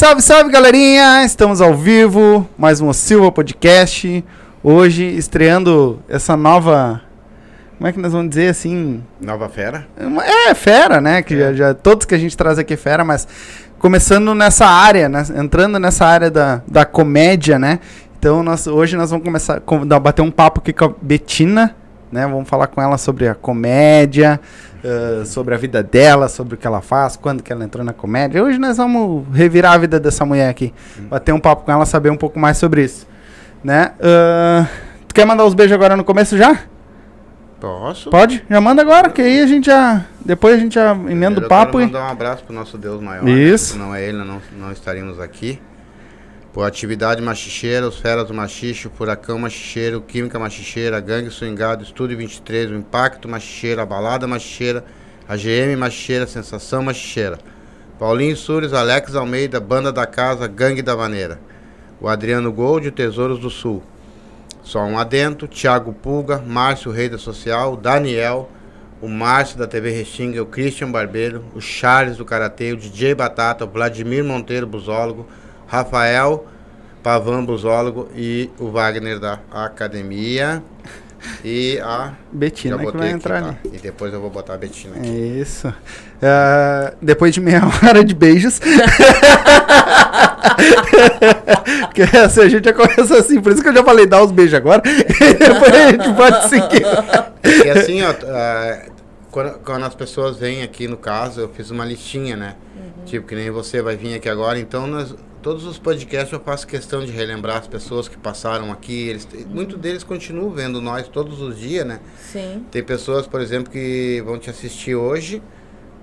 Salve, salve, galerinha! Estamos ao vivo, mais um Silva Podcast. Hoje estreando essa nova. Como é que nós vamos dizer assim? Nova fera? É, fera, né? Que já, já- todos que a gente traz aqui é fera, mas começando nessa área, né? entrando nessa área da, da comédia, né? Então nós, hoje nós vamos começar a bater um papo aqui com a Betina, né? Vamos falar com ela sobre a comédia, ah, sobre a vida dela, sobre o que ela faz, quando que ela entrou na comédia. Hoje nós vamos revirar a vida dessa mulher aqui, bater um papo com ela, saber um pouco mais sobre isso, né? Ah, tu quer mandar os beijos agora no começo já? Posso? Pode? Já manda agora, que aí a gente já. Depois a gente já emenda o papo quero e. mandar um abraço pro nosso Deus maior. Isso. né? Se não é ele, não, não estaríamos aqui. Por atividade machicheira, os feras do machixe, furacão machicheiro, química machicheira, gangue swingado, estúdio 23, o impacto machicheiro, a balada machicheira, a GM machicheira, sensação machicheira. Paulinho Sures, Alex Almeida, banda da casa, gangue da maneira. O Adriano Gold, o Tesouros do Sul. Só um adento, Thiago Pulga, Márcio Rei da Social, Daniel, o Márcio da TV Restinga, o Christian Barbeiro, o Charles do Karatê, o DJ Batata, o Vladimir Monteiro, busólogo, Rafael Pavan, busólogo e o Wagner da Academia. E a. Betina que vai aqui, entrar tá? ali. E depois eu vou botar a Betina aqui. Isso. Ah, depois de meia hora de beijos. Porque essa a gente já começa assim, por isso que eu já falei, dá os beijos agora. e depois a gente pode seguir. Porque assim, ó, ah, quando, quando as pessoas vêm aqui, no caso, eu fiz uma listinha, né? Tipo, que nem você vai vir aqui agora, então nós, todos os podcasts eu faço questão de relembrar as pessoas que passaram aqui. Eles, Muitos deles continuam vendo nós todos os dias, né? Sim. Tem pessoas, por exemplo, que vão te assistir hoje,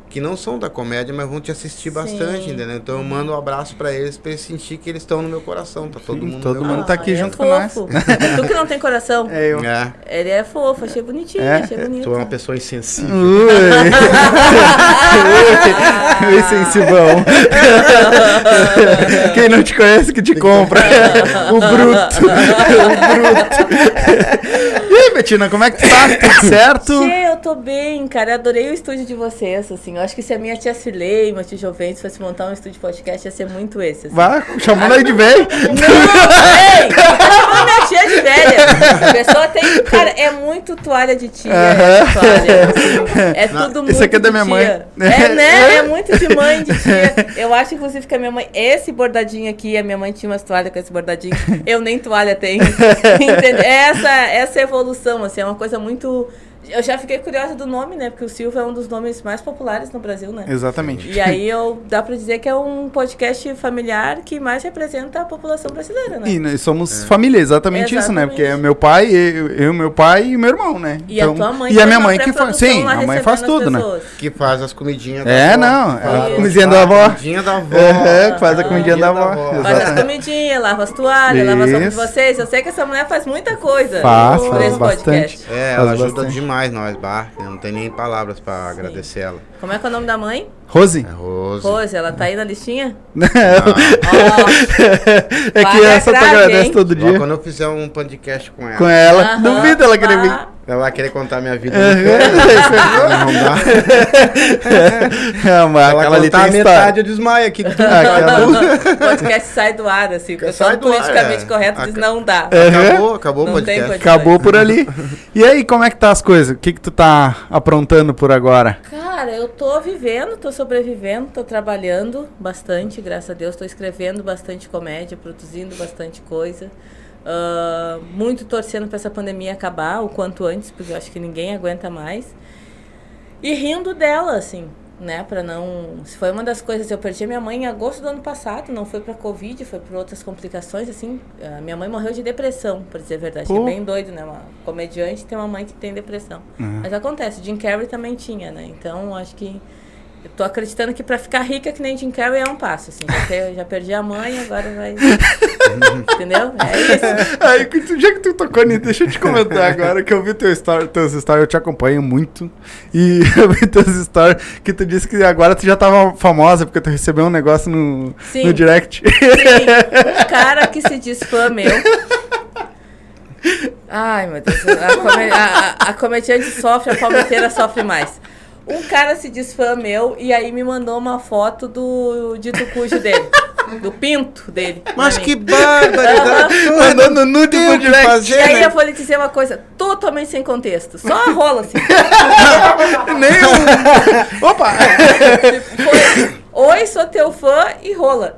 que não são da comédia, mas vão te assistir bastante, entendeu? Então eu mando um abraço pra eles, pra eles sentir que eles estão no meu coração. Tá todo Sim, mundo todo mundo tá aqui é junto com fofo. tu que não tem coração. É eu. É, Ele é fofo, achei bonitinho, É? achei bonito. tu é uma pessoa insensível. Ui. Ui. Ui, sensibão. Quem não te conhece que te compra. o bruto. o bruto. Betina, como é que tu tá? Tudo certo? Tchê, eu tô bem, cara. Adorei o estúdio de vocês, assim. Eu acho que se a minha tia Cirlei, minha tia Juventus fosse montar um estúdio de podcast, ia ser muito esse, assim. Vai, chamando aí de velho. Não, ei, chamando minha tia de velha. A pessoa tem. Cara, é muito toalha de tia. Aham. toalha, assim. É tudo muito. Esse aqui é da minha mãe. tia. É, né? É muito de mãe, de tia. Eu acho, inclusive, que a minha mãe. Esse bordadinho aqui, a minha mãe tinha umas toalhas com esse bordadinho. Eu nem toalha tenho. Entendeu? Essa, essa evolução, assim, é uma coisa muito. Eu já fiquei curiosa do nome, né? Porque o Silva é um dos nomes mais populares no Brasil, né? Exatamente. E aí eu dá pra dizer que é um podcast familiar que mais representa a população brasileira, né? E nós somos família, exatamente, isso, né? Exatamente. Porque é meu pai, eu, eu, meu pai e meu irmão, né? E a tua mãe E a faz minha mãe que faz. Sim, a mãe faz tudo, né? Que faz as comidinhas da É, avó. não, Faz a Isso. comidinha da avó. a comidinha da avó. É, que faz a comidinha da avó. Faz as Exatamente. comidinhas, lava as toalhas, lava as roupas de vocês. Eu sei que essa mulher faz muita coisa Faz, faz bastante. podcast. É, Faz ela ajuda bastante. Demais nós. Eu não tenho nem palavras pra agradecer ela. Como é que é o nome da mãe? Rose? É Rose. Rose, ela tá aí na listinha? Não. Ó, é que essa tu crave, agradece hein? todo dia. quando eu fizer um podcast com ela. Com ela. Duvido ela querer vir. Ela vai querer contar minha vida. Não dá. É, mas Ela aquela ali contar a tem metade, eu desmaio aqui. Aquela... O podcast sai do ar, assim. O Sai pessoal do ar, politicamente é. correto diz não dá. Acabou, acabou o Não tem podcast. podcast. Acabou por ali. E aí, como é que tá as coisas? O que que tu tá aprontando por agora? Cara, eu tô vivendo, tô sobrevivendo, tô trabalhando bastante, graças a Deus. Tô escrevendo bastante comédia, produzindo bastante coisa. Ah, muito torcendo pra essa pandemia acabar o quanto antes, porque eu acho que ninguém aguenta mais. E rindo dela, assim, né? Pra não. Se foi uma das coisas. Eu perdi a minha mãe em agosto do ano passado, não foi pra Covid, foi por outras complicações, assim. A minha mãe morreu de depressão, pra dizer a verdade. Pô. É bem doido, né? Uma comediante tem uma mãe que tem depressão. Uhum. Mas acontece, Jim Carrey também tinha, né? Então acho que. Eu tô acreditando que pra ficar rica que nem Jim Carrey é um passo, assim. Per- já perdi a mãe, agora vai. Entendeu? É isso. Aí, que tu- já que tu tocou nisso, deixa eu te comentar agora que eu vi teu story, teus stories, eu te acompanho muito. E eu vi teus stories que tu disse que agora tu já tava famosa porque tu recebeu um negócio no, Sim. no direct. Sim, um cara que se diz fã meu. Ai, meu Deus. A, come- a, a- a comediante sofre, a palmiteira sofre mais. Um cara se diz fã meu e aí me mandou uma foto do dito cujo dele. do pinto dele. Mas que barbaridade. Mandando nude que direct. fazer, E aí né? eu vou lhe dizer uma coisa totalmente sem contexto. Só a rola, assim. Nem um... Opa! Foi, Oi, sou teu fã e rola.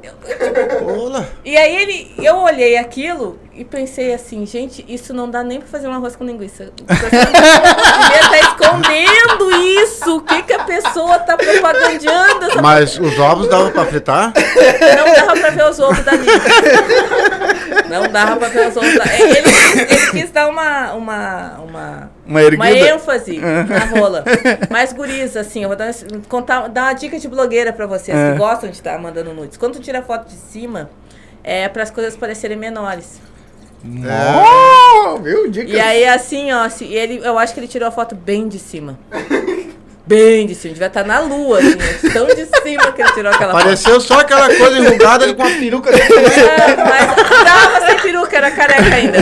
Olá. E aí ele, eu olhei aquilo e pensei assim, gente, isso não dá nem pra fazer um arroz com linguiça. Devia estar escondendo isso. O que, que a pessoa tá propagandeando? Mas os ovos dava pra fritar? Não dava pra ver os ovos da Nívia. Não dava pra ver os ovos da Ele, ele quis dar uma, uma, uma, Uma uma ênfase na rola. Mas, guris, assim, eu vou dar, contar, dar uma dica de blogueira pra vocês É. que gostam de estar mandando nudes. Quando tu tira foto de cima, é para as coisas parecerem menores. Oh, viu? Dica. E aí, assim, ó, assim, ele, eu acho que ele tirou a foto bem de cima. Bem de cima. Devia estar na lua, assim, tão de cima que ele tirou aquela foto. Pareceu só aquela coisa enrugada com a peruca dele. É, mas tava sem peruca, era careca ainda.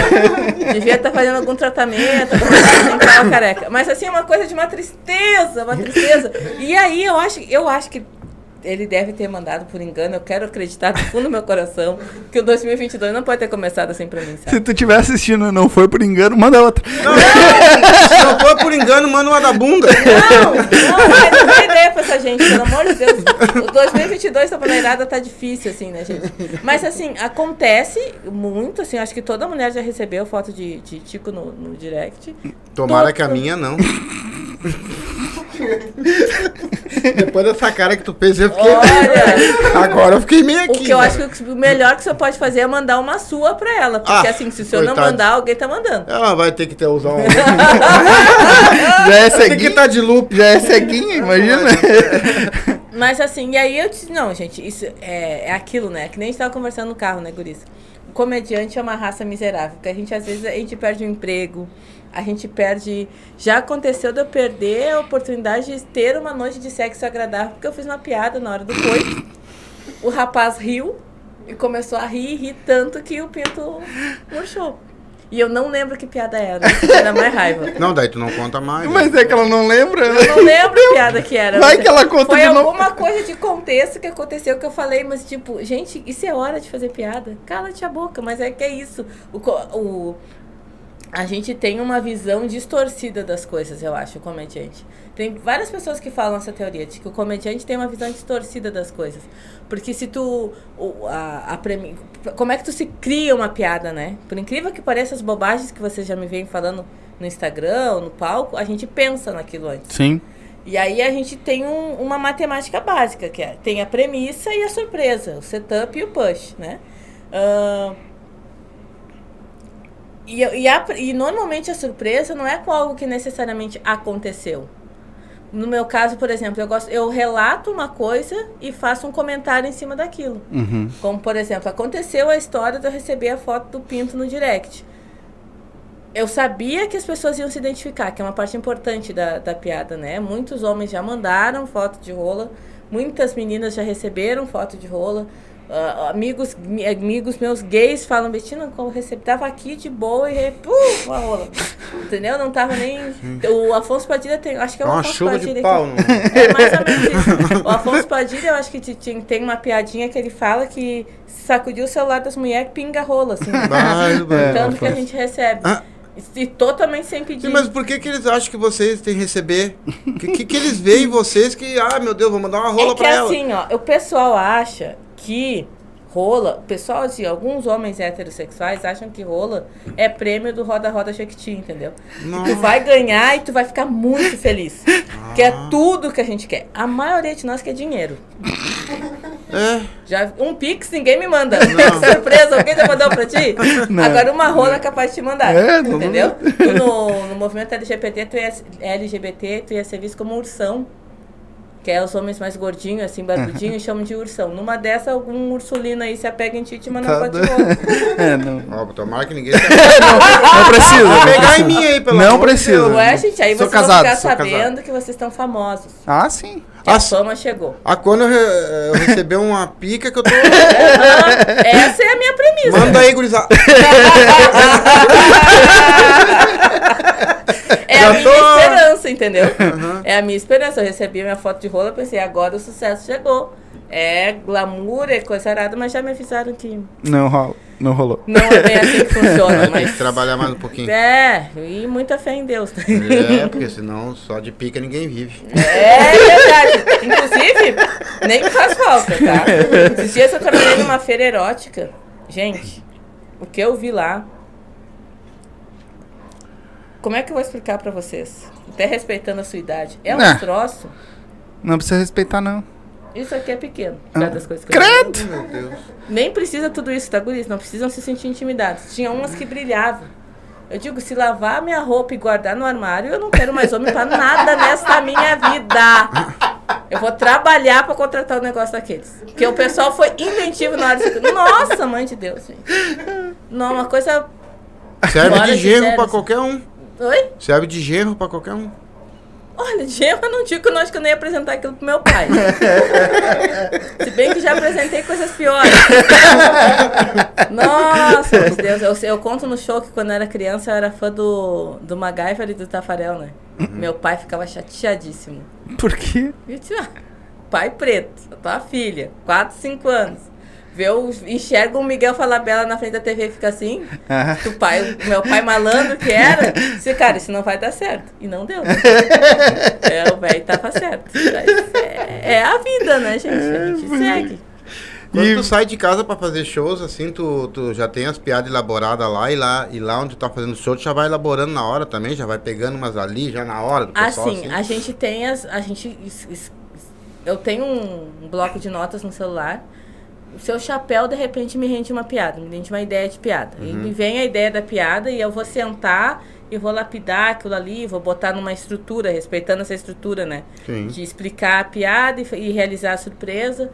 Devia estar fazendo algum tratamento, assim, tava careca. Mas assim, uma coisa de uma tristeza, uma tristeza. E aí eu acho, eu acho que ele deve ter mandado por engano. Eu quero acreditar do fundo do meu coração que o 2022 não pode ter começado assim pra mim, Se sabe? tu estiver assistindo e não foi por engano, manda outra. Se não for por engano, manda uma da bunda. Não, não, não tem ideia pra essa gente, pelo amor de Deus. O 2022 da paneirada tá difícil, assim, né, gente? Mas, assim, acontece muito, assim, acho que toda mulher já recebeu foto de, de Tico no, no direct. Tomara que a minha não. Depois dessa cara que tu fez, eu fiquei. Olha, Agora eu fiquei meio o aqui. que eu né? acho que o melhor que você pode fazer é mandar uma sua pra ela. Porque, Ah, assim, se o senhor não coitado. mandar, alguém tá mandando. Ela vai ter que ter usar um. Já é Tem que ceguinha. estar de loop. Já é ceguinha, imagina. Mas assim, e aí eu disse, não, gente, isso é, é aquilo, né? Que nem a gente tava conversando no carro, né, Guris? Comediante é uma raça miserável, porque a gente, às vezes, a gente perde o emprego, a gente perde... Já aconteceu de eu perder a oportunidade de ter uma noite de sexo agradável, porque eu fiz uma piada na hora do coito. O rapaz riu e começou a rir, rir tanto que o pinto murchou. E eu não lembro que piada era, era mais raiva. Não, daí tu não conta mais. Mas né? é que ela não lembra, né? Eu não lembro que piada que era. Vai mas que ela conta Foi de novo. alguma coisa de contexto que aconteceu que eu falei, mas tipo, gente, isso é hora de fazer piada? Cala-te a boca, mas é que é isso. O, o, a gente tem uma visão distorcida das coisas, eu acho, o comediante. Tem várias pessoas que falam essa teoria, de que o comediante tem uma visão distorcida das coisas. Porque se tu. a, a premi- como é que tu se cria uma piada, né? Por incrível que pareça, as bobagens que vocês já me vêm falando no Instagram ou no palco, a gente pensa naquilo antes. Sim. E aí a gente tem um- uma matemática básica, que é, tem a premissa e a surpresa, o setup e o push, né? Ahn, e, e, a- e normalmente a surpresa não é com algo que necessariamente aconteceu. No meu caso, por exemplo, eu, gosto, eu relato uma coisa e faço um comentário em cima daquilo. Uhum. Como, por exemplo, aconteceu a história de eu receber a foto do pinto no direct. Eu sabia que as pessoas iam se identificar, que é uma parte importante da, da piada, né? Muitos homens já mandaram foto de rola, muitas meninas já receberam foto de rola. Ah, amigos, mi- amigos meus gays falam, Betina, como recebi, tava aqui de boa e pum, uma rola. Entendeu? Não tava nem. O Afonso Padilha tem. Acho que é o É uma Afonso chuva Padilha de que- pau. Não. é mais ou menos isso. O Afonso Padilha, eu acho que tem uma piadinha que ele fala que sacudiu o celular das mulheres, pinga rola, assim. Vai, vai. Tanto que a gente recebe. Ah. E totalmente sem pedir. Sim, mas por que, que eles acham que vocês têm que receber? O que, que, que eles veem em vocês que, ah, meu Deus, vou mandar uma rola é que pra ela? assim, ó, o pessoal acha que rola, pessoal, assim, alguns homens heterossexuais acham que rola é prêmio do Roda Roda Jequiti, entendeu? Nossa. Tu vai ganhar e tu vai ficar muito feliz. Que é tudo que a gente quer. A maioria de nós quer dinheiro. É. Já, um pix ninguém me manda. Surpresa, alguém já mandou pra ti? Não. Agora uma rola é capaz de te mandar. É, entendeu? Tu no, no movimento LGBT, tu ia, LGBT, tu ia ser visto como ursão. Que é os homens mais gordinhos, assim, barbudinhos, chamam de ursão. Numa dessa, algum ursulino aí se apega em ti e te manda Tá foto de doido. rola. É, não. Ó, tomara que ninguém... Vai Não precisa. não pegar em precisa. mim aí, pelo Não precisa. Ué, gente, aí Sou vocês casado, vão ficar sabendo casado. que vocês estão famosos. Ah, sim. Que a fama chegou. Ah, quando eu, re- eu receber uma pica que eu tô... Essa é a minha premissa. Manda aí, gurizada. É Já a minha tô- esperança, entendeu? É a minha esperança. Eu recebi a minha foto de rola, pensei, agora o sucesso chegou. É glamour, é coisa arada, mas já me avisaram que Não rolou. Não rolou. não é bem assim que funciona. Tem mas que trabalhar mais um pouquinho. É, e muita fé em Deus. É, porque senão só de pica ninguém vive. É verdade. Inclusive, nem me faz falta, tá? Esses dias eu trabalhei numa feira erótica. Gente, o que eu vi lá. Como é que eu vou explicar pra vocês? Até respeitando a sua idade. É um troço. Não precisa respeitar, não. Isso aqui é pequeno. Ah. das coisas que eu Credo! Meu Deus. Nem precisa tudo isso, tá, guris? Não precisam se sentir intimidados. Tinha umas que brilhavam. Eu digo, se lavar minha roupa e guardar no armário, eu não quero mais homem pra nada nesta minha vida. Eu vou trabalhar pra contratar o negócio daqueles. Porque o pessoal foi inventivo na hora de... Nossa, mãe de Deus, gente. Não, uma coisa... Serve de sério, pra assim. qualquer um. Oi? Serve de genro pra qualquer um. Olha, Gema, eu não digo que eu não acho que eu nem ia apresentar aquilo pro meu pai. Se bem que já apresentei coisas piores. Nossa, meu Deus. Eu, eu conto no show que quando eu era criança eu era fã do, do MacGyver e do Tafarel, né? Meu pai ficava chateadíssimo. Por quê? Eu disse, ah, pai preto, tua filha, 4, 5 anos. Vê o, enxerga o Miguel Falabella na frente da TV e fica assim. Ah. O pai, o meu pai malandro que era, disse, cara, isso não vai dar certo. E não deu. é, o velho tava certo. É, é a vida, né, gente? A gente segue. Quando E- tu sai de casa pra fazer shows, assim, tu, tu já tem as piadas elaboradas lá e lá, e lá onde tu tá fazendo show, tu já vai elaborando na hora também, já vai pegando umas ali, já na hora do pessoal, Assim, a gente tem as. A gente. Eu tenho um bloco de notas no celular. O seu chapéu, de repente, me rende uma piada, me rende uma ideia de piada. E me vem a ideia da piada e eu vou sentar e vou lapidar aquilo ali, vou botar numa estrutura, respeitando essa estrutura, né? Sim. De explicar a piada e, e realizar a surpresa.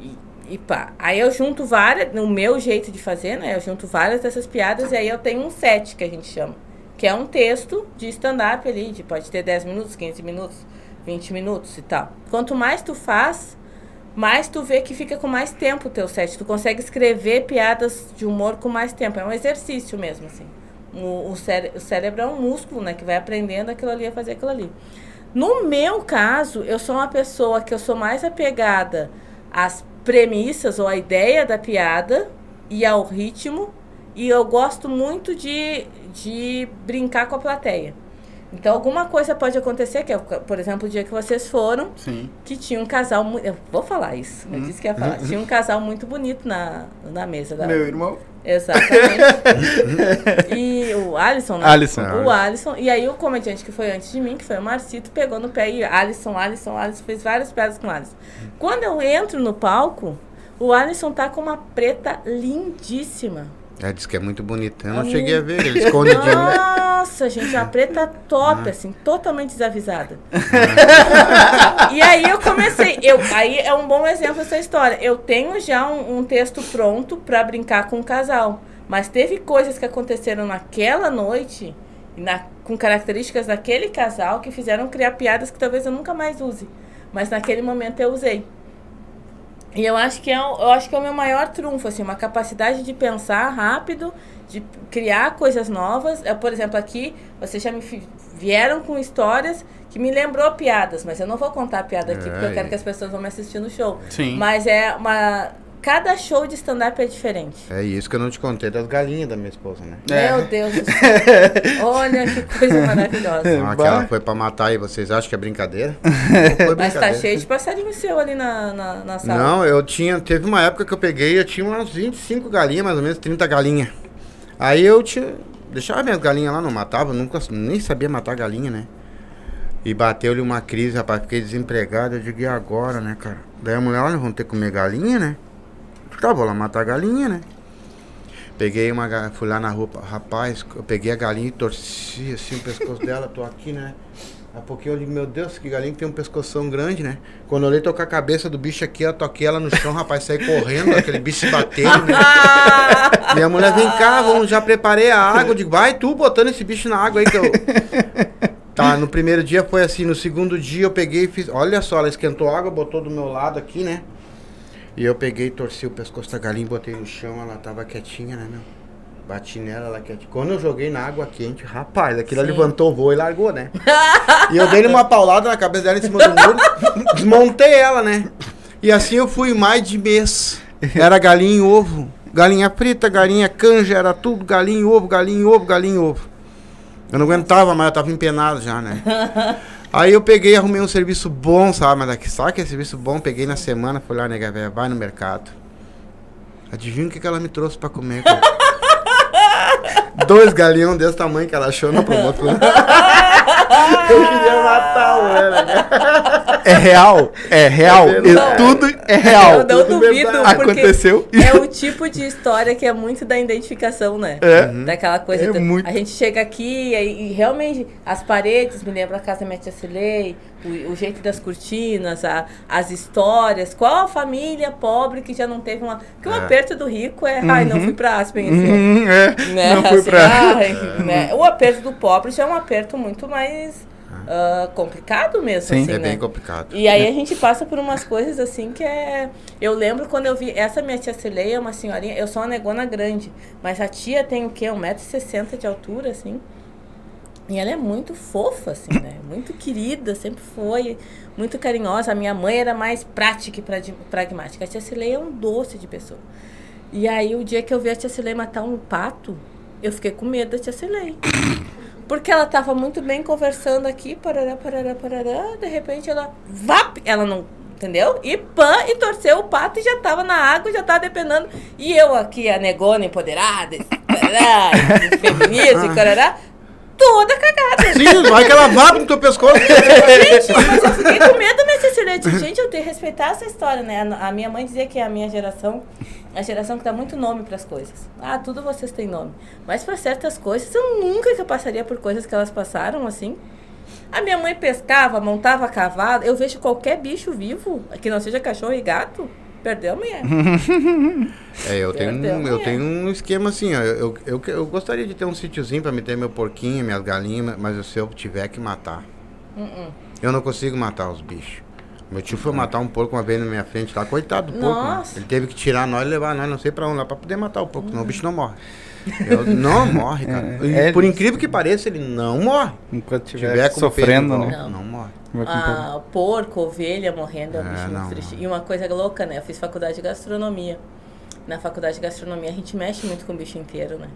E, e pá. Aí eu junto várias, no meu jeito de fazer, né? Eu junto várias dessas piadas e aí eu tenho um set que a gente chama. Que é um texto de stand-up ali, de pode ter 10 minutos, 15 minutos, 20 minutos e tal. Quanto mais tu faz, mais tu vê que fica com mais tempo o teu set. Tu consegue escrever piadas de humor com mais tempo. É um exercício mesmo, assim. O, o, cére o cérebro é um músculo, né? Que vai aprendendo aquilo ali a fazer aquilo ali. No meu caso, eu sou uma pessoa que eu sou mais apegada às premissas ou à ideia da piada e ao ritmo. E eu gosto muito de, de brincar com a plateia. Então, alguma coisa pode acontecer, que é, por exemplo, o dia que vocês foram, Sim. que tinha um casal. Eu vou falar isso, eu disse que ia falar. Tinha um casal muito bonito na, na mesa da. Meu irmão. Exatamente. e o Alisson, né? Alisson. O Alisson. E aí o comediante que foi antes de mim, que foi o Marcito, pegou no pé e Alisson, Alisson, Alisson, fez várias piadas com o Alisson. Quando eu entro no palco, o Alisson tá com uma preta lindíssima. É, diz que é muito bonito. Eu não cheguei a ver, ele esconde de mim. Nossa, gente, uma preta top, assim, totalmente desavisada. e aí eu comecei, eu, aí é um bom exemplo essa história. Eu tenho já um, um texto pronto pra brincar com o casal. Mas teve coisas que aconteceram naquela noite, na, com características daquele casal, que fizeram criar piadas que talvez eu nunca mais use. Mas naquele momento eu usei. E eu acho que é, o- eu acho que é o meu maior trunfo, assim, uma capacidade de pensar rápido, de criar coisas novas. Eu, por exemplo, aqui, vocês já me vieram com histórias que me lembrou piadas, mas eu não vou contar a piada aqui, porque eu É, quero que as pessoas vão me assistir no show. Sim. Mas é uma. Cada show de stand-up é diferente. É isso que eu não te contei das galinhas da minha esposa, né? É. Meu Deus do céu. Olha que coisa maravilhosa. Ah, que Bah. ela foi pra matar e vocês acham que é brincadeira? Não foi Mas tá brincadeira. cheio de passarinho seu ali na, na, na sala. Não, eu tinha. Teve uma época que eu peguei, eu tinha umas 25 galinhas, mais ou menos, 30 galinhas. Aí eu tinha. Deixava minhas galinhas lá, não matava, nunca nem sabia matar galinha, né? E bateu-lhe uma crise, rapaz, fiquei desempregado, eu digo, e agora, né, cara? Daí a mulher, olha, vamos ter que comer galinha, né? Tá, vou lá matar a galinha, né? Peguei uma, fui lá na rua, rapaz, eu peguei a galinha e torci assim o pescoço dela, tô aqui, né? A pouquinho eu digo, meu Deus, que galinha que tem um pescoção grande, né? Quando eu olhei, tô com a cabeça do bicho aqui, eu toquei ela no chão, rapaz, saí correndo, aquele bicho se batendo, né? E a mulher, vem cá, vamos, já preparei a água. Eu digo, vai tu botando esse bicho na água aí que eu. Tá, no primeiro dia foi assim, no segundo dia eu peguei e fiz. Olha só, ela esquentou água, botou do meu lado aqui, né? E eu peguei, torci o pescoço da galinha, botei no chão, ela tava quietinha, né, meu? Bati nela, ela quente. Quando eu joguei na água quente, rapaz, aquilo levantou o voo e largou, né? e eu dei uma paulada na cabeça dela em cima do muro, desmontei ela, né? E assim eu fui mais de mês. Era galinha e ovo. Galinha frita, galinha canja, era tudo galinha e ovo, galinha e ovo, galinha e ovo. Eu não aguentava, mas eu tava empenado já, né? Aí eu peguei, arrumei um serviço bom, sabe? Mas aqui, sabe que é serviço bom? Peguei na semana, fui lá, nega velha, vai no mercado. Adivinha o que, que ela me trouxe pra comer? cara? Dois galinhão desse tamanho que ela achou na promoção. eu queria matar o ela, né? É real, é real. É verdade. tudo é real. Eu não tudo duvido, verdade. porque Aconteceu. é o tipo de história que é muito da identificação, né? É. Daquela coisa. É do- muito. A gente chega aqui e, e realmente as paredes me lembram a casa da minha tia Cilei, o, o jeito das cortinas, a- as histórias. Qual a família pobre que já não teve uma. Porque o É. aperto do rico é. Ai, não fui pra Aspen ano." Uhum, é. né? Não foi Assim, pra. ai, né? O aperto do pobre já é um aperto muito mais ah, complicado mesmo, Sim. assim, É né? bem complicado. E aí a gente passa por umas coisas assim que é. Eu lembro quando eu vi. Essa minha tia Cileia é uma senhorinha. Eu sou uma negona grande. Mas a tia tem o quê? 1,60m de altura, assim. E ela é muito fofa, assim, né? Muito querida, sempre foi. Muito carinhosa. A minha mãe era mais prática e pragmática. A tia Cileia é um doce de pessoa. E aí, o dia que eu vi a tia Cileia matar um pato, eu fiquei com medo da tia Cileia. Porque ela tava muito bem conversando aqui, parará, parará, parará, de repente ela, vap, ela não, entendeu? E pã, e torceu o pato e já tava na água, já tava depenando. E eu aqui, a negona empoderada, parará, e parará, toda cagada. Sim, vai que ela vá no teu pescoço. Gente, mas eu fiquei com medo. Eu disse, Gente, eu tenho que respeitar essa história, né? A a minha mãe dizia que a minha geração, a geração que dá muito nome para as coisas. Ah, tudo vocês têm nome. Mas para certas coisas, eu nunca que eu passaria por coisas que elas passaram assim. A minha mãe pescava, montava cavalo. Eu vejo qualquer bicho vivo, que não seja cachorro e gato, perdeu a mulher. É, eu tenho, Perdeu, um, eu tenho um esquema assim, ó. Eu, eu, eu, gostaria de ter um sítiozinho pra meter meu porquinho, minhas galinhas, mas se eu tiver que matar. Uh-uh. Eu não consigo matar os bichos. Meu tio foi matar um porco uma vez na minha frente lá, coitado do porco. né? Nossa. Ele teve que tirar nós e levar nós, não sei pra onde, lá pra poder matar o porco, senão o bicho não morre. Eu- não morre, cara. É, E é- por incrível que pareça, ele não morre. Enquanto tiver com sofrendo, né? igual, Não morre. Ah, porco, ovelha morrendo é um É, bicho muito não, triste. não. E uma coisa louca, né? Eu fiz faculdade de gastronomia. Na faculdade de gastronomia a gente mexe muito com o bicho inteiro, né?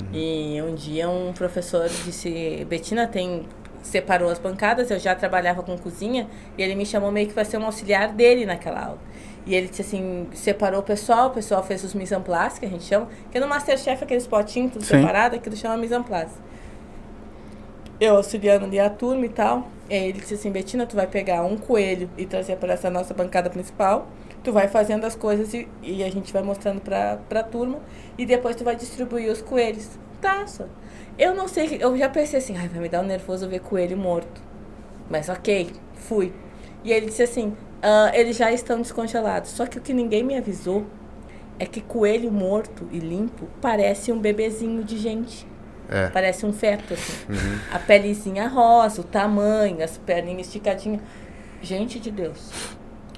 Uhum. E um dia um professor disse, Betina tem separou as bancadas, eu já trabalhava com cozinha, e ele me chamou meio que para ser um auxiliar dele naquela aula. E ele disse assim, separou o pessoal, o pessoal fez os mise en place, que a gente chama, que no Masterchef aqueles potinhos tudo Sim. separado, aquilo chama mise en place eu auxiliando ali a turma e tal. E ele disse assim, Betina, tu vai pegar um coelho e trazer para essa nossa bancada principal. Tu vai fazendo as coisas e, e a gente vai mostrando pra, pra turma. E depois tu vai distribuir os coelhos. Tá, só. Eu não sei, eu já pensei assim, ai, vai me dar um nervoso ver coelho morto. Mas ok, fui. E ele disse assim, "Ah, eles já estão descongelados. Só que o que ninguém me avisou é que coelho morto e limpo parece um bebezinho de gente. É. Parece um feto, assim. A pelezinha rosa, o tamanho, as perninhas esticadinhas. Gente de Deus.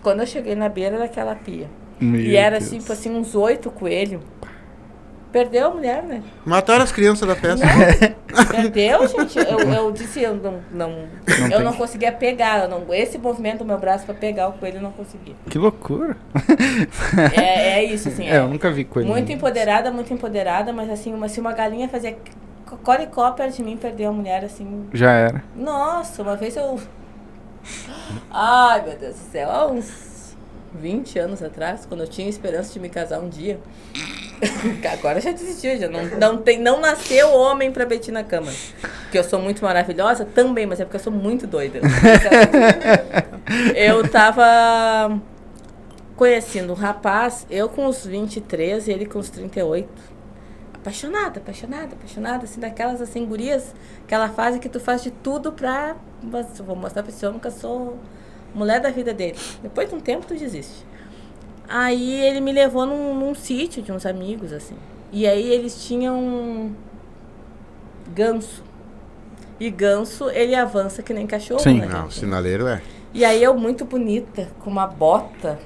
Quando eu cheguei na beira daquela pia, Meu e era Deus. assim, tipo assim, uns oito coelhos, perdeu a mulher, né? Mataram as crianças da festa. Perdeu, gente. Eu, eu disse, eu não, não, eu tem. não conseguia pegar. Eu não, esse movimento do meu braço pra pegar o coelho eu não conseguia. Que loucura. É, é isso, assim. É, eu nunca vi coelho. Muito empoderada, muito empoderada, mas assim, uma, se uma galinha fazia coricó perto de mim, perdeu a mulher, assim, Já era. Nossa, uma vez eu. Ai, meu Deus do céu, uns 20 anos atrás, quando eu tinha esperança de me casar um dia. Agora já desisti, já não, não, tem, não nasceu homem pra Betina Câmara. Porque eu sou muito maravilhosa também, mas é porque eu sou muito doida. Eu tava conhecendo um rapaz, eu com uns 23 e ele com uns 38 apaixonada, apaixonada, apaixonada, assim, daquelas assim, gurias, aquela fase que tu faz de tudo pra. Mas vou mostrar pra esse homem que eu sou mulher da vida dele. Depois de um tempo tu desiste. Aí ele me levou num, num sítio de uns amigos, assim. E aí eles tinham ganso. E ganso, ele avança que nem cachorro, Sim. né? Não, gente? sinaleiro é. E aí eu muito bonita, com uma bota,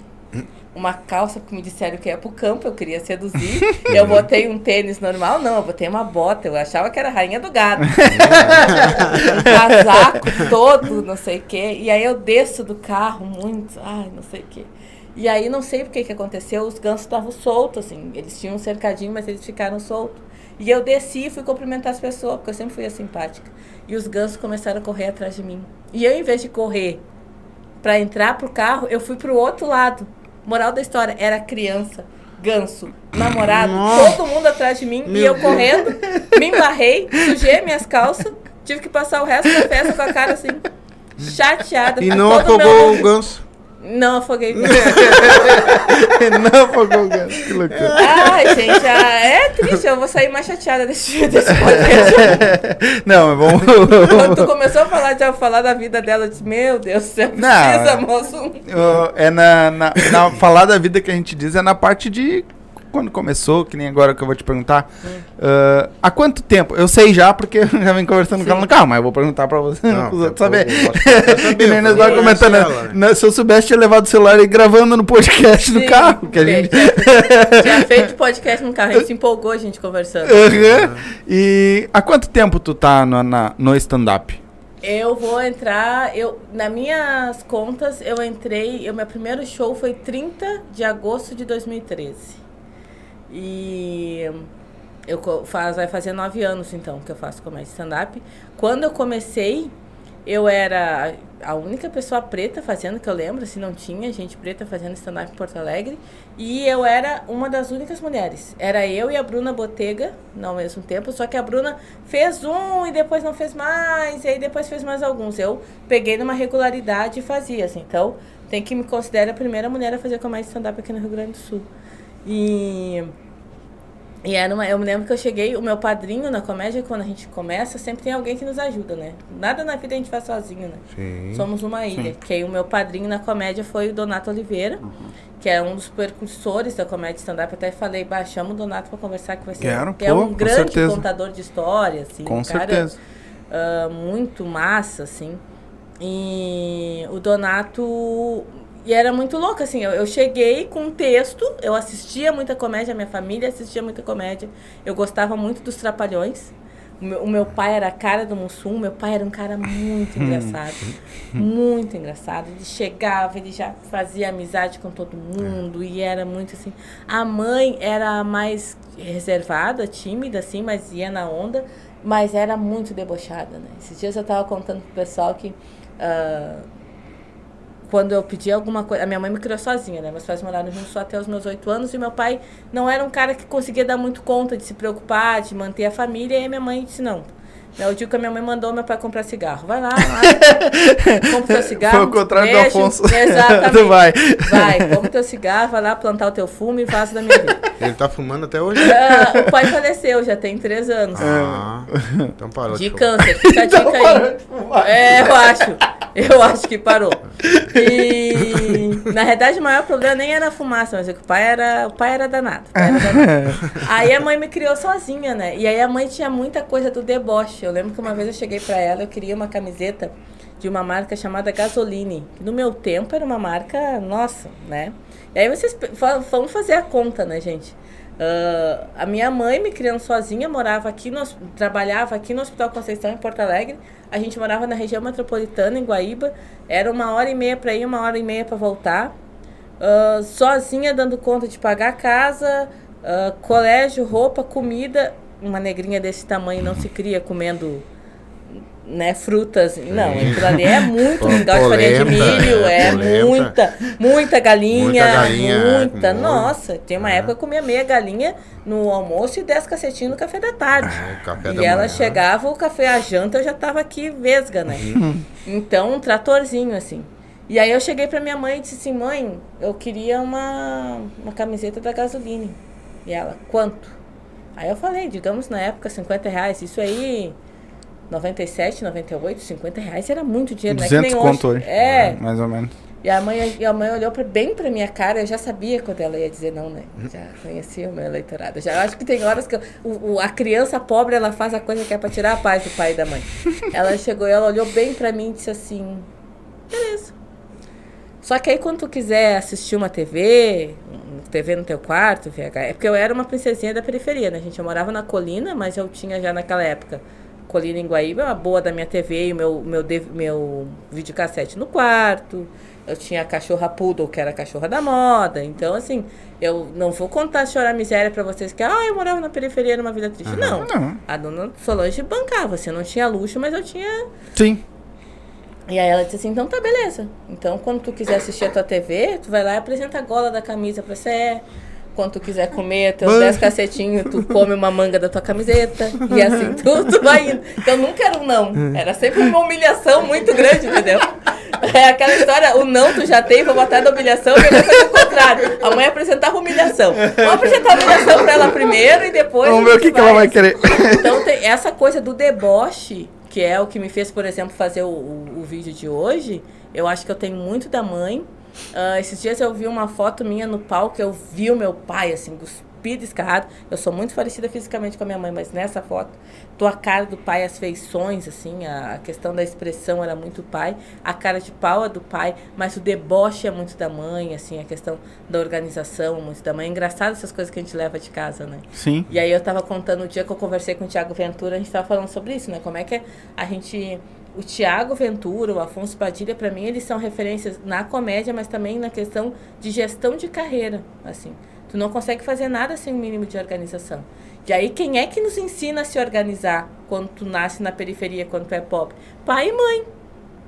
uma calça, porque me disseram que ia pro campo, eu queria seduzir. eu botei um tênis normal, não, eu botei uma bota, eu achava que era a rainha do gado. um casaco todo, não sei o quê. E aí eu desço do carro muito, ai, não sei o quê. E aí não sei o que que aconteceu, os gansos estavam soltos, assim. Eles tinham um cercadinho, mas eles ficaram soltos. E eu desci e fui cumprimentar as pessoas, porque eu sempre fui simpática. E os gansos começaram a correr atrás de mim. E eu, em vez de correr para entrar pro carro, eu fui pro outro lado. Moral da história, era criança, ganso, namorado, Nossa. todo mundo atrás de mim. e Meu eu Deus. correndo, me embarrei, sujei minhas calças, tive que passar o resto da festa com a cara assim, chateada. E Tá não afogou o ganso. Não afoguei. não, fogou o ganso, que loucura. Ai, gente, ah, é triste. Eu vou sair mais chateada desse, desse podcast. não, mas Quando tu vamos. começou a falar, de, falar da vida dela, eu disse, meu Deus do céu, Não, precisa, moço. é na, na, na- Falar da vida que a gente diz é na parte de. Quando começou, que nem agora que eu vou te perguntar. ah, há quanto tempo? Eu sei já, porque eu já vim conversando com ela no carro, mas eu vou perguntar pra você, Não, pros outros saber. que nem nós comentando. né? ela, né? Se eu soubesse, tinha levado o celular e gravando no podcast do Sim, carro. Que a gente. Tinha feito podcast no carro, a gente se empolgou, a gente conversando. Aham. E há quanto tempo tu tá no, na- no stand-up? Eu vou entrar, eu, nas minhas contas, eu entrei, o meu primeiro show foi 30 de agosto de 2013. E eu faz, vai fazer nove anos então que eu faço comédia stand-up. Quando eu comecei, eu era a única pessoa preta fazendo, que eu lembro, assim, não tinha gente preta fazendo stand-up em Porto Alegre. E eu era uma das únicas mulheres. Era eu e a Bruna Botega, ao mesmo tempo, só que a Bruna fez um e depois não fez mais, e aí depois fez mais alguns. Eu peguei numa regularidade e fazia, assim. Então, tem que me considerar a primeira mulher a fazer comédia stand-up aqui no Rio Grande do Sul. E e era uma, eu me lembro que eu cheguei, o meu padrinho na comédia, quando a gente começa, sempre tem alguém que nos ajuda, né? Nada na vida a gente faz sozinho, né? Sim. Somos uma ilha. Que aí o meu padrinho na comédia foi o Donato Oliveira, que é um dos percursores da comédia stand-up. Até falei, chama o Donato pra conversar, que vai ser. Quero, que é pô, um com grande certeza. contador de histórias, assim. Com um cara, certeza. ah, muito massa, assim. E o Donato. E era muito louco, assim. Eu, eu cheguei com um texto, eu assistia muita comédia, minha família assistia muita comédia. Eu gostava muito dos Trapalhões. O meu, o meu pai era a cara do Mussum, meu pai era um cara muito engraçado. muito engraçado. Ele chegava, ele já fazia amizade com todo mundo e era muito assim. A mãe era mais reservada, tímida, assim, mas ia na onda, mas era muito debochada, né? Esses dias eu tava contando pro pessoal que. ah, quando eu pedi alguma coisa. A minha mãe me criou sozinha, né? Meus pais moraram juntos só até os meus oito anos e meu pai não era um cara que conseguia dar muito conta de se preocupar, de manter a família. E aí minha mãe disse: não. Né, O dia que a minha mãe mandou meu pai comprar cigarro. Vai lá, vai. compra teu cigarro. Foi o contrário do beijo. Afonso. Exatamente. Tu vai. Vai, compra teu cigarro, vai lá plantar o teu fumo e vaza da minha vida. Ele tá fumando até hoje? Ah, o pai faleceu, já tem três anos. Ah, então parou De fumar. câncer, fica a dica aí. É, eu acho. Eu acho que parou. E na verdade o maior problema nem era a fumaça, mas é que o pai era, o pai era danado. o pai era danado. Aí a mãe me criou sozinha, né? E aí a mãe tinha muita coisa do deboche. Eu lembro que uma vez eu cheguei pra ela, eu queria uma camiseta de uma marca chamada Gasoline. que No meu tempo era uma marca, nossa, né? E aí vocês vamos fazer a conta, né, gente? Ah, a minha mãe me criando sozinha, morava aqui, no, trabalhava aqui no Hospital Conceição, em Porto Alegre. A gente morava na região metropolitana, em Guaíba. Era uma hora e meia para ir, uma hora e meia para voltar. Ah, sozinha, dando conta de pagar casa, ah, colégio, roupa, comida. Uma negrinha desse tamanho não se cria comendo né, frutas. Não, aquilo ali é muito mingau de farinha de milho, é, é, polenta. muita, muita galinha, Muita galinha, é, muita. Nossa, tem uma É. época que eu comia meia galinha no almoço e dez cacetinhos no café da tarde. O café e da ela manhã. chegava, o café, a janta, eu já tava aqui vesga, né? Uhum. Então, um tratorzinho, assim. E aí eu cheguei pra minha mãe e disse assim, mãe, eu queria uma, uma camiseta da gasolina. E ela, quanto? Aí eu falei, digamos na época, 50 reais. Isso aí, 97, 98, 50 reais era muito dinheiro, não é que 200 nem conto hoje. hoje. É, Mais ou menos. e a mãe, e a mãe olhou pra, bem pra minha cara, eu já sabia quando ela ia dizer não, né? Já conhecia o meu eleitorado. Já acho que tem horas que eu- o, o- a criança pobre, ela faz a coisa que é pra tirar a paz do pai e da mãe. Ela chegou, ela olhou bem pra mim e disse assim: beleza. Só que aí quando tu quiser assistir uma TV, TV no teu quarto, VH, é porque eu era uma princesinha da periferia, né, gente? Eu morava na colina, mas eu tinha já naquela época Colina em Guaíba, uma boa da minha TV e o meu, meu, meu videocassete no quarto. Eu tinha a cachorra poodle, que era a cachorra da moda. Então, assim, eu não vou contar chorar miséria para vocês que, ah, eu morava na periferia numa vida triste. Uhum. Não. não. A dona Solange bancava. Você assim, não tinha luxo, mas eu tinha. Sim. E aí ela disse assim, então tá beleza. Então, quando tu quiser assistir a tua TV, tu vai lá e apresenta a gola da camisa pra você quando tu quiser comer teus 10 cacetinhos, tu come uma manga da tua camiseta. e assim tudo vai indo. Então nunca era um não. Era sempre uma humilhação muito grande, entendeu? É aquela história, o não tu já tem, vou botar da humilhação e depois o contrário. A mãe apresentava humilhação. Vamos apresentar a humilhação pra ela primeiro e depois. Vamos ver o que, que ela vai querer. Então tem essa coisa do deboche, que é o que me fez, por exemplo, fazer o, o, o vídeo de hoje. Eu acho que eu tenho muito da mãe Uh, esses dias eu vi uma foto minha no palco, eu vi o meu pai, assim, cuspido, escarrado. Eu sou muito parecida fisicamente com a minha mãe, mas nessa foto, tua cara do pai, as feições, assim, a, a questão da expressão era muito pai, a cara de pau é do pai, mas o deboche é muito da mãe, assim, a questão da organização, muito da mãe. É engraçado essas coisas que a gente leva de casa, né? Sim. E aí eu tava contando o dia que eu conversei com o Tiago Ventura, a gente tava falando sobre isso, né? Como é que a gente o Tiago Ventura, o Afonso Padilha, para mim, eles são referências na comédia, mas também na questão de gestão de carreira, assim. Tu não consegue fazer nada sem o um mínimo de organização. E aí, quem é que nos ensina a se organizar quando tu nasce na periferia, quando tu é pobre? Pai e mãe,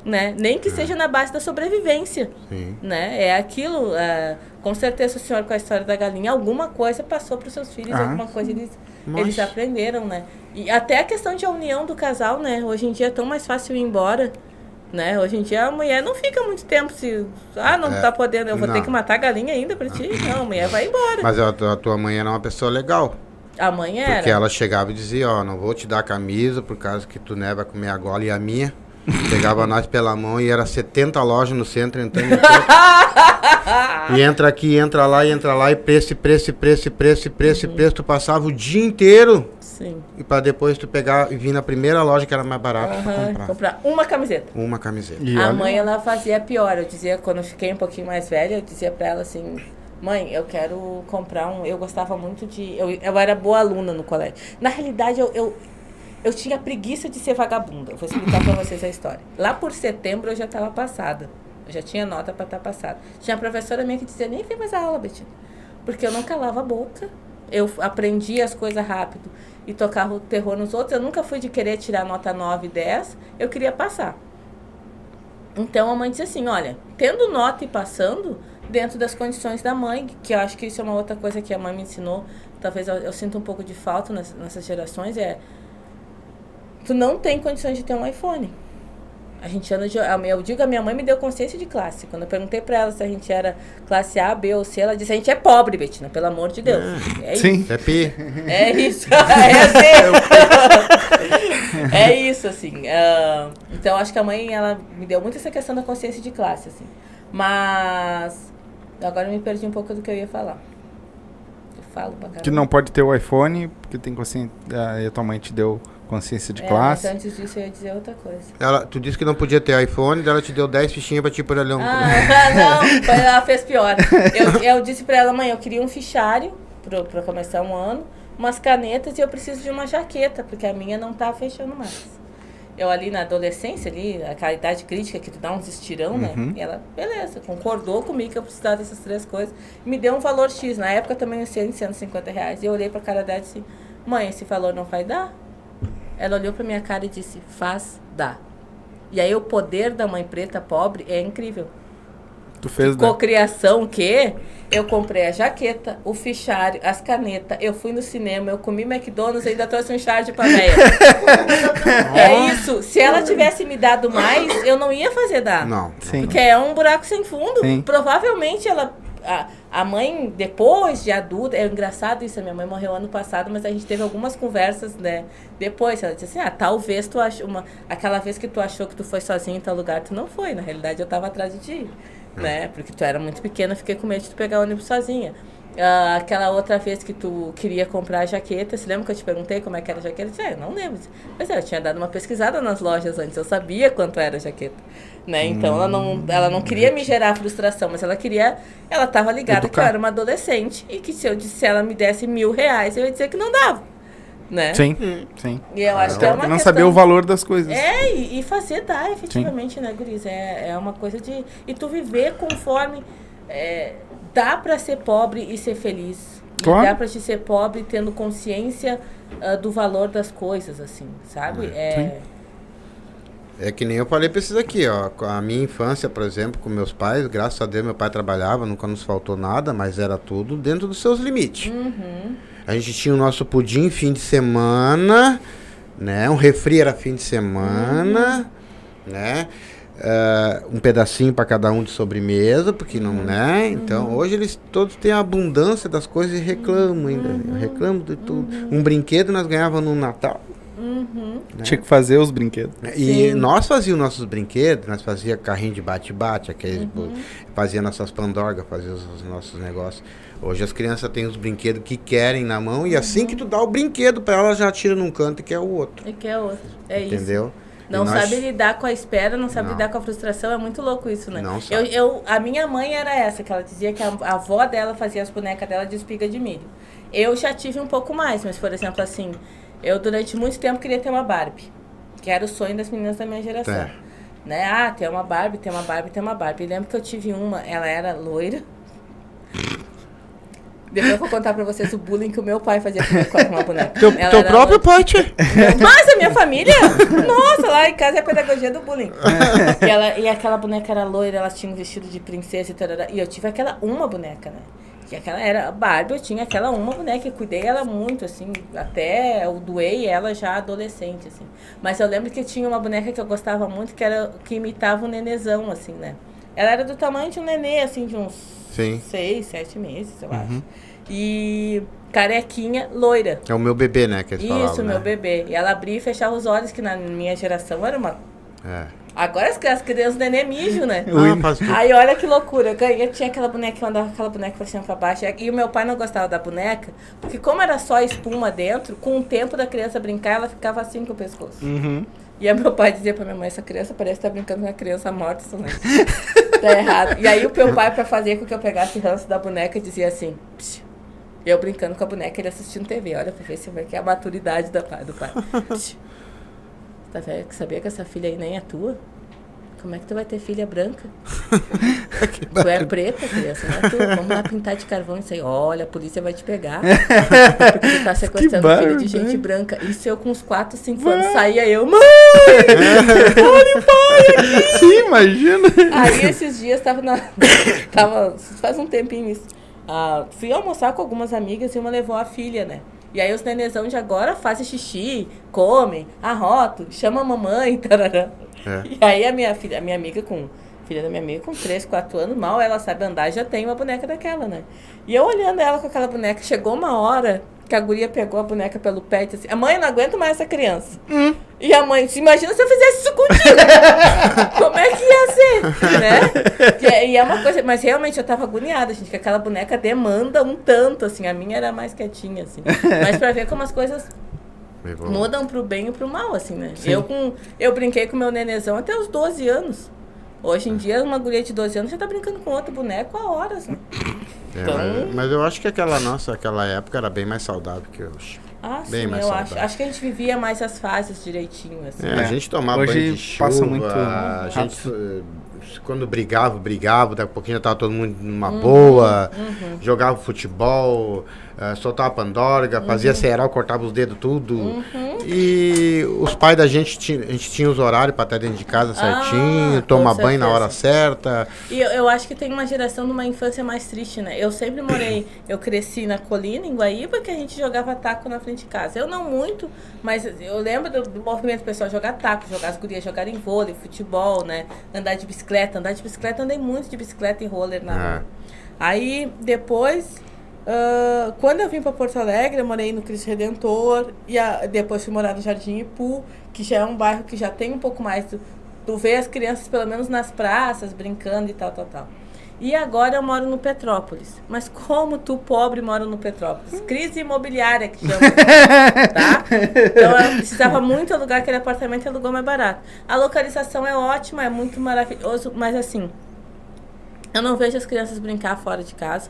né? Nem que é. seja na base da sobrevivência, Sim. né? É aquilo, uh, com certeza o senhor com a história da galinha, alguma coisa passou para os seus filhos, ah, alguma coisa eles mas... Eles aprenderam, né? E até a questão de a união do casal, né? Hoje em dia é tão mais fácil ir embora. Né? Hoje em dia a mulher não fica muito tempo se. Ah, não é, tá podendo, eu vou não. ter que matar a galinha ainda pra ti. Não, a mulher vai embora. Mas a, a tua mãe era uma pessoa legal. A mãe era. Porque ela chegava e dizia, ó, não vou te dar camisa por causa que tu né, vai comer a gola e a minha. Pegava nós pela mão e era 70 lojas no centro, entrando E entra aqui, entra lá, e entra lá, e preço, preço, preço, preço, preço, uhum. preço. Tu passava o dia inteiro. Sim. E para depois tu pegar e vir na primeira loja que era mais barata uhum. pra comprar. Comprar uma camiseta. Uma camiseta. E a mãe, ela fazia pior. Eu dizia, quando eu fiquei um pouquinho mais velha, eu dizia pra ela assim... Mãe, eu quero comprar um. Eu gostava muito de. Eu, eu era boa aluna no colégio. Na realidade, eu, eu, eu tinha preguiça de ser vagabunda. Eu vou explicar para vocês a história. Lá por setembro eu já estava passada. Eu já tinha nota para estar tá passada. Tinha professora minha que dizia, nem vem mais a aula, Betina. Porque eu não calava a boca. Eu aprendi as coisas rápido e tocava o terror nos outros. Eu nunca fui de querer tirar nota 9 e 10. Eu queria passar. Então a mãe disse assim, olha, tendo nota e passando, dentro das condições da mãe, que eu acho que isso é uma outra coisa que a mãe me ensinou, talvez eu, eu sinta um pouco de falta nessas, nessas gerações, é tu não tem condições de ter um iPhone. A gente anda de. Eu digo, a minha mãe me deu consciência de classe. Quando eu perguntei pra ela se a gente era classe A, B ou C, ela disse: a gente é pobre, Betina, pelo amor de Deus. É, é Sim. Isso. É pi. É isso. é assim. é isso, assim. Uh, então, acho que a mãe, ela me deu muito essa questão da consciência de classe, assim. Mas. Agora eu me perdi um pouco do que eu ia falar. Eu falo pra caramba. Que não pode ter o iPhone, porque tem consciência. A tua mãe te deu consciência de é, classe. Mas antes disso eu ia dizer outra coisa. Ela, tu disse que não podia ter iPhone, ela te deu 10 fichinhas pra ti por ali. Um... Ah, não, ela fez pior. Eu, eu disse pra ela, mãe, eu queria um fichário pro, pra começar um ano, umas canetas e eu preciso de uma jaqueta, porque a minha não tá fechando mais. Eu ali na adolescência, ali, aquela idade crítica que tu dá uns estirão, né? uhum. né? E ela, beleza, concordou comigo que eu precisava dessas três coisas. Me deu um valor X. Na época também eu sei 150 reais. E eu olhei pra cara dela e disse, mãe, esse valor não vai dar? Ela olhou para minha cara e disse: faz, dá. E aí o poder da mãe preta pobre é incrível. Tu fez, né? Cocriação que eu comprei a jaqueta, o fichário, as canetas, eu fui no cinema, eu comi McDonald's e ainda trouxe um charge pra véia. é isso. Se ela tivesse me dado mais, eu não ia fazer dar. Não. Sim. Porque é um buraco sem fundo. Sim. Provavelmente ela a, a mãe, depois de adulta, é engraçado isso, a minha mãe morreu ano passado, mas a gente teve algumas conversas, né? Depois, ela disse assim, ah, talvez tu achou, uma, aquela vez que tu achou que tu foi sozinho em tal lugar, tu não foi, na realidade eu tava atrás de ti, hum. né? Porque tu era muito pequena, fiquei com medo de tu pegar o ônibus sozinha. Ah, aquela outra vez que tu queria comprar a jaqueta, você lembra que eu te perguntei como é que era a jaqueta? Eu disse, é, não lembro. Mas é, eu tinha dado uma pesquisada nas lojas antes, eu sabia quanto era a jaqueta. Né? Então ela, não, ela não queria me gerar frustração, mas ela queria. Ela estava ligada que eu Educar. era uma adolescente e que se eu disse, se ela me desse mil reais, eu ia dizer que não dava. Né? Sim, sim. E eu acho que é uma não questão... saber o valor das coisas. É, e, e fazer dar efetivamente, né, Guris? É, é uma coisa de. E tu viver conforme. é, dá pra ser pobre e ser feliz. E Claro. dá pra te ser pobre tendo consciência ah, do valor das coisas, assim, sabe? É, É que nem eu falei pra esses aqui, ó. com A minha infância, por exemplo, com meus pais, graças a Deus meu pai trabalhava, nunca nos faltou nada, mas era tudo dentro dos seus limites. Uhum. A gente tinha o nosso pudim fim de semana, né? Um refri era fim de semana, né? Ah, um pedacinho para cada um de sobremesa, porque não, né? Então, hoje eles todos têm a abundância das coisas e reclamam ainda. Reclamam de tudo. Um brinquedo nós ganhávamos no Natal. Uhum. Tinha que fazer os brinquedos. E Sim. nós fazíamos nossos brinquedos, nós fazia carrinho de bate-bate, aqueles bo- fazia nossas pandorgas, fazia os, os nossos negócios. Hoje as crianças têm os brinquedos que querem na mão e assim que tu dá o brinquedo para ela já tira num canto e quer o outro. E que é outro. É isso. entendeu? Não nós- sabe lidar com a espera, não sabe Não. lidar com a frustração, é muito louco isso, né? Não eu, sabe. eu, a minha mãe era essa, que ela dizia que a, a avó dela fazia as bonecas dela de espiga de milho. Eu já tive um pouco mais, mas, por exemplo, assim, eu durante muito tempo queria ter uma Barbie, que era o sonho das meninas da minha geração. É. Né? Ah, tem uma Barbie, tem uma Barbie, tem uma Barbie. E lembro que eu tive uma, ela era loira. Depois eu vou contar pra vocês o bullying que o meu pai fazia comigo com uma boneca. Teu, teu próprio pai, tia. Mas a minha família? Nossa, lá em casa é a pedagogia do bullying. e, ela, e aquela boneca era loira, ela tinha um vestido de princesa e tarará. E eu tive aquela uma boneca, né? Que aquela era a Barbie, eu tinha aquela uma boneca e cuidei ela muito, assim, até eu doei ela já adolescente, assim. Mas eu lembro que tinha uma boneca que eu gostava muito, que era que imitava um nenezão, assim, né? Ela era do tamanho de um nenê, assim, de uns Sim. seis, sete meses, eu acho. E carequinha, loira. É o meu bebê, né? Que eles Isso, falavam, meu né? bebê. E ela abria e fechava os olhos, que na minha geração era uma. É. Agora as, as crianças neném mijo, né? Ah. Aí olha que loucura, eu ganhei, tinha aquela boneca que eu andava com aquela boneca pra cima pra baixo. E o meu pai não gostava da boneca, porque como era só espuma dentro, com o tempo da criança brincar, ela ficava assim com o pescoço. Uhum. E aí meu pai dizia pra minha mãe, essa criança parece estar brincando com uma criança morta, isso não tá errado. E aí o meu pai, pra fazer com que eu pegasse ranço da boneca, dizia assim, "Psh." eu brincando com a boneca, ele assistindo TV, olha pra ver se vai que é a maturidade da do pai. "Psh, Tá vendo que sabia que essa filha aí nem é tua? Como é que tu vai ter filha branca? tu é preta, criança, não é tua. Vamos lá pintar de carvão isso aí. Olha, a polícia vai te pegar. Porque tu tá sequestrando Que filho de gente branca. Isso eu com uns 4, 5 anos saía eu, mãe! Sim, imagina. Aí esses dias tava na. tava. Faz um tempinho isso. Ah, fui almoçar com algumas amigas e uma levou a filha, né? E aí os nenezão de agora fazem xixi, comem, arrotam, chama a mamãe, tarará. É. E aí a minha filha, a minha amiga com. Filha da minha amiga com 3, 4 anos, mal ela sabe andar, já tem uma boneca daquela, né? E eu olhando ela com aquela boneca, chegou uma hora que a guria pegou a boneca pelo pé e disse assim, a mãe, eu não aguento mais essa criança. E a mãe disse, imagina se eu fizesse isso contigo. Como é que ia ser? Né? E é- E é uma coisa, mas realmente eu tava agoniada, gente, que aquela boneca demanda um tanto, assim, a minha era mais quietinha, assim. Mas pra ver como as coisas mudam pro bem e pro mal, assim, né? Eu, com, eu brinquei com meu nenezão até os 12 anos. Hoje em dia, uma guria de 12 anos já tá brincando com outro boneco há horas, né? É, Então- mas, mas eu acho que aquela nossa, aquela época era bem mais saudável que hoje. Ah, Bem sim, mais eu saudável. acho. Acho que a gente vivia mais as fases direitinho, assim. É, É. A gente tomava Hoje banho de chuva, passa muito a gente eh, quando brigava, brigava, daqui a pouquinho já tava todo mundo numa Uhum, boa, jogava futebol, eh, soltava pandorga, fazia Uhum. cereal, cortava os dedos tudo. E os pais da gente, tinha, a gente tinha os horários para estar dentro de casa certinho, Ah, tomar banho na hora certa. E eu, eu acho que tem uma geração de uma infância mais triste, né? Eu sempre morei, eu cresci na colina, em Guaíba, que a gente jogava taco na frente de casa. Eu não muito, mas eu lembro do, do movimento pessoal jogar taco, jogar as gurias jogarem vôlei, futebol, né? Andar de bicicleta. Andar de bicicleta, andei muito de bicicleta e roller na Ah. Aí, depois, ah, quando eu vim para Porto Alegre, eu morei no Cristo Redentor, e a- depois fui morar no Jardim Ipu, que já é um bairro que já tem um pouco mais do, tu vê as crianças pelo menos nas praças brincando e tal, tal, tal. E agora eu moro no Petrópolis. Mas como tu, pobre, mora no Petrópolis? Crise imobiliária que chama. tá? Então eu precisava muito alugar aquele apartamento e alugou mais barato. A localização é ótima, é muito maravilhoso, mas assim, eu não vejo as crianças brincar fora de casa.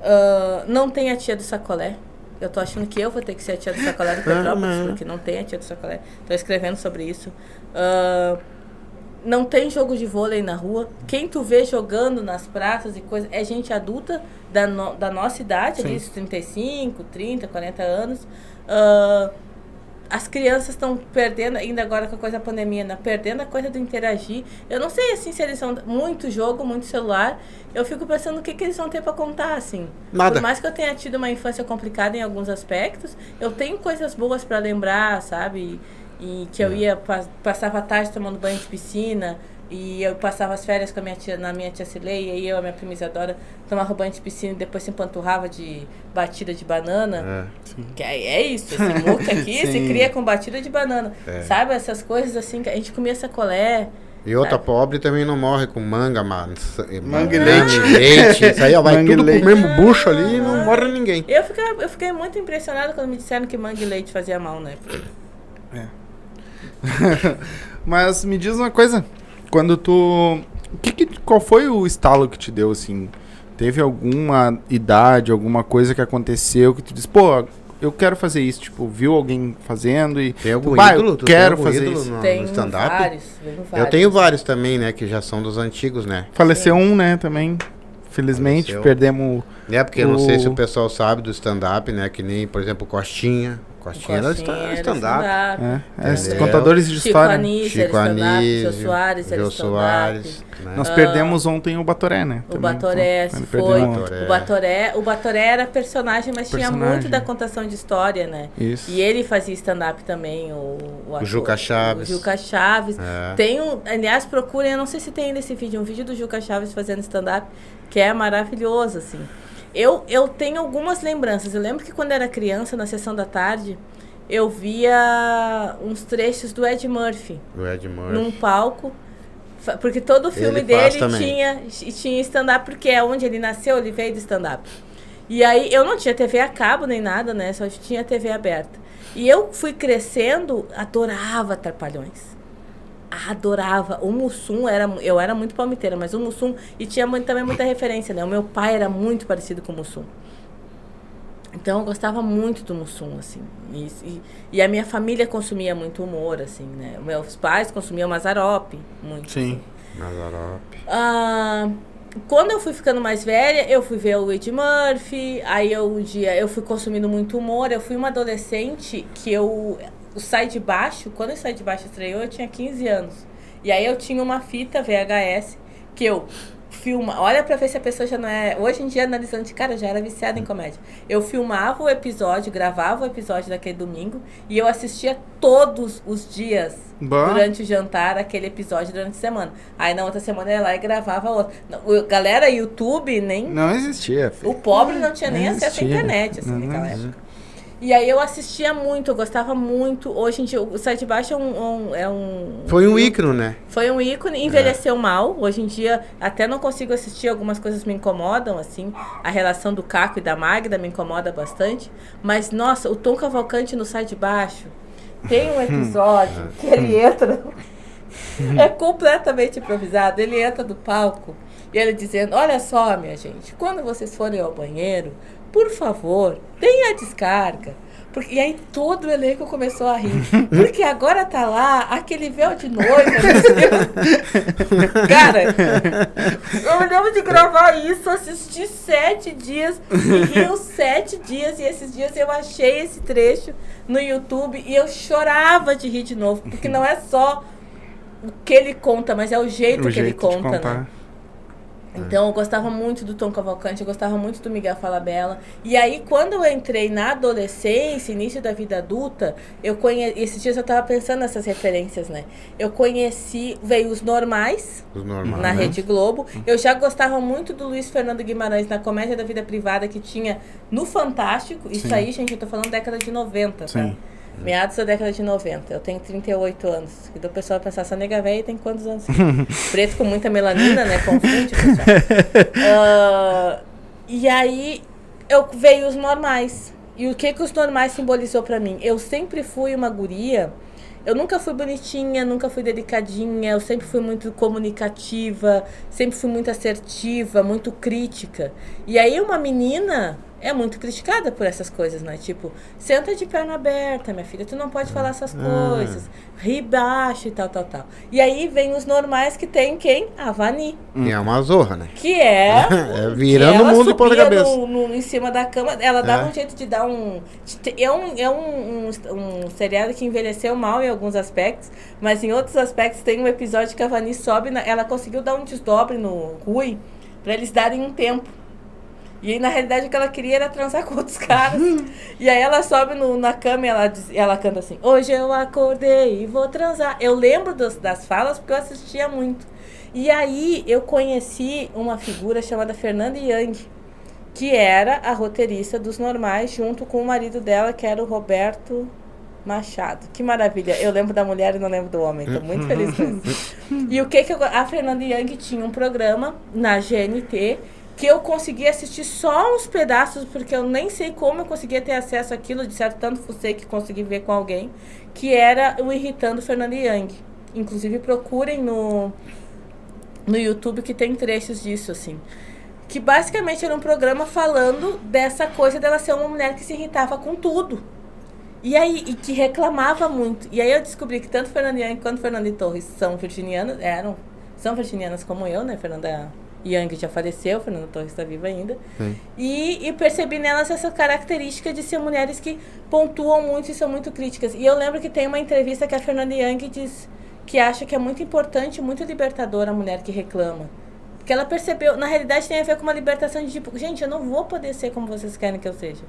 Uh, não tem a tia do sacolé. Eu tô achando que eu vou ter que ser a tia do sacolé do Petrópolis, porque não tem a tia do sacolé. Tô escrevendo sobre isso. Uh, não tem jogo de vôlei na rua. Quem tu vê jogando nas praças e coisas é gente adulta da, no, da nossa idade, ali, 35, 30, 40 anos. Uh, as crianças estão perdendo, ainda agora com a coisa da pandemia, né? perdendo a coisa do interagir. Eu não sei assim se eles são muito jogo, muito celular. Eu fico pensando o que, que eles vão ter para contar, assim. Nada. Por mais que eu tenha tido uma infância complicada em alguns aspectos, eu tenho coisas boas para lembrar, sabe? E que eu é. ia, passava a tarde tomando banho de piscina, e eu passava as férias com a minha tia, na minha tia Cileia, e eu, a minha prima Isadora, tomava banho de piscina e depois se empanturrava de batida de banana. É, que é, é isso, esse muca aqui se cria com batida de banana. É. Sabe, essas coisas assim, que a gente comia sacolé. E outra sabe? pobre também não morre com manga, mano. Manga e leite. leite. Isso aí ó, vai tudo pro mesmo bucho ali e não morre ninguém. Eu fiquei, eu fiquei muito impressionado quando me disseram que manga e leite fazia mal, né? É. Mas me diz uma coisa, quando tu. Que, que, qual foi o estalo que te deu, assim? Teve alguma idade, alguma coisa que aconteceu que tu disse, pô, eu quero fazer isso, tipo, viu alguém fazendo e. Tem algum ídolo? Tu quero fazer isso. No, tem no stand-up? Vários, vários, Eu tenho vários também, né? Que já são dos antigos, né? Faleceu Sim. um, né, também. Felizmente, Faleceu. perdemos. É, porque o... eu não sei se o pessoal sabe do stand-up, né? Que nem, por exemplo, Costinha. Costinha era stand-up. É, é, contadores de história. Chico Anísio, Chico Anísio, Jô Soares, Jô Soares. Né? Nós perdemos ontem o Batoré, né? O Batoré foi. foi. O Batoré, o Batoré era personagem, mas personagem. tinha muito da contação de história, né? Isso. E ele fazia stand-up também, o, o, ator, o Juca Chaves. O Juca Chaves. É. Tem um, aliás, procurem, eu não sei se tem ainda esse vídeo, um vídeo do Juca Chaves fazendo stand-up, que é maravilhoso, assim. Eu, eu tenho algumas lembranças. Eu lembro que quando era criança, na sessão da tarde, eu via uns trechos do Ed Murphy. Do Ed Murphy. Num palco. Porque todo o filme ele dele tinha, tinha stand-up, porque é onde ele nasceu, ele veio do stand-up. E aí eu não tinha TV a cabo nem nada, né? Só tinha TV aberta. E eu fui crescendo, adorava Trapalhões adorava. O Mussum era. Eu era muito palmiteira, mas o Mussum. E tinha muito, também muita referência, né? O meu pai era muito parecido com o Mussum. Então eu gostava muito do Mussum, assim. E, e, e, a minha família consumia muito humor, assim, né? Meus pais consumiam Mazarope, muito. Sim. Assim. Mazarope. Ah, quando eu fui ficando mais velha, eu fui ver o Ed Murphy. Aí eu, um dia eu fui consumindo muito humor. Eu fui uma adolescente que eu o Sai de Baixo, quando o Sai de Baixo estreou, eu tinha 15 anos. E aí eu tinha uma fita VHS que eu filma, olha pra ver se a pessoa já não é. Hoje em dia, analisando de cara, já era viciada em comédia. Eu filmava o episódio, gravava o episódio daquele domingo e eu assistia todos os dias bah. durante o jantar aquele episódio durante a semana. Aí na outra semana eu ia lá e gravava outro. Galera, YouTube nem. Não existia. Filho. O pobre não tinha nem não acesso à internet, assim, não, naquela não época. E aí eu assistia muito, eu gostava muito. Hoje em dia, o Sai de Baixo é um, um é um. Foi um ícone, né? Foi um ícone, envelheceu é. mal. Hoje em dia, até não consigo assistir, algumas coisas me incomodam, assim. A relação do Caco e da Magda me incomoda bastante. Mas, nossa, o Tom Cavalcante no Sai de Baixo tem um episódio que ele entra. é completamente improvisado. Ele entra do palco e ele dizendo: Olha só, minha gente, quando vocês forem ao banheiro, por favor, tenha descarga. Porque, e aí todo o elenco começou a rir. Porque agora tá lá aquele véu de noiva. Cara, eu me lembro de gravar isso, assisti sete dias e riu sete dias. E esses dias eu achei esse trecho no YouTube e eu chorava de rir de novo. Porque não é só o que ele conta, mas é o jeito o que jeito ele conta, né? Então eu gostava muito do Tom Cavalcante, eu gostava muito do Miguel Falabella. E aí quando eu entrei na adolescência, início da vida adulta, eu conheci, esses dias eu tava pensando nessas referências, né? Eu conheci, veio os normais, os normais na né? Rede Globo. Eu já gostava muito do Luiz Fernando Guimarães na Comédia da Vida Privada que tinha no Fantástico. Isso Sim. aí, gente, eu tô falando década de 90, tá? Meados da década de 90. Eu tenho 38 anos. E do pessoal pensar, essa nega velha tem quantos anos? Preto com muita melanina, né? Confunde, pessoal. Uh, e aí eu veio os normais. E o que que os normais simbolizou para mim? Eu sempre fui uma guria eu nunca fui bonitinha, nunca fui delicadinha, eu sempre fui muito comunicativa, sempre fui muito assertiva, muito crítica. E aí uma menina é muito criticada por essas coisas, né? Tipo, senta de perna aberta, minha filha, tu não pode falar essas ah. coisas. Ri baixo e tal, tal, tal. E aí vem os normais que tem quem? A Vani. Que é uma zorra, né? Que é. é virando o mundo por cabeça. No, no, em cima da cama, ela dava é. um jeito de dar um. É um, é um, um, um seriado que envelheceu mal em alguns aspectos, mas em outros aspectos tem um episódio que a Vani sobe, na, ela conseguiu dar um desdobre no Rui para eles darem um tempo. E aí, na realidade, o que ela queria era transar com outros caras. e aí ela sobe no, na cama e ela, diz, ela canta assim: Hoje eu acordei e vou transar. Eu lembro dos, das falas porque eu assistia muito. E aí eu conheci uma figura chamada Fernanda Young, que era a roteirista dos normais, junto com o marido dela, que era o Roberto Machado. Que maravilha. Eu lembro da mulher e não lembro do homem. Estou muito feliz com isso. E o que que eu, a Fernanda Young tinha um programa na GNT que eu consegui assistir só uns pedaços, porque eu nem sei como eu conseguia ter acesso àquilo, de certo tanto fosse que consegui ver com alguém, que era o Irritando Fernando Young. Inclusive procurem no, no YouTube que tem trechos disso, assim. Que basicamente era um programa falando dessa coisa dela ser uma mulher que se irritava com tudo. E aí, e que reclamava muito. E aí eu descobri que tanto Fernanda Young quanto Fernanda Torres são virginianas, eram, são virginianas como eu, né? Fernanda Yang já faleceu, Fernanda Torres está viva ainda. E, e, percebi nelas essa característica de ser mulheres que pontuam muito e são muito críticas. E eu lembro que tem uma entrevista que a Fernanda Yang diz que acha que é muito importante, muito libertadora a mulher que reclama. Porque ela percebeu, na realidade tem a ver com uma libertação de tipo, gente, eu não vou poder ser como vocês querem que eu seja.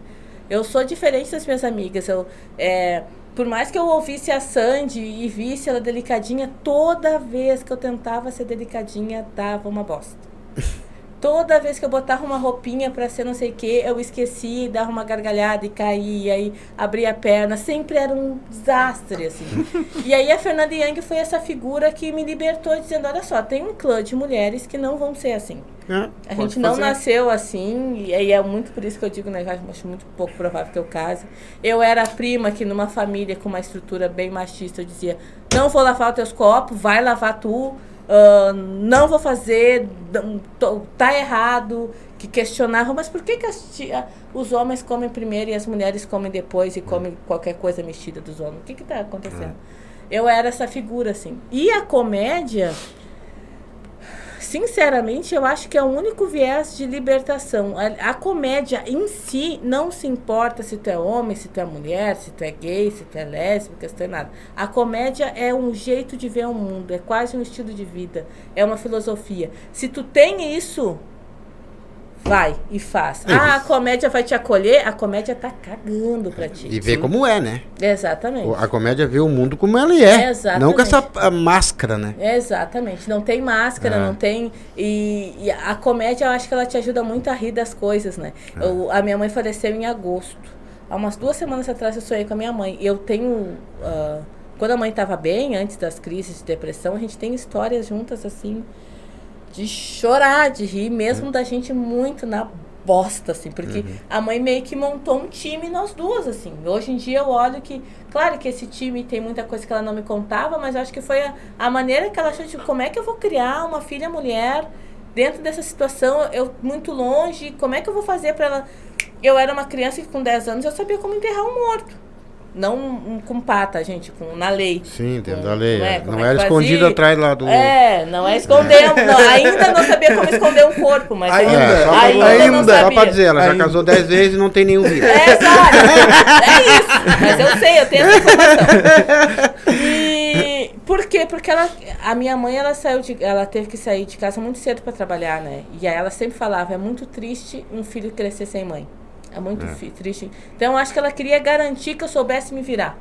Eu sou diferente das minhas amigas. Eu, é, por mais que eu ouvisse a Sandy e visse ela delicadinha, toda vez que eu tentava ser delicadinha, dava uma bosta. Toda vez que eu botava uma roupinha para ser não sei o que, eu esqueci, dava uma gargalhada e caía, e abria a perna. Sempre era um desastre, assim. e aí a Fernanda Young foi essa figura que me libertou, dizendo: olha só, tem um clã de mulheres que não vão ser assim. É, a gente não fazer. nasceu assim, e aí é muito por isso que eu digo, né? Eu acho muito pouco provável que eu case. Eu era a prima que numa família com uma estrutura bem machista, eu dizia: não vou lavar os teus copos, vai lavar tu uh, não vou fazer, tá errado, que questionavam, mas por que, que as, os homens comem primeiro e as mulheres comem depois e comem qualquer coisa mexida dos homens? O que está acontecendo? É. Eu era essa figura, assim. E a comédia sinceramente, eu acho que é o único viés de libertação. A, a, comédia em si não se importa se tu é homem, se tu é mulher, se tu é gay, se tu é lésbica, se tu é nada. A comédia é um jeito de ver o mundo, é quase um estilo de vida, é uma filosofia. Se tu tem isso, Vai e faz. É ah, a comédia vai te acolher, a comédia tá cagando pra ti. E vê Sim. como é, né? Exatamente. A comédia vê o mundo como ele é. Exatamente. Não com essa máscara, né? Exatamente. Não tem máscara, é. não tem. E, e, a comédia, eu acho que ela te ajuda muito a rir das coisas, né? É. Eu, a minha mãe faleceu em agosto. Há umas duas semanas atrás eu sonhei com a minha mãe. Eu tenho. Uh, quando a mãe estava bem, antes das crises de depressão, a gente tem histórias juntas assim de chorar, de rir, mesmo da gente muito na bosta, assim, porque uhum. a mãe meio que montou um time nós duas, assim. Hoje em dia eu olho que, claro que esse time tem muita coisa que ela não me contava, mas eu acho que foi a, a maneira que ela achou, tipo, como é que eu vou criar uma filha mulher dentro dessa situação, eu muito longe, como é que eu vou fazer para ela... Eu era uma criança que com 10 anos eu sabia como enterrar um morto. Não com pata, gente, com, na lei. Sim, dentro da lei. Não, é, não é era escondido atrás lá do. É, não é esconder. não, ainda não sabia como esconder um corpo, mas. Ainda, é, só, ainda, ainda, só pra dizer, ela ainda. já casou dez vezes e não tem nenhum filho. É, exato. é isso. Mas eu sei, eu tenho essa informação. E por quê? Porque ela, a minha mãe, ela saiu de, ela teve que sair de casa muito cedo para trabalhar, né? E aí ela sempre falava, é muito triste um filho crescer sem mãe. É muito é. triste. Então, acho que ela queria garantir que eu soubesse me virar.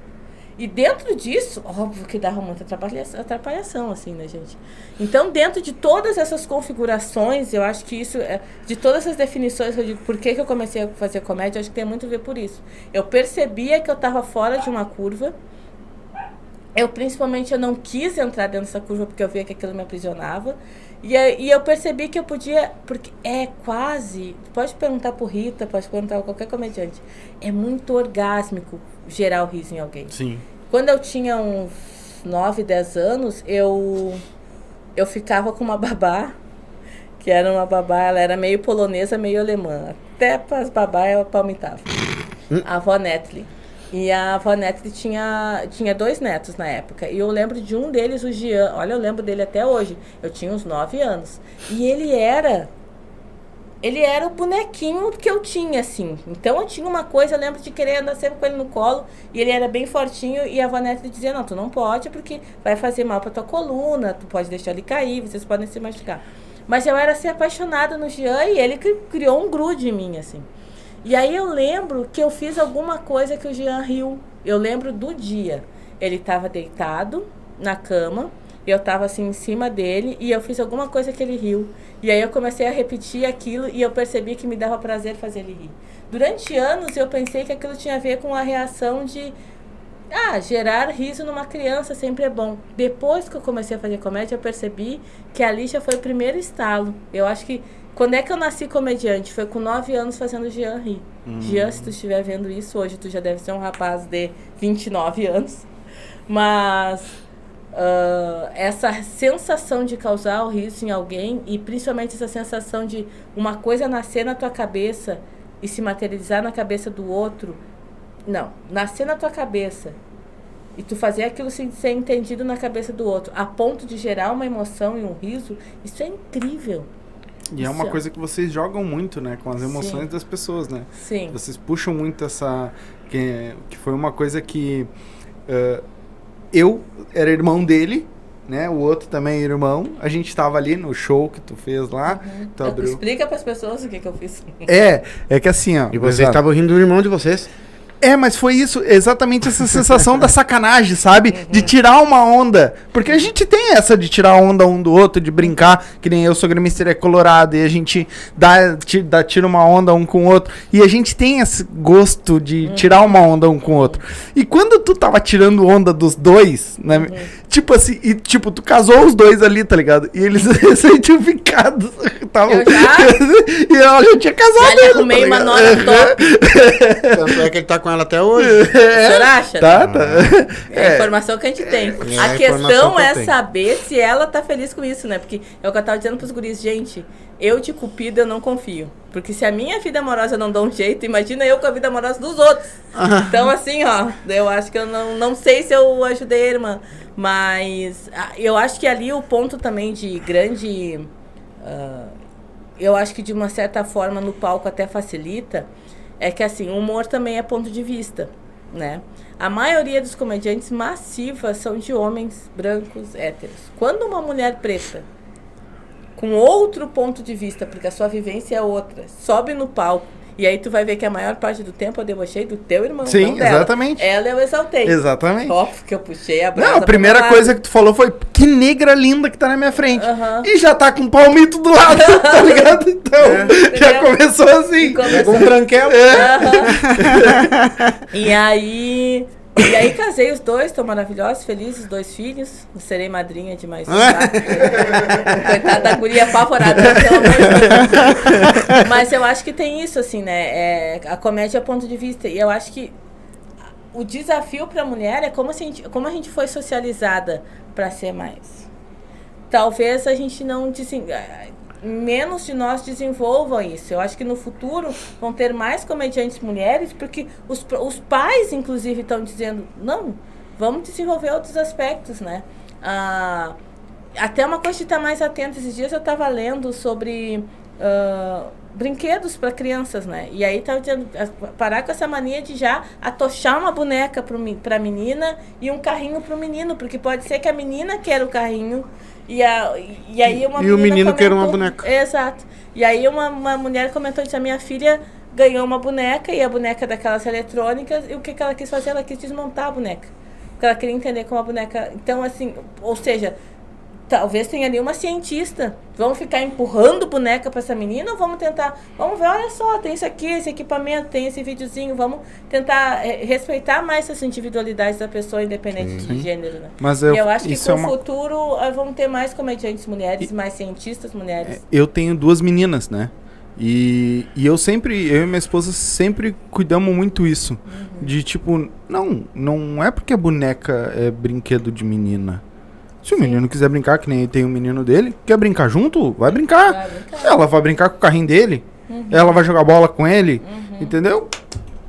E dentro disso, óbvio que dava muita atrapalhação, atrapalhação, assim, né, gente? Então, dentro de todas essas configurações, eu acho que isso, é, de todas essas definições, eu digo, por que, que eu comecei a fazer comédia, eu acho que tem muito a ver por isso. Eu percebia que eu estava fora de uma curva, eu principalmente eu não quis entrar dentro dessa curva porque eu via que aquilo me aprisionava. E, e eu percebi que eu podia, porque é quase, pode perguntar pro Rita, pode perguntar a qualquer comediante, é muito orgásmico gerar o riso em alguém. Sim. Quando eu tinha uns 9, 10 anos, eu eu ficava com uma babá, que era uma babá, ela era meio polonesa, meio alemã. Até para as babá ela palmitava. Hum? A avó Netli. E a avó Netli tinha, tinha dois netos na época. E eu lembro de um deles, o Jean. Olha, eu lembro dele até hoje. Eu tinha uns 9 anos. E ele era ele era o bonequinho que eu tinha, assim. Então eu tinha uma coisa, eu lembro de querer andar sempre com ele no colo, e ele era bem fortinho, e a Vanessa dizia, não, tu não pode, porque vai fazer mal pra tua coluna, tu pode deixar ele cair, vocês podem se machucar. Mas eu era assim, apaixonada no Jean, e ele criou um grude em mim, assim. E aí eu lembro que eu fiz alguma coisa que o Jean riu. Eu lembro do dia. Ele estava deitado na cama, eu estava assim em cima dele, e eu fiz alguma coisa que ele riu. E aí eu comecei a repetir aquilo e eu percebi que me dava prazer fazer ele rir. Durante anos eu pensei que aquilo tinha a ver com a reação de ah, gerar riso numa criança sempre é bom. Depois que eu comecei a fazer comédia, eu percebi que ali já foi o primeiro estalo. Eu acho que quando é que eu nasci comediante? Foi com 9 anos fazendo Jean rir. Hum. Jean, se tu estiver vendo isso hoje, tu já deve ser um rapaz de 29 anos. Mas uh, essa sensação de causar o riso em alguém e principalmente essa sensação de uma coisa nascer na tua cabeça e se materializar na cabeça do outro. Não, nascer na tua cabeça e tu fazer aquilo ser entendido na cabeça do outro, a ponto de gerar uma emoção e um riso, isso é incrível. E é uma coisa que vocês jogam muito, né? Com as emoções Sim. das pessoas, né? Sim. Vocês puxam muito essa. Que, que foi uma coisa que. Uh, eu era irmão dele, né? O outro também é irmão. A gente estava ali no show que tu fez lá. Uhum. Tu abriu... Explica para as pessoas o que, que eu fiz. É, é que assim, ó. E vocês estavam rindo do irmão de vocês? É, mas foi isso, exatamente essa sensação da sacanagem, sabe? Uhum. De tirar uma onda. Porque a gente tem essa de tirar onda um do outro, de brincar, que nem eu sou gremista é colorado, e a gente dá, dá, tira uma onda um com o outro. E a gente tem esse gosto de uhum. tirar uma onda um com o outro. E quando tu tava tirando onda dos dois, né? Tipo assim, e tipo, tu casou os dois ali, tá ligado? E eles recentificados. Tavam... Eu já? e ela já tinha casado. Já arrumei tá uma nota top. Tanto é que ele tá com ela até hoje. É, o senhor acha? Tá, tá. É a informação que a gente tem. É a, a questão é saber se ela tá feliz com isso, né? Porque é o que eu tava dizendo pros guris, gente, eu de cupido eu não confio. Porque se a minha vida amorosa não dá um jeito, imagina eu com a vida amorosa dos outros. Então, assim, ó, eu acho que eu não, não sei se eu ajudei a irmã. Mas eu acho que ali o ponto também de grande. Uh, eu acho que de uma certa forma no palco até facilita é que assim, o humor também é ponto de vista, né? A maioria dos comediantes massivas são de homens brancos, héteros. Quando uma mulher preta, com outro ponto de vista, porque a sua vivência é outra, sobe no palco e aí tu vai ver que a maior parte do tempo eu debochei do teu irmão. Sim, exatamente. Ela eu exaltei. Exatamente. Óbvio que eu puxei a brasa. Não, a primeira coisa que tu falou foi que negra linda que tá na minha frente. E já tá com um palmito do lado, tá ligado? Então, é. já começou assim. Começou. Com um tranquelo. É. e aí e aí casei os dois, estão maravilhosos, felizes, dois filhos. Serei madrinha de mais um. Tá? Coitada da guria apavorada, pelo amor de Deus. Mas eu acho que tem isso, assim, né? É, a comédia é ponto de vista. E eu acho que o desafio para a mulher é como a gente, como a gente foi socializada para ser mais. Talvez a gente não menos de nós desenvolvam isso. Eu acho que no futuro vão ter mais comediantes mulheres, porque os, os pais, inclusive, estão dizendo, não, vamos desenvolver outros aspectos, né? Ah, até uma coisa de estar mais atento. Esses dias eu estava lendo sobre uh, brinquedos para crianças, né? E aí estava dizendo, parar com essa mania de já atochar uma boneca para a menina e um carrinho para o menino, porque pode ser que a menina queira o carrinho e, a, e aí uma E o menino comentou, quer uma boneca. Exato. E aí uma, uma mulher comentou que a minha filha ganhou uma boneca e a boneca daquelas eletrônicas, e o que, que ela quis fazer? Ela quis desmontar a boneca. Porque ela queria entender como a boneca. Então, assim, ou seja, talvez tenha ali uma cientista. Vamos ficar empurrando boneca para essa menina ou vamos tentar. Vamos ver, olha só, tem isso aqui, esse equipamento, tem esse videozinho. Vamos tentar é, respeitar mais essa individualidade da pessoa, independente Sim. de gênero, né? Mas eu, e eu acho que isso com é o uma... futuro ah, vamos ter mais comediantes mulheres, mais cientistas mulheres. Eu tenho duas meninas, né? E, e eu sempre, eu e minha esposa sempre cuidamos muito isso. De tipo, não, não é porque a boneca é brinquedo de menina. Se o Sim. menino quiser brincar, que nem tem o menino dele, quer brincar junto? Vai brincar. Vai brincar. Ela vai brincar com o carrinho dele. Uhum. Ela vai jogar bola com ele. Entendeu?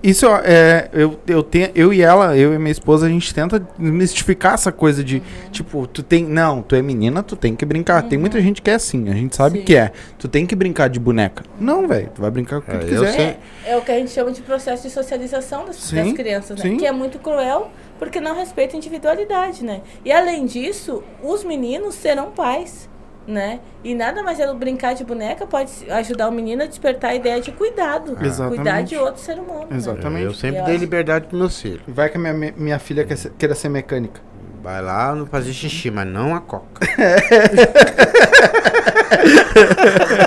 Isso é. Eu, eu, tenho, eu e ela, eu e minha esposa, a gente tenta mistificar essa coisa de, tipo, tu tem. Não, tu é menina, tu tem que brincar. Tem muita gente que é assim, a gente sabe Sim. que é. Tu tem que brincar de boneca. Não, velho, tu vai brincar com o que É, tu quiser. sei. É o que a gente chama de processo de socialização das, Sim, das crianças, né? sim. Que é muito cruel porque não respeita a individualidade, né? E além disso, os meninos serão pais, né? E nada mais é brincar de boneca pode ajudar o menino a despertar a ideia de cuidado. Exatamente. Cuidar de outro ser humano. né? Exatamente. Eu sempre Eu dei acho. liberdade pros meus filhos. Vai que a minha, minha filha quer ser- queira ser mecânica. Vai lá não fazer xixi, mas não a coca.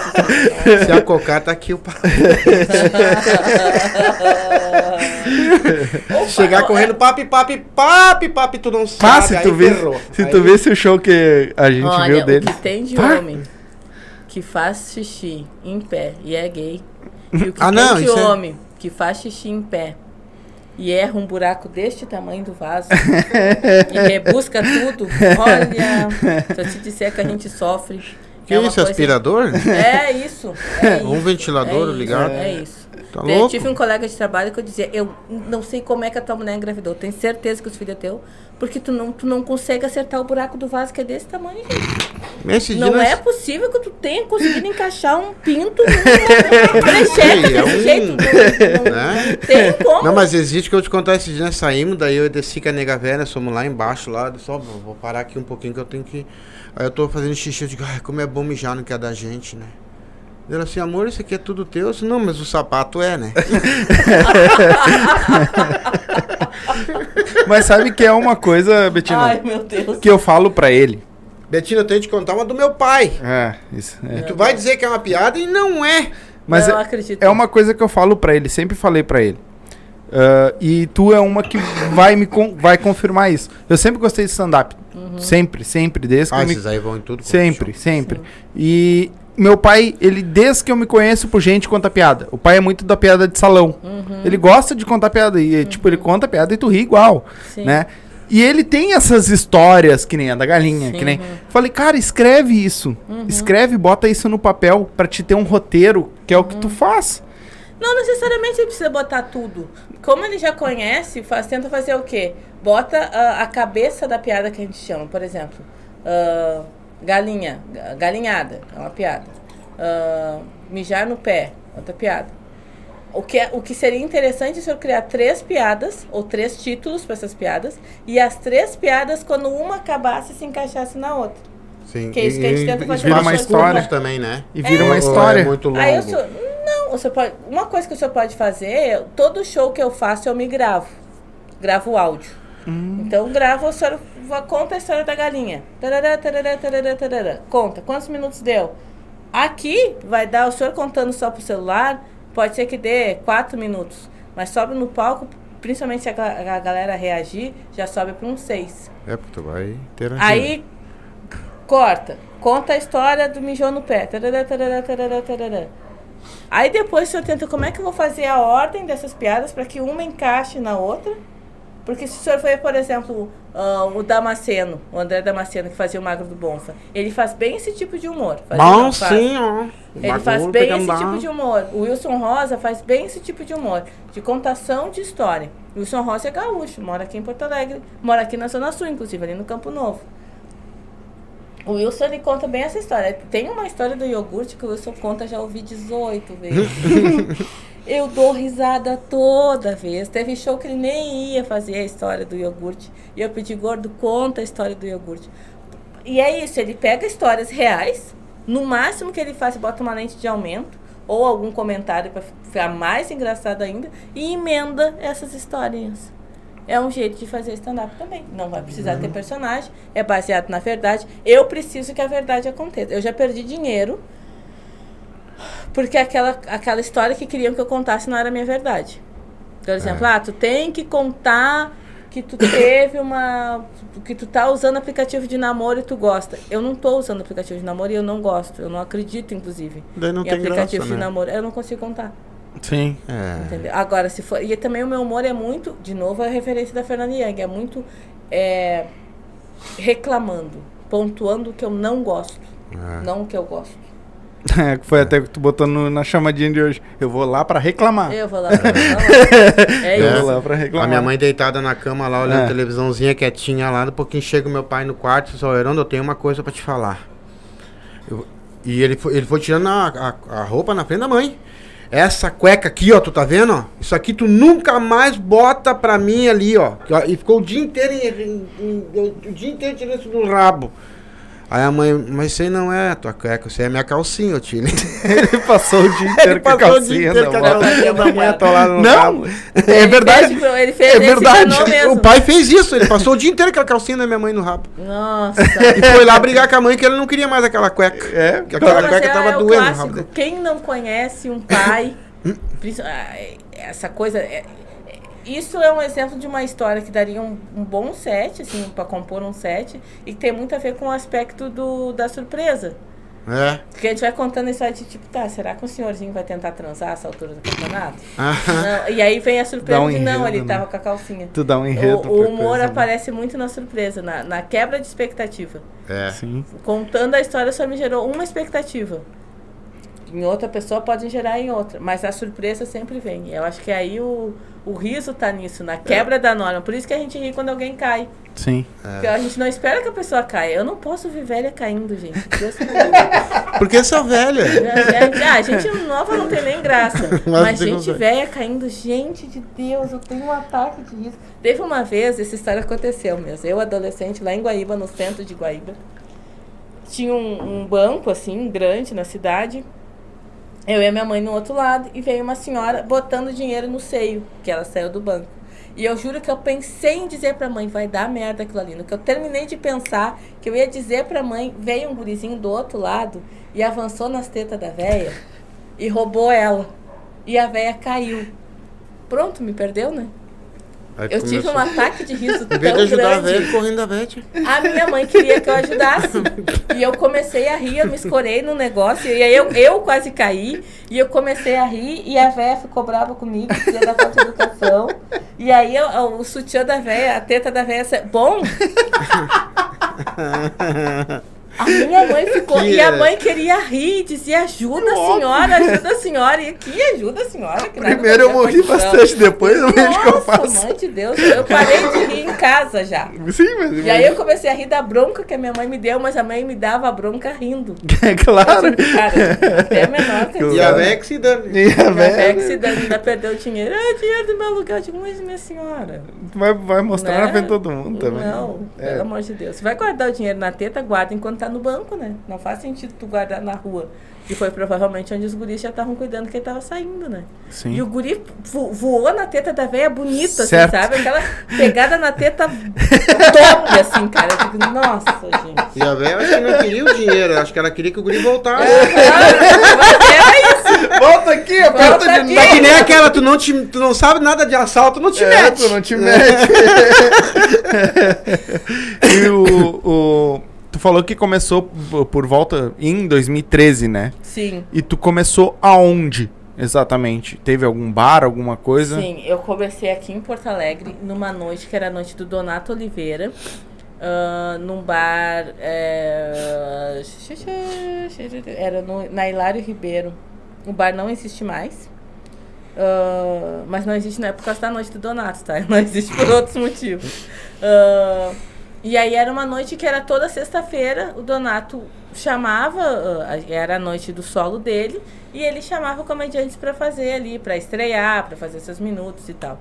Se a cocar, tá aqui o pa- Chegar correndo, papi, papi, papi, papi, tu não sabe. Ah, se tu aí vê, ferrou. se Aí- tu vê o show que a gente Olha, viu dele. o que tem de Pá. homem que faz xixi em pé e é gay. E o que Ah, tem não, de é- homem que faz xixi em pé e erra um buraco deste tamanho do vaso e rebusca tudo, olha, se eu te disser que a gente sofre. Que é isso, coisa- aspirador? É isso. É Um isso, ventilador é isso, ligado? É isso. Tá eu tive um colega de trabalho que eu dizia, eu não sei como é que a tua mulher engravidou. Tenho certeza que os filhos é teu, porque tu não, tu não consegue acertar o buraco do vaso que é desse tamanho, gente. Não nós- é possível que tu tenha conseguido encaixar um pinto numa é desse um- jeito. Não, não, né? não tem como. Não, mas existe que eu te contar esses dias, saímos, daí eu desci com a nega velha, fomos lá embaixo, lá, só vou parar aqui um pouquinho que eu tenho que. Aí eu tô fazendo xixi, eu digo, ai, como é bom mijar no que é da gente, né? Ela assim, amor, isso aqui é tudo teu? Eu disse, não, mas o sapato é, né? Mas sabe que é uma coisa, Betina, Ai, meu Deus. que eu falo pra ele. Betina, eu tenho que te contar uma do meu pai. É, isso. é. Tu vai dizer que é uma piada e não é. Mas não é, acredito. é uma coisa que eu falo pra ele, sempre falei pra ele. Ah, e tu é uma que vai me con- vai confirmar isso. Eu sempre gostei de stand-up. Uhum. Sempre, sempre, desde que Ah, me esses aí vão em tudo. Sempre, sempre. E meu pai, ele, desde que eu me conheço por gente, conta piada. O pai é muito da piada de salão. Uhum. Ele gosta de contar piada. E, tipo, ele conta piada e tu ri igual, Sim. né? E ele tem essas histórias, que nem a da galinha, Sim, que nem... uhum. Falei, cara, escreve isso. Escreve, bota isso no papel pra te ter um roteiro, que é o que Uhum. tu faz. Não necessariamente ele precisa botar tudo. Como ele já conhece, faz, tenta fazer o quê? Bota ah, a cabeça da piada que a gente chama, por exemplo. ah, galinha, ga- galinhada, é uma piada. Ah, mijar no pé, outra piada. O que, é- o que seria interessante é se eu criar três piadas, ou três títulos para essas piadas, e as três piadas, quando uma acabasse, se encaixasse na outra. Sim. Que é isso que a gente tenta e fazer vira uma história. também, né? E vira Ou- uma história. É muito longo. Aí eu sou, não, você pode, uma coisa que o senhor pode fazer, todo show que eu faço eu me gravo. Gravo o áudio. Então gravo, o senhor conta a história da galinha. Tarará, tarará, tarará, tarará. Conta, quantos minutos deu? Aqui vai dar o senhor contando só pro celular, pode ser que dê quatro minutos. Mas sobe no palco, principalmente se a, a galera reagir, já sobe para uns seis. É, porque tu vai interagir. Aí corta, conta a história do mijou no pé. Tarará, tarará, tarará, tarará. Aí depois o senhor tenta como é que eu vou fazer a ordem dessas piadas para que uma encaixe na outra. Porque se o senhor for, por exemplo, ah, o Damasceno, o André Damasceno, que fazia o Magro do Bonfa, ele faz bem esse tipo de humor. Bom, sim, ó. Ele faz bem esse tipo de humor. O Wilson Rosa faz bem esse tipo de humor, de contação de história. O Wilson Rosa é gaúcho, mora aqui em Porto Alegre, mora aqui na Zona Sul, inclusive, ali no Campo Novo. O Wilson ele conta bem essa história. Tem uma história do iogurte que o Wilson conta, já ouvi 18 vezes. Eu dou risada toda vez. Teve show que ele nem ia fazer a história do iogurte. E eu pedi, gordo, conta a história do iogurte. E é isso, ele pega histórias reais, no máximo que ele faz, bota uma lente de aumento, ou algum comentário para ficar mais engraçado ainda, e emenda essas historinhas. É um jeito de fazer stand-up também. Não vai precisar ter personagem, é baseado na verdade. Eu preciso que a verdade aconteça. Eu já perdi dinheiro porque aquela, aquela história que queriam que eu contasse não era minha verdade. Por exemplo, ah, tu tem que contar que tu teve uma. que tu tá usando aplicativo de namoro e tu gosta. Eu não tô usando aplicativo de namoro e eu não gosto. Eu não acredito, inclusive. Daí não em tem aplicativo graça, de né? namoro. Eu não consigo contar. Sim. É. Entendeu? Agora, se for. E também o meu humor é muito. De novo, a referência da Fernanda Young. É muito. é, reclamando. Pontuando o que eu não gosto. É. Não o que eu gosto. É, foi até o que tu botou no- na chamadinha de hoje. Eu vou lá pra reclamar. Eu vou lá pra reclamar. É Eu isso. vou lá pra reclamar. A minha mãe deitada na cama lá, olhando É. televisãozinha quietinha lá, a pouquinho chega o meu pai no quarto e diz, ó, Herondo, eu tenho uma coisa pra te falar. Eu- e ele foi, ele foi tirando a, a, a roupa na frente da mãe. Essa cueca aqui, ó, tu tá vendo, ó? Isso aqui tu nunca mais bota pra mim ali, ó. E ficou o dia inteiro, em, em- em- o dia inteiro tirando isso do rabo. Aí a mãe, mas isso aí não é a tua cueca, isso aí é minha calcinha, ô tio. Ele passou o dia inteiro com a passou o dia calcinha inteiro da com a avó. calcinha da mãe atolada no Não, é Ele verdade. fez, ele fez, É ele se verdade. O pai fez isso, ele passou o dia inteiro com a calcinha da minha mãe no rabo. Nossa. E foi lá brigar com a mãe que ele não queria mais aquela cueca. É, Que aquela cueca é- tava é doendo no clássico. rabo. Quem não conhece um pai, ah, é- essa coisa. Isso é um exemplo de uma história que daria um, um bom set, assim, para compor um set, e que tem muito a ver com o aspecto do, da surpresa. É. Porque a gente vai contando a história de tipo, tá, será que o senhorzinho vai tentar transar essa altura do campeonato? Ah, Não, e aí vem a surpresa um de não, ele né? tava com a calcinha. Tu dá um enredo. O, o humor coisa, né? aparece muito na surpresa, na, na quebra de expectativa. é. Sim. Contando a história só me gerou uma expectativa. Em outra pessoa pode gerar em outra, mas a surpresa sempre vem. Eu acho que aí o, o riso tá nisso, na quebra da norma. Por isso que a gente ri quando alguém cai. Sim. Porque a gente não espera que a pessoa caia. Eu não posso ver velha caindo, gente. Porque sou velha. Ah, a gente nova não tem nem graça. Mas Mas gente velha caindo, gente de Deus, eu tenho um ataque de riso. Teve uma vez, essa história aconteceu mesmo. Eu, adolescente, lá em Guaíba, no centro de Guaíba, tinha um, um banco, assim, grande na cidade. Eu e a minha mãe no outro lado, e veio uma senhora botando dinheiro no seio, que ela saiu do banco. E eu juro que eu pensei em dizer pra mãe, vai dar merda aquilo ali. No que eu terminei de pensar, que eu ia dizer pra mãe, veio um gurizinho do outro lado e avançou nas tetas da véia e roubou ela. E a véia caiu. Pronto, me perdeu, né? Aí Eu tive começou- um ataque de riso tão vez de ajudar a grande. velha, correndo da Beth. A minha mãe queria que eu ajudasse. E eu comecei a rir, eu me escorei no negócio. E aí eu, eu quase caí. E eu comecei a rir. E a véia ficou brava comigo, queria dar conta de educação. E aí eu- eu- o sutiã da véia, a teta da véia. sa- Bom! A minha mãe ficou. Que E a é- mãe queria rir, dizia: ajuda a senhora, ajuda a senhora. E que ajuda a senhora? Primeiro eu morri bastante, depois eu vejo o que eu Nossa, faço. mãe de Deus, eu parei de rir em casa já. Sim, mas. E aí eu comecei a rir da bronca que a minha mãe me deu, mas a mãe me dava a bronca rindo. É claro. Eu digo, cara, até menor que E a velha que se dane. E a véia que velha se dane, ainda perdeu o dinheiro. Ah, dinheiro do meu aluguel. Eu digo, mas minha senhora. vai, vai mostrar né? na frente de todo mundo também. Não, É. pelo amor de Deus. Vai guardar o dinheiro na teta, guarda enquanto tá no banco, né? Não faz sentido tu guardar na rua. Que foi provavelmente onde os guris já estavam cuidando que ele tava saindo, né? Sim. E o guri vo- voou na teta da véia bonita, assim, sabe? Aquela pegada na teta top, assim, cara. Eu digo, nossa, gente. E a velha acho que não queria o dinheiro, acho que ela queria que o guri voltasse. Mas era isso. Volta aqui, aperta Volta de aqui. Tá que nem aquela, tu não, te, tu não sabe nada de assalto, não te É, mete. tu não te mete. e o, o- Tu falou que começou por volta em 2013, né? Sim. E tu começou aonde exatamente? Teve algum bar, alguma coisa? Sim, eu comecei aqui em Porto Alegre numa noite que era a noite do Donato Oliveira, ah, num bar. é, era no, na Hilário Ribeiro. O bar não existe mais. Ah, mas não existe não é por causa da noite do Donato, tá? Não existe por outros motivos. Ah, e aí era uma noite que era toda sexta-feira, o Donato chamava, ah, era a noite do solo dele, e ele chamava comediantes pra fazer ali, pra estrear, pra fazer seus minutos e tal.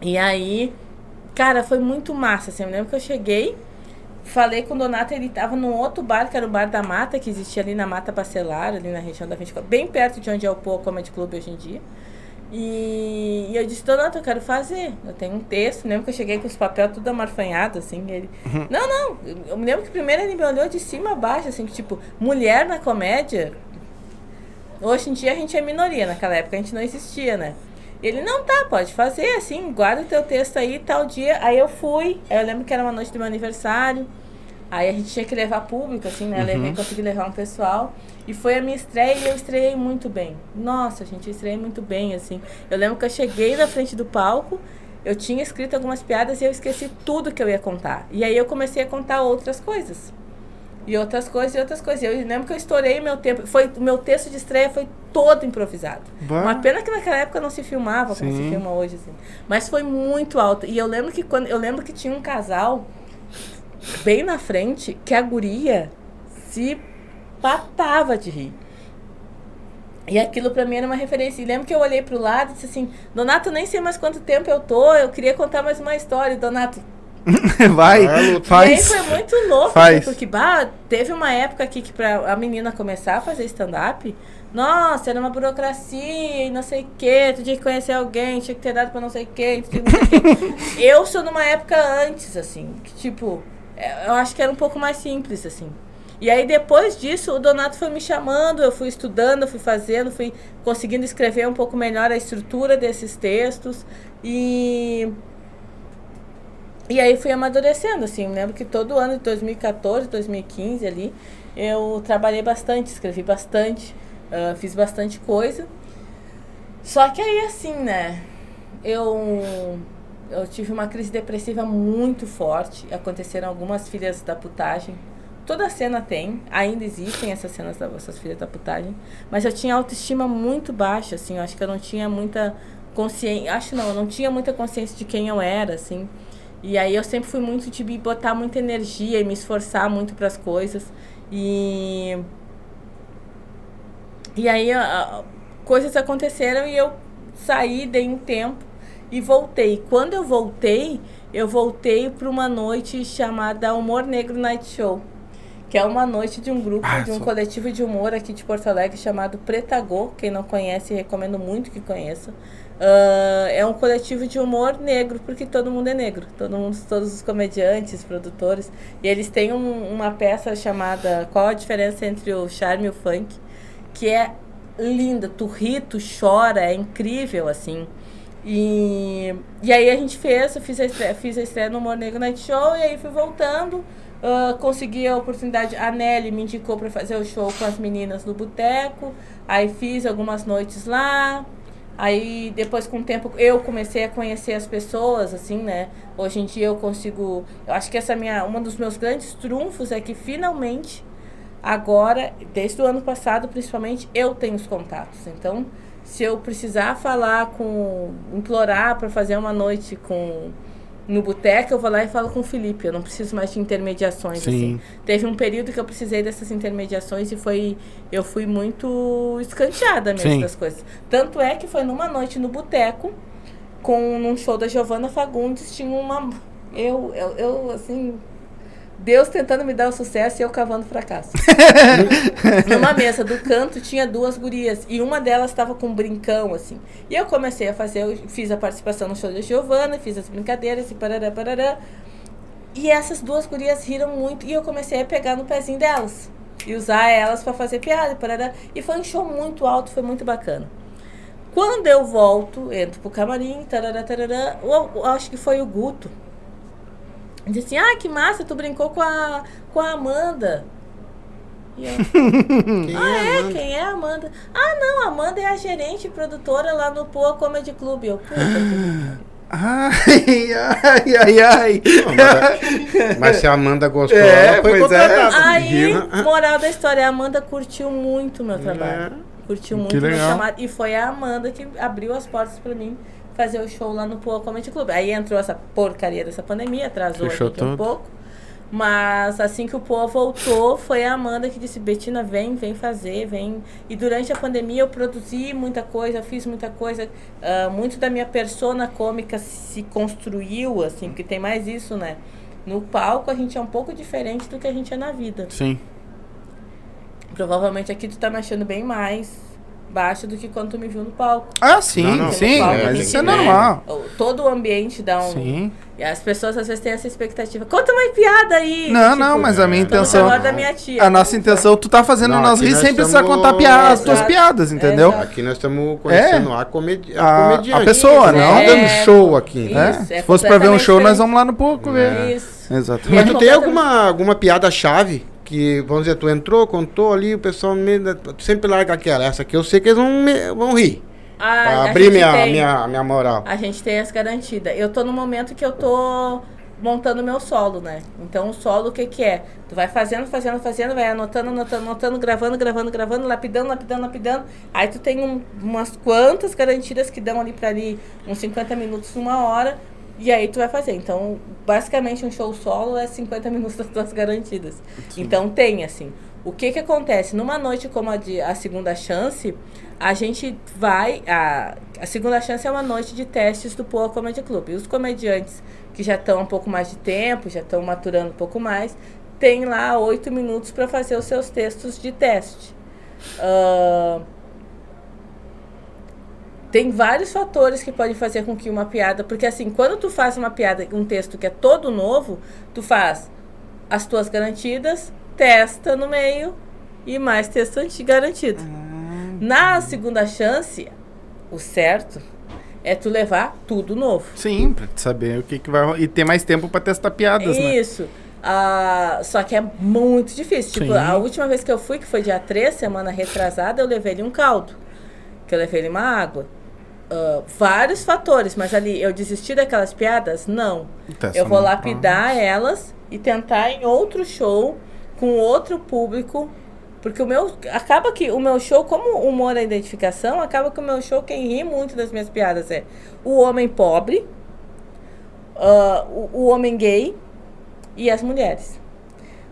E aí, cara, foi muito massa, assim, eu lembro que eu cheguei, falei com o Donato, ele tava num outro bar, que era o Bar da Mata, que existia ali na Mata Bacelar, ali na região da 24, bem perto de onde é o Pô Comedy Club hoje em dia. E, e eu disse, Donato, eu quero fazer. Eu tenho um texto. Lembro que eu cheguei com os papéis tudo amarfanhado, assim. Ele, Uhum. não, não. Eu me lembro que primeiro ele me olhou de cima a baixo, assim, que, tipo, mulher na comédia. Hoje em dia a gente é minoria, naquela época a gente não existia, né? Ele, não, tá, pode fazer, assim, guarda o teu texto aí, tal dia. Aí eu fui, aí eu lembro que era uma noite do meu aniversário. Aí a gente tinha que levar público, assim, né? Levei, consegui levar um pessoal. E foi a minha estreia e eu estreiei muito bem. Nossa, gente, eu estreiei muito bem, assim. Eu lembro que eu cheguei na frente do palco, eu tinha escrito algumas piadas e eu esqueci tudo que eu ia contar. E aí eu comecei a contar outras coisas. E outras coisas, e outras coisas. Eu lembro que eu estourei meu tempo. Foi, o meu texto de estreia foi todo improvisado. Bah. Uma pena que naquela época não se filmava como se Sim. filma hoje, assim. Mas foi muito alto. E eu lembro que quando. Eu lembro que tinha um casal bem na frente que a guria se patava de rir. E aquilo pra mim era uma referência. E lembro que eu olhei pro lado e disse assim: Donato, nem sei mais quanto tempo eu tô, eu queria contar mais uma história. E Donato, Vai, Vai, Luta. e aí faz. foi muito louco, Faz. assim, porque bah, teve uma época aqui que pra a menina começar a fazer stand-up, nossa, era uma burocracia e não sei o que, tu tinha que conhecer alguém, tinha que ter dado pra não sei o que, não sei quê. Eu sou numa época antes, assim, que tipo, é, eu acho que era um pouco mais simples, assim. E aí depois disso, o Donato foi me chamando, eu fui estudando, fui fazendo, fui conseguindo escrever um pouco melhor a estrutura desses textos e e aí fui amadurecendo, assim, lembro que todo ano de 2014, 2015 ali, eu trabalhei bastante, escrevi bastante, ah, fiz bastante coisa. Só que aí assim, né, eu, eu tive uma crise depressiva muito forte, aconteceram algumas filhas da putagem. Toda cena tem, ainda existem essas cenas da- essas filhas da putagem, mas eu tinha autoestima muito baixa, assim, eu acho que eu não tinha muita consciência, acho não, eu não tinha muita consciência de quem eu era, assim. E aí eu sempre fui muito de botar muita energia e me esforçar muito para as coisas. E e aí a- coisas aconteceram e eu saí, dei um tempo e voltei. Quando eu voltei, eu voltei para uma noite chamada Humor Negro Night Show, que é uma noite de um grupo, Ah, de um sou- coletivo de humor aqui de Porto Alegre chamado Pretagô. Quem não conhece, recomendo muito que conheça. Ah, é um coletivo de humor negro, porque todo mundo é negro. Todo mundo, todos os comediantes, produtores. E eles têm um- uma peça chamada Qual a diferença entre o charme e o funk? Que é linda. Tu ri, tu chora, é incrível, assim. E, e aí a gente fez, eu fiz a estreia, fiz a estreia no Humor Negro Night Show, e aí fui voltando. Ah, consegui a oportunidade, a Nelly me indicou para fazer o show com as meninas no boteco. Aí fiz algumas noites lá. Aí depois com o tempo eu comecei a conhecer as pessoas, assim, né? Hoje em dia eu consigo. Eu acho que essa minha. Um dos meus grandes trunfos é que finalmente, agora, desde o ano passado principalmente, eu tenho os contatos. Então, se eu precisar falar com. implorar para fazer uma noite com. No boteco, eu vou lá e falo com o Felipe. Eu não preciso mais de intermediações. Sim. Assim. Teve um período que eu precisei dessas intermediações e foi. Eu fui muito escanteada mesmo Sim. das coisas. Tanto é que foi numa noite no boteco, com num show da Giovanna Fagundes, tinha uma. Eu, eu, eu, assim. Deus tentando me dar o sucesso e eu cavando fracasso. Numa mesa do canto tinha duas gurias e uma delas estava com um brincão, assim. E eu comecei a fazer, eu fiz a participação no show da Giovanna, fiz as brincadeiras e parará, parará. E essas duas gurias riram muito e eu comecei a pegar no pezinho delas e usar elas para fazer piada e parará. E foi um show muito alto, foi muito bacana. Quando eu volto, entro pro camarim, tarará, tarará, eu, eu acho que foi o Guto. Disse assim, ah, que massa, tu brincou com a, com a Amanda. E eu, Quem ah, é, é? Amanda? Quem é a Amanda? Ah, não, a Amanda é a gerente e produtora lá no Poa Comedy Club. Eu, puta que Ai, ai, ai, ai. Mas, se a Amanda gostou, É, ela foi pois é. contratada. Aí, Viu? moral da história, a Amanda curtiu muito o meu trabalho. É. Curtiu muito o legal. chamado. E foi a Amanda que abriu as portas pra mim fazer o show lá no Poa Comedy Club. Aí entrou essa porcaria dessa pandemia, atrasou Fechou a gente um pouco. Mas assim que o Poa voltou, foi a Amanda que disse, Betina, vem, vem fazer, vem. E durante a pandemia eu produzi muita coisa, fiz muita coisa. ah, muito da minha persona cômica se construiu, assim, porque tem mais isso, né? No palco a gente é um pouco diferente do que a gente é na vida. Sim. Provavelmente aqui tu tá me achando bem mais baixa do que quando tu me viu no palco. Ah, sim, Não, não, sim, palco, mas isso é né, normal. o- Todo o ambiente dá um. Sim. E as pessoas às vezes têm essa expectativa. Conta uma piada aí! Não, tipo, não, mas a minha intenção. da minha tia. A nossa intenção, tu tá fazendo Não, nós rir nós sem precisar contar piada, as É, tuas piadas, entendeu? Exato. Aqui nós estamos conhecendo a, comedi a, A- comediante. a pessoa, Não não? É. dando show aqui. Isso. né? É? é Se fosse pra ver um show, nós diferente. vamos lá no pouco ver. Isso. Exato. Mas É tu tem alguma, alguma piada-chave que, vamos dizer, tu entrou, contou ali, o pessoal tu sempre larga aquela. Essa aqui eu sei que eles vão, me- vão rir. Ah, Pra a abrir minha, tem. minha, minha moral. A gente tem as garantidas. Eu tô no momento que eu tô montando meu solo, né? Então o solo o que que é? Tu vai fazendo, fazendo, fazendo, vai anotando, anotando, anotando, gravando, gravando, gravando, lapidando, lapidando, lapidando. Aí tu tem um- umas quantas garantidas que dão ali pra ali uns 50 minutos, uma hora. E aí tu vai fazer. Então, basicamente um show solo é 50 minutos das tuas garantidas. Então tem, assim. O que que acontece? Numa noite como a de a segunda chance, a gente vai. A, a segunda chance é uma noite de testes do Poa Comedy Club. E os comediantes que já estão um pouco mais de tempo, já estão maturando um pouco mais, tem lá oito minutos para fazer os seus textos de teste. Ah, tem vários fatores que podem fazer com que uma piada, porque assim, quando tu faz uma piada, um texto que é todo novo, tu faz as tuas garantidas, testa no meio e mais texto anti garantido. Na segunda chance, o certo é tu levar tudo novo. Sim, pra saber o que, que vai. E ter mais tempo pra testar piadas, né? Isso. Ah, só que é muito difícil. Tipo, Sim. a última vez que eu fui, que foi dia 3, semana retrasada, eu levei ele um caldo. Que eu levei ele uma água. Ah, vários fatores, mas ali eu desisti daquelas piadas? Não. Testa Eu vou lapidar elas e tentar em outro show, com outro público. Porque o meu. Acaba que o meu show, como o humor é identificação, acaba que o meu show, quem ri muito das minhas piadas é o homem pobre, ah, o, o homem gay e as mulheres.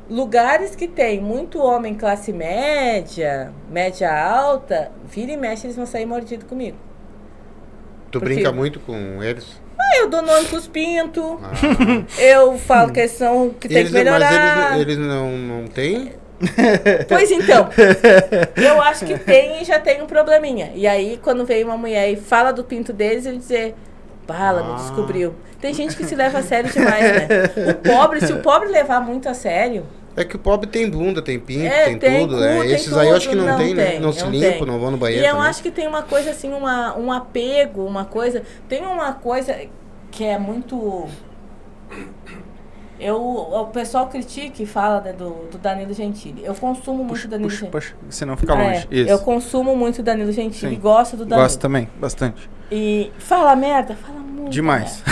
Lugares que tem muito homem classe média, média alta, vira e mexe, eles vão sair mordidos comigo. Tu Porque- brinca muito com eles? Ah, eu dou nome pros pintos, Ah. eu falo que eles são que tem eles, que melhorar. Mas eles, eles não, não têm? Pois então, eu acho que tem e já tem um probleminha. E aí, quando vem uma mulher e fala do pinto deles, ele dizer, bala, me Ah. descobriu. Tem gente que se leva a sério demais, né? O pobre, se o pobre levar muito a sério, É que o pobre tem bunda, tem pinto, É, tem, tem tudo. cu, é. tem Esses aí eu acho que tudo. não, Não tem, né? tem, Não se não limpam, tem. não vão no E banheiro. eu também. acho que tem uma coisa assim, uma, um apego, uma coisa. Tem uma coisa que é muito. Eu, o pessoal critica e fala né, do, do Danilo Gentili. Eu consumo muito Puxa, Danilo puxa, Gentili. puxa. Senão fica É, longe. Isso. eu consumo muito Danilo Gentili, Sim. gosto do Danilo. Gosto também, bastante. E fala merda, fala muito. Demais.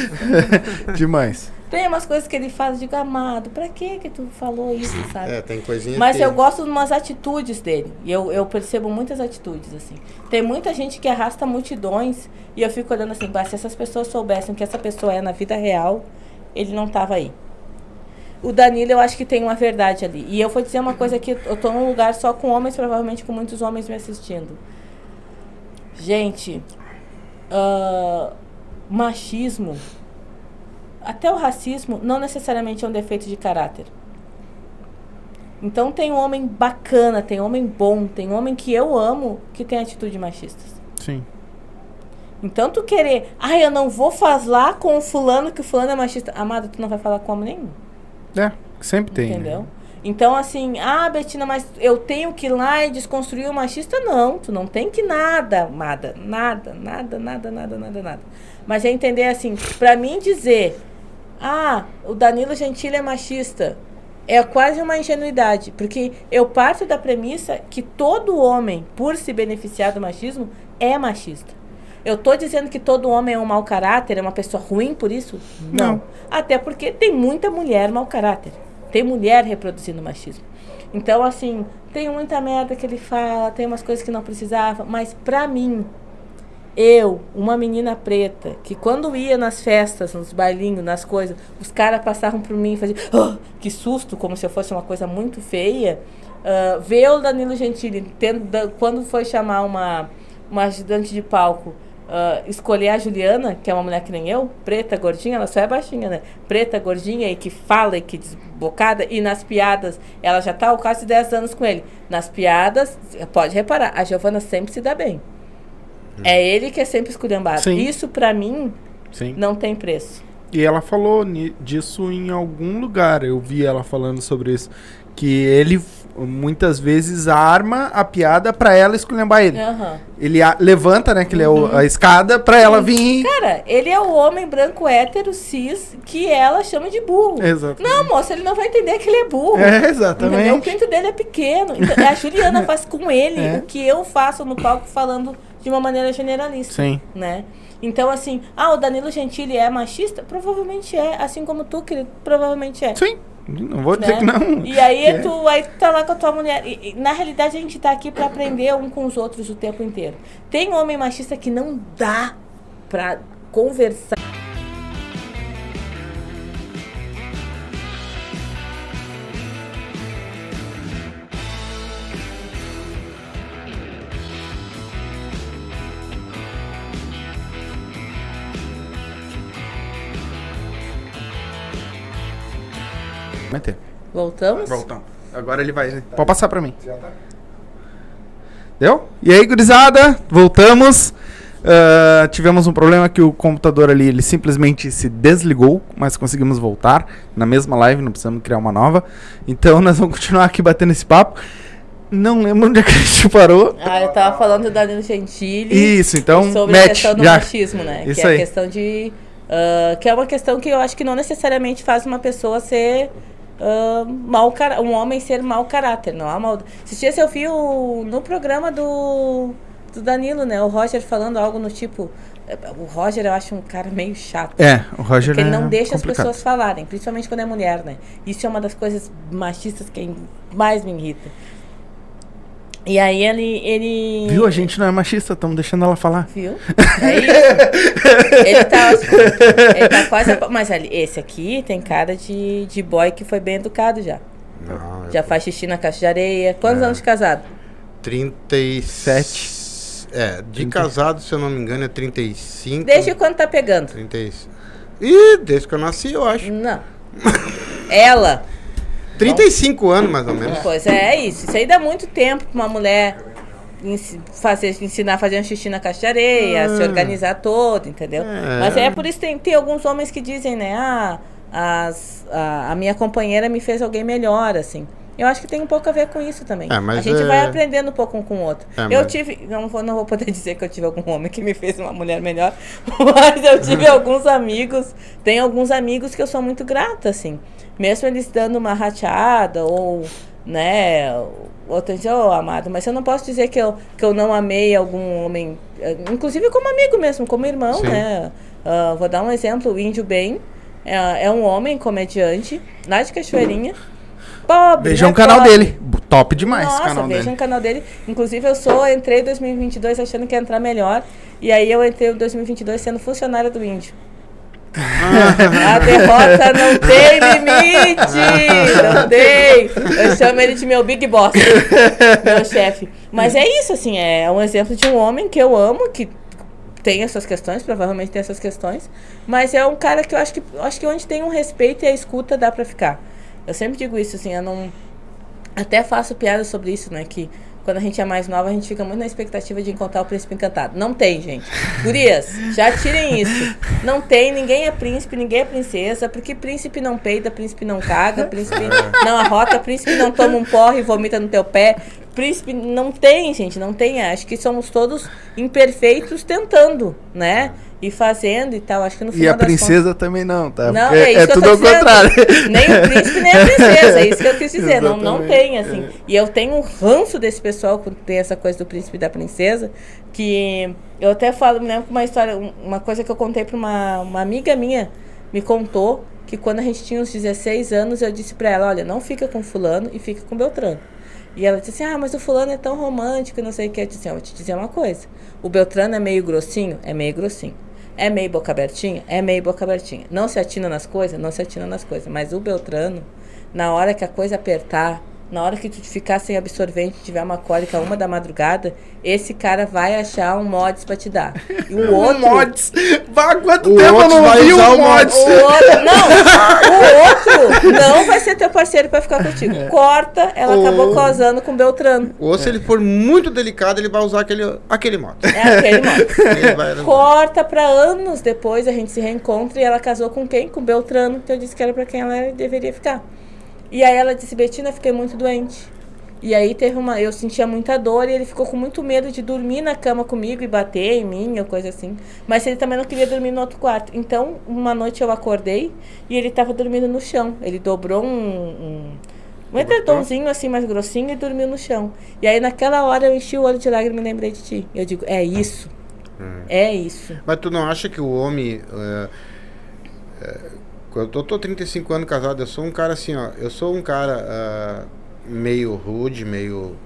Demais. Tem umas coisas que ele faz de gamado. Pra que que tu falou isso, sabe? É, tem coisinha Mas que... eu gosto de umas atitudes dele. E eu, eu percebo muitas atitudes, assim. Tem muita gente que arrasta multidões e eu fico olhando assim, "Bah, se essas pessoas soubessem que essa pessoa é na vida real, ele não tava aí. O Danilo, eu acho que tem uma verdade ali. E eu vou dizer uma coisa aqui, eu tô num lugar só com homens, provavelmente com muitos homens me assistindo. Gente, ah, machismo, até o racismo, não necessariamente é um defeito de caráter. Então tem um homem bacana, tem homem bom, tem homem que eu amo que tem atitude machistas. Sim. Então tu querer, ah, eu não vou falar com o fulano que o fulano é machista. Amado, tu não vai falar com homem nenhum. É, sempre tem. Entendeu? Né? Então, assim, ah, Betina, mas eu tenho que ir lá e desconstruir o machista? Não, tu não tem que nada, amada. Nada, nada, nada, nada, nada, nada. Mas é entender assim, pra mim dizer, ah, o Danilo Gentili é machista, é quase uma ingenuidade. Porque eu parto da premissa que todo homem, por se beneficiar do machismo, é machista. Eu tô dizendo que todo homem é um mau caráter, é uma pessoa ruim por isso? Não. Até porque tem muita mulher mau caráter. Tem mulher reproduzindo machismo. Então, assim, tem muita merda que ele fala, tem umas coisas que não precisava, mas pra mim, eu, uma menina preta, que quando ia nas festas, nos bailinhos, nas coisas, os caras passavam por mim e faziam, "Ah, que susto, como se eu fosse uma coisa muito feia. Uh, ver o Danilo Gentili, tendo, quando foi chamar uma, uma ajudante de palco, ah, escolher a Juliana, que é uma mulher que nem eu, preta, gordinha, ela só é baixinha, né? Preta, gordinha e que fala e que desbocada, e nas piadas, ela já tá quase 10 anos com ele. Nas piadas, pode reparar, a Giovana sempre se dá bem. É ele que é sempre esculhambado. Sim. Isso, pra mim, Sim. não tem preço. E ela falou disso em algum lugar. Eu vi ela falando sobre isso. Que ele muitas vezes arma a piada pra ela esculhambar ele. Aham. Ele a- levanta, né? Que ele é o- a escada pra ela vir. Cara, ele é o homem branco hétero cis que ela chama de burro. Exato. Não, moça, ele não vai entender que ele é burro. É, Entendeu? O exatamente. pinto dele é pequeno. Então, a Juliana faz com ele É. o que eu faço no palco falando de uma maneira generalista. Sim. Né? Então, assim, ah, o Danilo Gentili é machista? Provavelmente é. Assim como tu, querido, provavelmente é. Sim. Não vou dizer né? que não. E aí É. tu, aí tu tá lá com a tua mulher. E, e, na realidade, a gente tá aqui pra aprender um com os outros o tempo inteiro. Tem homem machista que não dá pra conversar. Meter. Voltamos? Voltamos. Agora ele vai. Pode passar pra mim. Deu? E aí, gurizada? Voltamos. Ah, tivemos um problema que o computador ali ele simplesmente se desligou, mas conseguimos voltar na mesma live, não precisamos criar uma nova. Então nós vamos continuar aqui batendo esse papo. Não lembro onde é que a gente parou. Ah, eu tava falando do Danilo Gentili. Isso, então sobre a match. questão do Já. machismo, né? Isso que é aí. a questão de. ah, que é uma questão que eu acho que não necessariamente faz uma pessoa ser. Mau cara- um homem ser mau caráter, não há mal. Esses dias eu vi o, no programa do, do Danilo, né? O Roger falando algo no tipo. O Roger eu acho um cara meio chato. É, o Roger Porque ele é não deixa complicado. as pessoas falarem, principalmente quando é mulher, né? Isso é uma das coisas machistas que mais me irrita. E aí ele. ele Viu? A gente não é machista, estamos deixando ela falar. Viu? É isso. ele, tá, ele tá quase. a- Mas ali, esse aqui tem cara de, de boy que foi bem educado já. Não, Já faz xixi na caixa de areia. Quantos É. anos de casado? 37. É, de casado, se eu não me engano, é 35. Desde quando tá pegando? 36. Ih, desde que eu nasci, eu acho. Não. Ela. 35 anos, mais ou menos. Pois é, é isso. Isso aí dá muito tempo pra uma mulher fazer, ensinar a fazer um xixi na caixa de areia, se organizar toda, entendeu? É. Mas é por isso que tem, tem alguns homens que dizem, né? Ah, as, a, a minha companheira me fez alguém melhor, assim. Eu acho que tem um pouco a ver com isso também. É, a gente é- vai aprendendo um pouco um com o outro. É, eu mas- tive. Não vou, não vou poder dizer que eu tive algum homem que me fez uma mulher melhor, mas eu tive alguns amigos. Tem alguns amigos que eu sou muito grata, assim. Mesmo eles dando uma rateada ou, né, outra dizer, ô amado, mas eu não posso dizer que eu, que eu não amei algum homem, inclusive como amigo mesmo, como irmão, Sim. né? Ah, vou dar um exemplo, o Índio Bem é, é um homem comediante lá de Cachoeirinha. Pobre, Vejam né, o canal pobre. dele. Top demais Nossa, canal dele. o canal dele. Inclusive, eu sou, entrei em 2022 achando que ia entrar melhor. E aí eu entrei em 2022 sendo funcionária do índio. A derrota não tem limite! Não tem! Eu chamo ele de meu Big Boss, meu chefe. Mas é isso, assim, é um exemplo de um homem que eu amo, que tem essas questões, provavelmente tem essas questões, mas é um cara que eu acho que, acho que onde tem um respeito e a escuta dá pra ficar. Eu sempre digo isso, assim, eu não. Até faço piada sobre isso, né? Que quando a gente é mais nova, a gente fica muito na expectativa de encontrar o príncipe encantado. Não tem, gente. Gurias, já tirem isso. Não tem, ninguém é príncipe, ninguém é princesa, porque príncipe não peida, príncipe não caga, príncipe não arrota, príncipe não toma um porre e vomita no teu pé. Príncipe não tem, gente, não tem. Acho que somos todos imperfeitos tentando, né? E fazendo e tal. Acho que no E final a das princesa também não, tá? não, Porque é isso é que eu tudo ao dizendo. contrário. Nem o príncipe, nem a princesa. É isso que eu quis dizer. Não, não tem, assim. E eu tenho um ranço desse pessoal que tem essa coisa do príncipe e da princesa. Que eu até falo, me lembro uma história, um- uma coisa que eu contei pra uma, uma amiga minha, me contou que quando a gente tinha uns 16 anos, eu disse pra ela: olha, não fica com Fulano e fica com Beltrano. E ela disse assim: Ah, mas o fulano é tão romântico, e não sei o que. Eu disse "Eu vou te dizer uma coisa. O Beltrano é meio grossinho? É meio grossinho. É meio boca abertinha? É meio boca abertinha. Não se atina nas coisas? Não se atina nas coisas. Mas o Beltrano, na hora que a coisa apertar, na hora que tu ficar sem absorvente, tiver uma cólica uma da madrugada, esse cara vai achar um mods pra te dar. E o outro. mods. Bah, quanto O tempo eu outro não vai vi usar um o mods? O outro, não, o outro não vai ser teu parceiro pra ficar contigo. Corta, ela O- acabou casando com Beltrano. Ou se ele for muito delicado, ele vai usar aquele, aquele modo. É aquele vai- Corta pra anos depois, a gente se reencontra e ela casou com quem? Com Beltrano, que eu disse que era pra quem ela deveria ficar. E aí ela disse, Betina, fiquei muito doente. E aí teve uma. Eu sentia muita dor e ele ficou com muito medo de dormir na cama comigo e bater em mim ou coisa assim. Mas ele também não queria dormir no outro quarto. Então, uma noite eu acordei e ele tava dormindo no chão. Ele dobrou um. um um edredomzinho assim mais grossinho e dormiu no chão. E aí naquela hora eu enchi o olho de lágrimas e me lembrei de ti. Eu digo, é isso. É isso. Mas tu não acha que o homem. é, eu tô, tô 35 anos casado, eu sou um cara assim, ó. Eu sou um cara ah, meio rude, meio.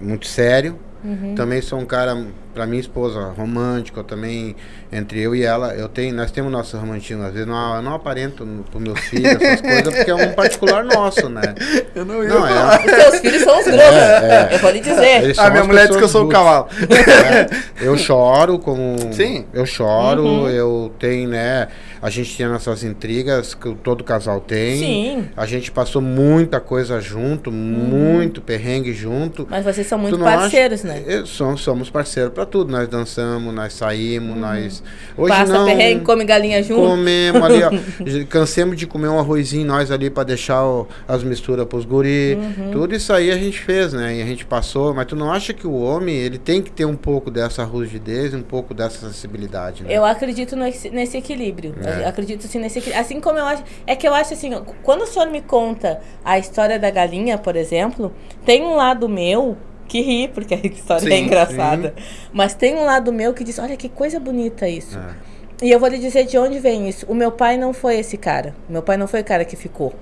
muito sério. Uhum. Também sou um cara, pra minha esposa, romântico. Eu também, entre eu e ela, eu tenho, nós temos nosso romantismo. Às vezes não, eu não aparento no, pros meus filhos essas coisas, porque é um particular nosso, né? Eu não ia Não, falar. é. Os teus filhos são os grossos. É, é. Eu vou lhe dizer. A são minha mulher diz que eu sou o cavalo. É, eu choro como. Sim. Eu choro, Uhum. eu tenho, né? A gente tem nossas intrigas que todo casal tem. Sim. A gente passou muita coisa junto, muito perrengue junto. Mas vocês são muito não acha- parceiros, né? Somos, somos parceiros pra tudo. Nós dançamos, nós saímos, nós. Hoje. Passa não. perrengue, come galinha junto. Comemos ali, ó. Cansemos de comer um arrozinho nós ali pra deixar o- as misturas pros guri. Uhum. Tudo isso aí a gente fez, né? E a gente passou. Mas tu não acha que o homem, ele tem que ter um pouco dessa rigidez, um pouco dessa sensibilidade, né? Eu acredito nesse, nesse equilíbrio. É. Eu acredito assim nesse. Assim como eu acho. É que eu acho assim, quando o senhor me conta a história da galinha, por exemplo, tem um lado meu que ri, porque a história é Sim, engraçada. Mas tem um lado meu que diz: olha que coisa bonita isso. É. E eu vou lhe dizer de onde vem isso. O meu pai não foi esse cara. Meu pai não foi o cara que ficou.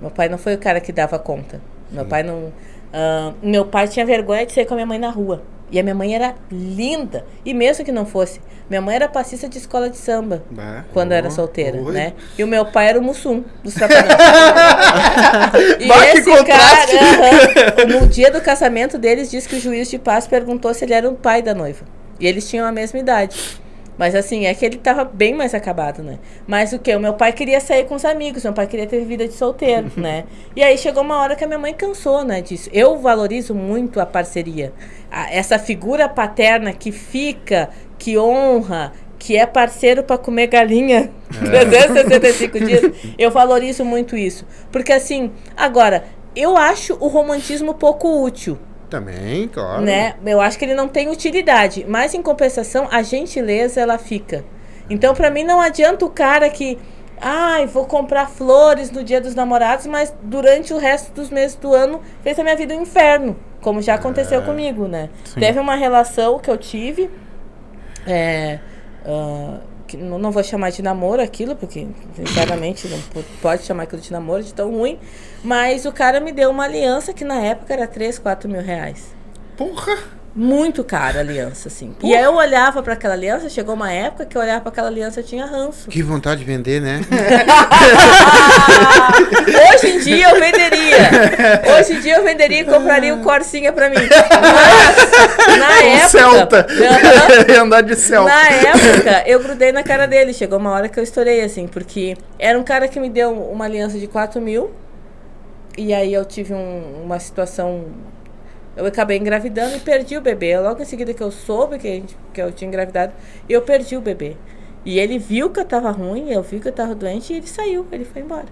Meu pai não foi o cara que dava conta. Meu pai não. ah, meu pai tinha vergonha de sair com a minha mãe na rua. E a minha mãe era linda. E mesmo que não fosse, minha mãe era passista de escola de samba. Bah. Quando eu era Oh, solteira, oi. né? E o meu pai era o Mussum, dos Trapalhões. e Bah, esse contraste. cara, aham, no dia do casamento deles, disse que o juiz de paz perguntou se ele era o pai da noiva. E eles tinham a mesma idade. Mas assim, é que ele tava bem mais acabado, né? Mas o que? O meu pai queria sair com os amigos, meu pai queria ter vida de solteiro, né? E aí chegou uma hora que a minha mãe cansou, né, disso. Eu valorizo muito a parceria. A- essa figura paterna que fica, que honra, que é parceiro para comer galinha 365 dias. Eu valorizo muito isso. Porque assim, agora, eu acho o romantismo pouco útil Também, claro. né? Eu acho que ele não tem utilidade, mas em compensação a gentileza ela fica. Então pra mim não adianta o cara que ai, vou comprar flores no Dia dos Namorados, mas durante o resto dos meses do ano fez a minha vida um inferno, como já aconteceu comigo, né? Teve uma relação que eu tive é, ah, que não, vou chamar de namoro aquilo, porque sinceramente não po- pode chamar aquilo de namoro de tão ruim. Mas o cara me deu uma aliança que na época era 3, 4 mil reais. Porra. Muito cara a aliança, assim. E aí eu olhava pra aquela aliança, chegou uma época que eu olhava pra aquela aliança e tinha ranço. Que vontade de vender, né? Hoje em dia eu venderia. Hoje em dia eu venderia e compraria o Corsinha pra mim. Mas, na Um época. Celta. Andar de Celta. Na época, eu grudei na cara dele. Chegou uma hora que eu estourei, assim, porque era um cara que me deu uma aliança de 4 mil. E aí eu tive um- uma situação. Eu acabei engravidando e perdi o bebê. Logo em seguida que eu soube que, a gente- que eu tinha engravidado, eu perdi o bebê. E ele viu que eu tava ruim, eu vi que eu tava doente e ele saiu, ele foi embora.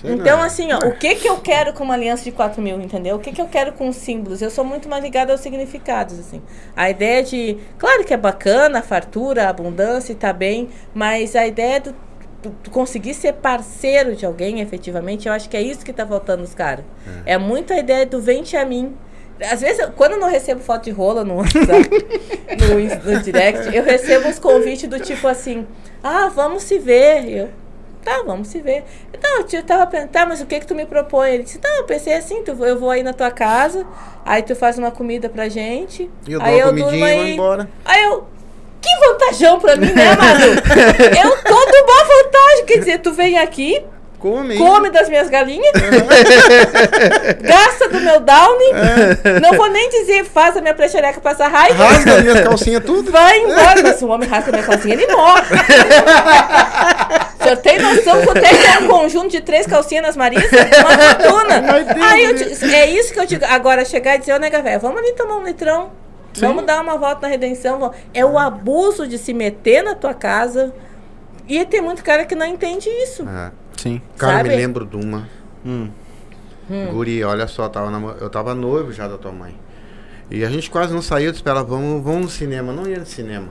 Sei Então, assim, ó, o que que eu quero com uma aliança de 4 mil, entendeu? O que que eu quero com os símbolos? Eu sou muito mais ligada aos significados, assim. A ideia de... Claro que é bacana, a fartura, a abundância e tá bem, mas a ideia do, do- conseguir ser parceiro de alguém, efetivamente, eu acho que é isso que tá faltando nos caras. É. muito a ideia do vem-te a mim. Às vezes, eu- quando eu não recebo foto de rola no WhatsApp, no, no direct, eu recebo uns convites do tipo assim, ah, vamos se ver. Eu, tá, vamos se ver. Então, eu tava pensando, tá, mas o que que tu me propõe? Ele disse, não, eu pensei assim, tu, eu vou aí na tua casa, aí tu faz uma comida pra gente. E eu dou aí uma durmo comidinha e vou aí. embora. Aí eu, que vantajão pra mim, né, Manu? eu tô de boa vantagem, quer dizer, tu vem aqui, Come, come das minhas galinhas, gasta do meu downy, não vou nem dizer faz a minha prechereca passar raiva, Rasga as minhas calcinhas tudo. vai embora, mas se o homem rasga minha calcinha, ele morre. O senhor tem noção quanto é que é um conjunto de três calcinhas nas marisas? Uma fortuna. Aí eu te- é isso que eu digo. Agora, chegar e dizer, ô nega velha, vamos ali tomar um litrão. Sim. Vamos dar uma volta na redenção. É o abuso de se meter na tua casa. E tem muito cara que não entende isso. É. Sim. Cara, Sabe? me lembro de uma. Hum. Guri, olha só, tava namo- eu tava noivo já da tua mãe. E a gente quase não saiu, eu disse pra ela, vamos, vamos no cinema. Não ia no cinema.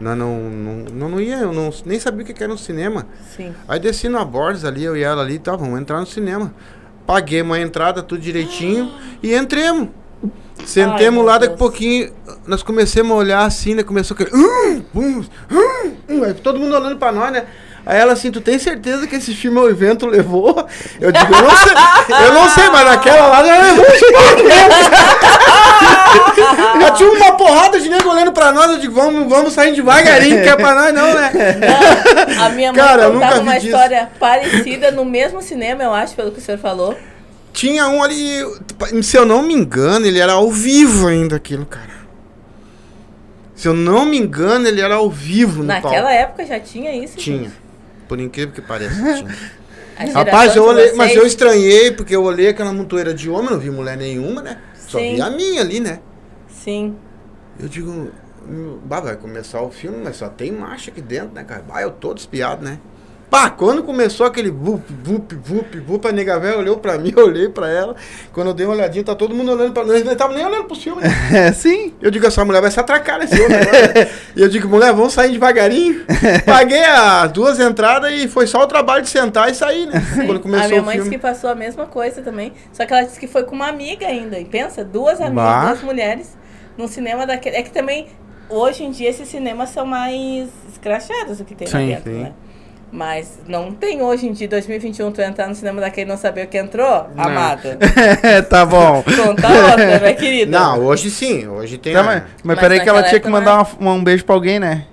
Não, não, não, não, não ia, eu não, nem sabia o que que era no cinema. Sim. Aí desci na Borges ali, eu e ela ali, tá, vamos entrar no cinema. Paguei uma entrada, tudo direitinho, e entremos. Sentemos meu lá, daqui a pouquinho, nós começamos a olhar assim, né? Começou aquele. Hum, hum, hum, hum", aí todo mundo olhando pra nós, né? Aí ela assim, tu tem certeza que esse filme o evento levou? Eu digo, eu não sei, eu não sei, mas naquela lá já levou. Já tinha uma porrada de nego olhando pra nós, eu digo, vamos, vamos sair devagarinho, que é pra nós não, né? A minha mãe Cara, contava uma disso. história parecida no mesmo cinema, eu acho, pelo que o senhor falou. Tinha um ali, se eu não me engano, ele era ao vivo ainda aquilo, cara. Se eu não me engano, ele era ao vivo no Naquela palco. época já tinha isso? Tinha. gente? Por incrível que pareça, Rapaz, eu olhei, mas eu estranhei, porque eu olhei aquela montoeira de homem, não vi mulher nenhuma, né? Só Sim. vi a minha ali, né? Sim. Eu digo, bah, vai começar o filme, mas só tem marcha aqui dentro, né, cara? Bah, eu todo espiado, né? Pá, quando começou aquele vup, vup, vup, vup, a nega velha olhou pra mim, eu olhei pra ela. Quando eu dei uma olhadinha, tá todo mundo olhando pra nós, não tava nem olhando pro filme, né? É, sim. Eu digo, essa mulher vai se atracar nesse homem agora. e eu digo, mulher, vamos sair devagarinho. Paguei as duas entradas e foi só o trabalho de sentar e sair, né? Quando começou a minha mãe disse que passou a mesma coisa também. Só que ela disse que foi com uma amiga ainda. E pensa, duas amigas, Bah. duas mulheres, num cinema daquele. É que também, hoje em dia, esses cinemas são mais escrachados do que tem lá Sim, dentro, sim. né? Mas não tem hoje em dia, 2021, tu entrar no cinema daquele e não saber o que entrou, amada. tá bom. Conta outra, minha querida. Não, hoje sim, hoje tem. Tá, mas, mas Mas peraí que ela tinha que mandar não uma- um beijo pra alguém, né?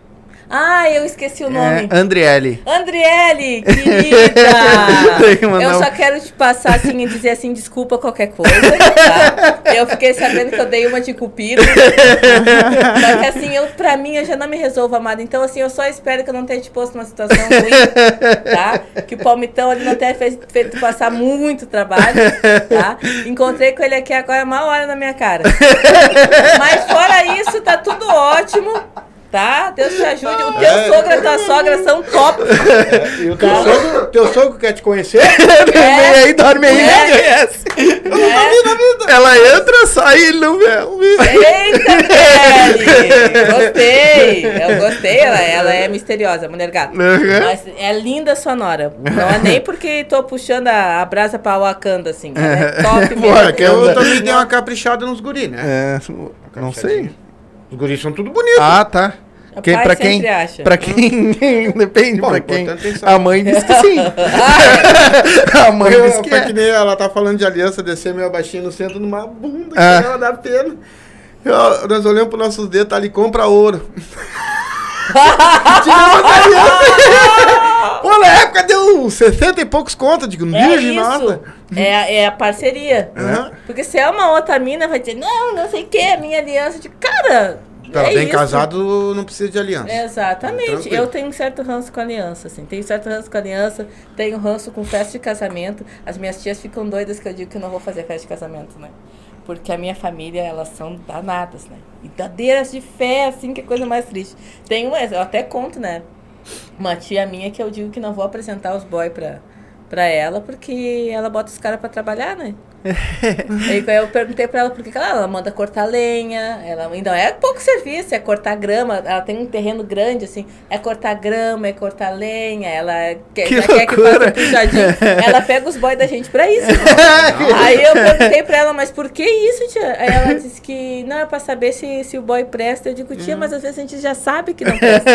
Ah, eu esqueci o nome. É, Andriele. Andriele, querida! Eu só quero te passar assim e dizer assim, desculpa qualquer coisa, tá? Eu fiquei sabendo que eu dei uma de cupido. Só que assim, eu, pra mim, eu já não me resolvo, amada. Então, assim, eu só espero que eu não tenha te posto numa situação ruim, tá? Que o palmitão ali não tenha feito, feito passar muito trabalho, tá? Encontrei com ele aqui agora, mal hora na minha cara. Mas fora isso, tá tudo ótimo. Tá? Deus te ajude. O teu É. sogro e a tua sogra são top. E o teu sogro, teu sogro quer te conhecer? Vem aí, dorme aí, É. conhece. É. Ela entra, sai e ele não vê. Eita, Kelly! Gostei! Eu gostei, ela, ela é misteriosa, mulher gata. Uhum. Mas é linda a sonora. Não é nem porque tô puxando a, a brasa pra Wakanda, assim. Ela é top mesmo. Bora, Porque eu também dei uma caprichada nos guris, né? É, não sei. Os guris são tudo bonitos. Ah, tá. Quem, pai pra quem? acha. Pra quem? Depende Bom, pra quem. é saber. A mãe disse que sim. A mãe Eu, disse que foi que é. nem ela tá falando de aliança, descer meio baixinho no centro numa bunda, que Ah. ela dá pena. Eu- nós olhamos pros nossos dedos, tá ali, compra ouro. Tiramos a aliança. Pô, na época deu 60 e poucos contas, digo, é virgem, isso. nossa. É, a- é a parceria. Aham. Porque se é uma outra mina, vai dizer, não, não sei o que, a minha aliança. De cara, Tá é bem isso. casado, não precisa de aliança. Exatamente. Tranquilo. Eu tenho um certo ranço com aliança, assim. Tenho certo ranço com aliança, tenho ranço com festa de casamento. As minhas tias ficam doidas que eu digo que eu não vou fazer festa de casamento, né? Porque a minha família, elas são danadas, né? E dadeiras de fé, assim, que é coisa mais triste. Tem uma, eu até conto, né? Uma tia minha que eu digo que não vou apresentar os boy pra, pra ela, porque ela bota os caras pra trabalhar, né? Aí eu perguntei pra ela por que ela, ela manda cortar lenha, ela ainda é pouco serviço, é cortar grama, ela tem um terreno grande assim, é cortar grama, é cortar lenha, ela quer, Que ela quer que faça pijadinho, ela pega os boys da gente pra isso. Aí eu perguntei pra ela, mas por que isso, tia? Aí ela disse que não é pra saber se, se o boy presta. Eu digo, tia, mas às vezes a gente já sabe que não presta.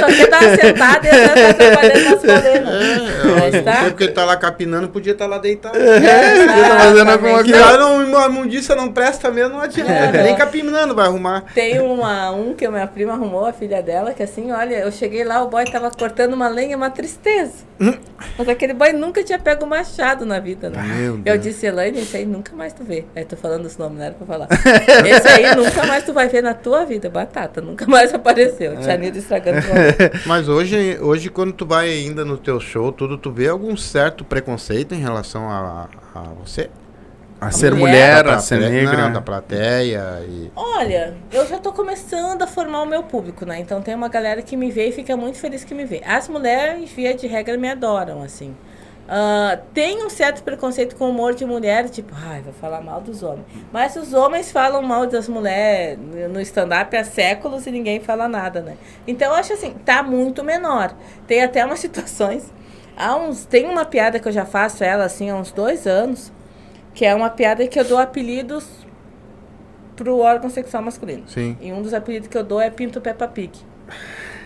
Só que tá sentada e ela tá trabalhando nosso rolê, né? Mas tá. tempo que ele tá lá capinando, podia estar lá deitado. É, tá fazendo alguma coisa. lá não, a imundícia não presta mesmo, não adianta. Nem capinando vai arrumar. Tem uma, um que a minha prima arrumou, a filha dela, que assim, olha, eu cheguei lá, o boy tava cortando uma lenha, uma tristeza. Mas aquele boy nunca tinha pego machado na vida, né? Meu Eu Deus. disse, Elaine, esse aí nunca mais tu vê. Aí tô falando os nomes, não era pra falar. Esse aí nunca mais tu vai ver na tua vida, batata. Nunca mais apareceu. Tia Nilda estragando. Mas hoje, hoje, quando tu vai ainda no teu show, tudo, tu vê algum certo preconceito em relação a, a você? A ser mulher, mulher, a ser negra. Não, da plateia e... Olha, eu já tô começando a formar o meu público, né? Então tem uma galera que me vê e fica muito feliz que me vê. As mulheres, via de regra, me adoram, assim. Ah, tem um certo preconceito com o humor de mulher, tipo, ai, vou falar mal dos homens. Mas os homens falam mal das mulheres no stand-up há séculos e ninguém fala nada, né? Então eu acho assim, tá muito menor. Tem até umas situações. Há uns, tem uma piada que eu já faço ela assim há uns dois anos, que é uma piada que eu dou apelidos pro órgão sexual masculino. Sim. E um dos apelidos que eu dou é Pinto Peppa Pig.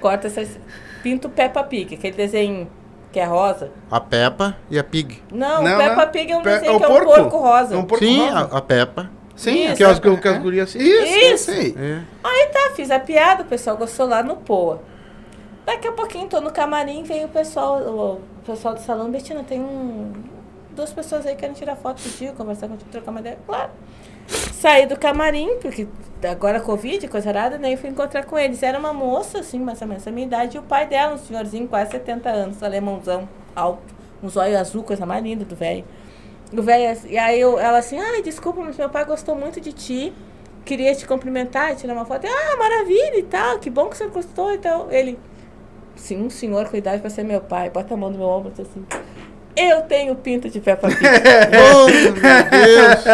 Corta essas. Pinto Peppa Pig, aquele desenho que é rosa. A Peppa e a Pig. Não, Não, Peppa não. Pig é um Pe- desenho é que é um porco. porco rosa. É um porco Sim, rosa. a, a Peppa. Sim, Isso, que as, é- que as gurias assim. Isso, Isso. sei. É. Aí tá, fiz a piada, o pessoal gostou lá no Poa. Daqui a pouquinho tô no camarim, veio o pessoal, o pessoal do salão, Betina, tem um. Duas pessoas aí que querem tirar foto contigo, conversar contigo, trocar uma ideia. Claro. Saí do camarim, porque agora Covid, coisa errada, né? Eu fui encontrar com eles. Era uma moça, assim, mais ou menos a minha idade, e o pai dela, um senhorzinho, quase 70 anos, alemãozão, alto, um zóio azul, coisa mais linda do velho. O velho, e aí eu, ela assim, ai, desculpa, mas meu pai gostou muito de ti. Queria te cumprimentar, tirar uma foto. Ah, maravilha e tal, que bom que você gostou e tal. Ele, sim, um senhor com idade pra ser meu pai, bota a mão no meu ombro e diz assim. Eu tenho pinto de Peppa Pig. Oh, meu Deus.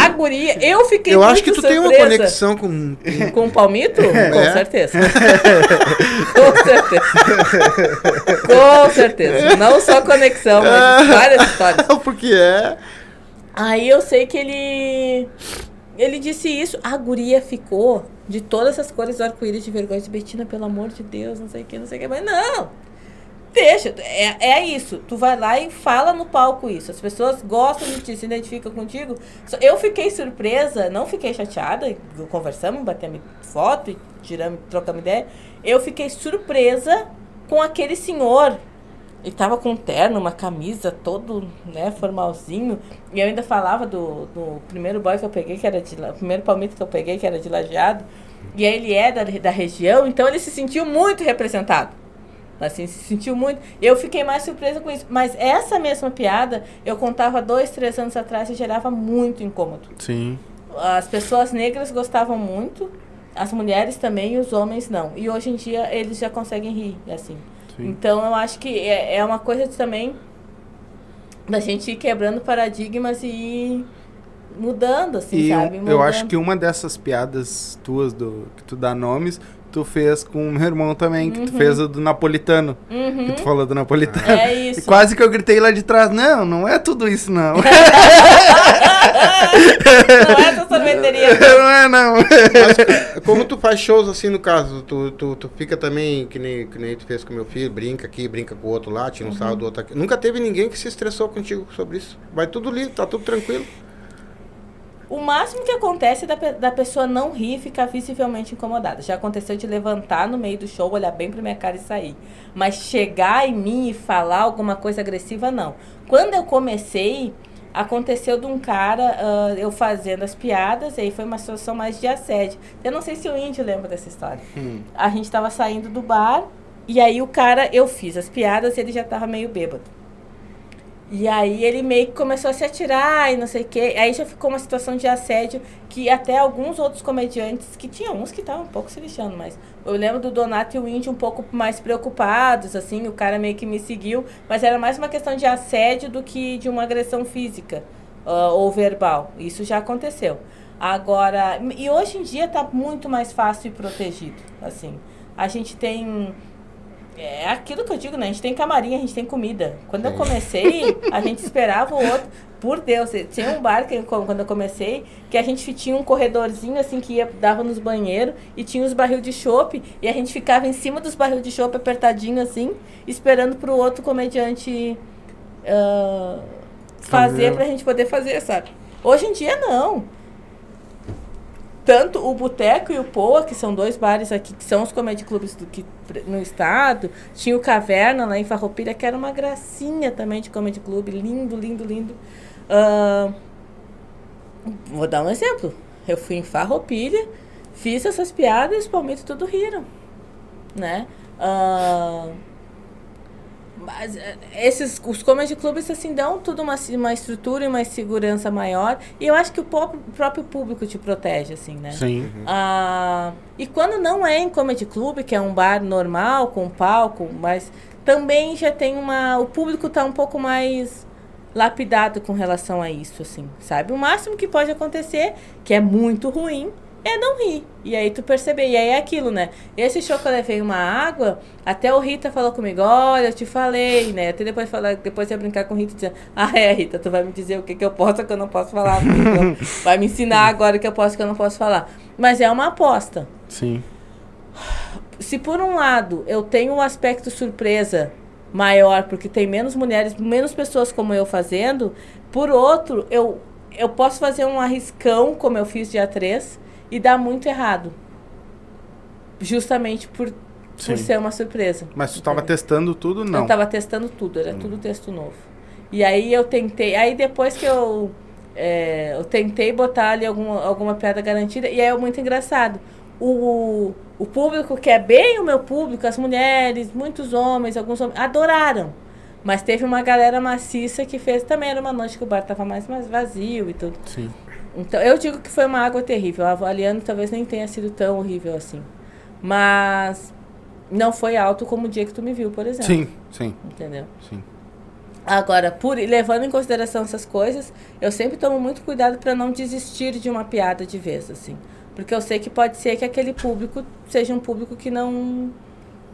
A guria, eu fiquei Eu acho que tu tem uma conexão com. Com o palmito? Com É. certeza. Com certeza. Com certeza. Não só conexão, mas várias histórias. Porque é. Aí eu sei que ele. Ele disse isso. A guria ficou de todas as cores do arco-íris de vergonha de Betina, pelo amor de Deus, não sei o que, não sei o que. Mas não! Deixa, é, é isso. Tu vai lá e fala no palco isso. As pessoas gostam de ti, se identificam contigo. Eu fiquei surpresa, não fiquei chateada. Conversamos, batemos foto, tiramos, trocamos ideia. Eu fiquei surpresa com aquele senhor. Ele tava com um terno, uma camisa, todo, né, formalzinho. E eu ainda falava do, do primeiro boy que eu peguei, que era de o primeiro palmito que eu peguei, que era de lajeado. E ele é da, da região, então ele se sentiu muito representado. Assim, se sentiu muito. Eu fiquei mais surpresa com isso. Mas essa mesma piada, eu contava dois, três anos atrás e gerava muito incômodo. Sim. As pessoas negras gostavam muito, as mulheres também e os homens não. E hoje em dia eles já conseguem rir, assim. Sim. Então eu acho que é, é uma coisa de também da gente ir quebrando paradigmas e ir mudando, assim, E sabe? eu acho Mudando. que uma dessas piadas tuas, do, que tu dá nomes, tu fez com o meu irmão também, que tu fez o do napolitano. Uhum. Que tu falou do napolitano. É E isso. quase que eu gritei lá de trás, não, não é tudo isso, não. Não é essa sorveteria. não é, não. Mas como tu faz shows assim no caso, tu, tu, tu fica também, que nem, que nem tu fez com meu filho, brinca aqui, brinca com o outro lá, tira um Uhum. sarro do outro aqui. Nunca teve ninguém que se estressou contigo sobre isso. Vai tudo lindo, tá tudo tranquilo. O máximo que acontece é da, da pessoa não rir e ficar visivelmente incomodada. Já aconteceu de levantar no meio do show, olhar bem pra minha cara e sair. Mas chegar em mim e falar alguma coisa agressiva, não. Quando eu comecei, aconteceu de um cara, ah, eu fazendo as piadas, e aí foi uma situação mais de assédio. Eu não sei se o índio lembra dessa história. A gente tava saindo do bar, e aí o cara, eu fiz as piadas e ele já tava meio bêbado. E aí ele meio que começou a se atirar e não sei o quê. Aí já ficou uma situação de assédio que até alguns outros comediantes, que tinha uns que estavam um pouco se lixando, mas eu lembro do Donato e o Índio um pouco mais preocupados, assim, o cara meio que me seguiu, mas era mais uma questão de assédio do que de uma agressão física ah, ou verbal. Isso já aconteceu. Agora, e hoje em dia tá muito mais fácil e protegido, assim. A gente tem é aquilo que eu digo, né? A gente tem camarim, a gente tem comida. Quando eu comecei, a gente esperava o outro. Por Deus, tinha um bar que, quando eu comecei, que a gente tinha um corredorzinho assim que ia, dava nos banheiros e tinha os barril de chopp e a gente ficava em cima dos barril de chopp apertadinho assim, esperando pro outro comediante fazer Fazer. pra gente poder fazer, sabe? Hoje em dia, não. Tanto o Boteco e o Poa, que são dois bares aqui, que são os comedy clubes do, que, no estado. Tinha o Caverna lá em Farroupilha, que era uma gracinha também de comedy club. Lindo, lindo, lindo. Ah, vou dar um exemplo. Eu fui em Farroupilha, fiz essas piadas e os palmitos tudo riram. Né? Eh, esses, os comedy clubs assim dão tudo uma, uma estrutura e uma segurança maior. E eu acho que o próprio, próprio público te protege, assim, né? Sim. Ah, e quando não é em comedy club, que é um bar normal, com palco, mas também já tem uma. O público tá um pouco mais lapidado com relação a isso, assim, sabe? O máximo que pode acontecer, que é muito ruim, é não rir. E aí tu perceber. E aí é aquilo, né? Esse show que eu levei uma água, até o Rita falou comigo, olha, eu te falei, né? Até depois falar, depois ia brincar com o Rita dizendo, ah é, Rita, tu vai me dizer o que, que eu posso que eu não posso falar. Vai me ensinar agora o que eu posso que eu não posso falar. Mas é uma aposta. Sim. Se por um lado eu tenho um aspecto surpresa maior, porque tem menos mulheres, menos pessoas como eu fazendo, por outro, eu, eu posso fazer um arriscão, como eu fiz dia 3, e dar muito errado. Justamente por, Sim. por ser uma surpresa. Mas tu tava Entendeu? testando tudo? Não. Eu tava testando tudo, era tudo texto novo. E aí eu tentei, aí depois que eu, é, eu tentei botar ali alguma, alguma piada garantida, e aí é muito engraçado. O, o público, que é bem o meu público, as mulheres, muitos homens, alguns homens, adoraram. Mas teve uma galera maciça que fez também, era uma noite que o bar tava mais, mais vazio e tudo. Sim. Então, eu digo que foi uma água terrível. Avaliando, talvez nem tenha sido tão horrível assim. Mas não foi alto como o dia que tu me viu, por exemplo. Sim, sim, Entendeu? sim. Agora, por, levando em consideração essas coisas, eu sempre tomo muito cuidado para não desistir de uma piada de vez, assim. Porque eu sei que pode ser que aquele público seja um público que não.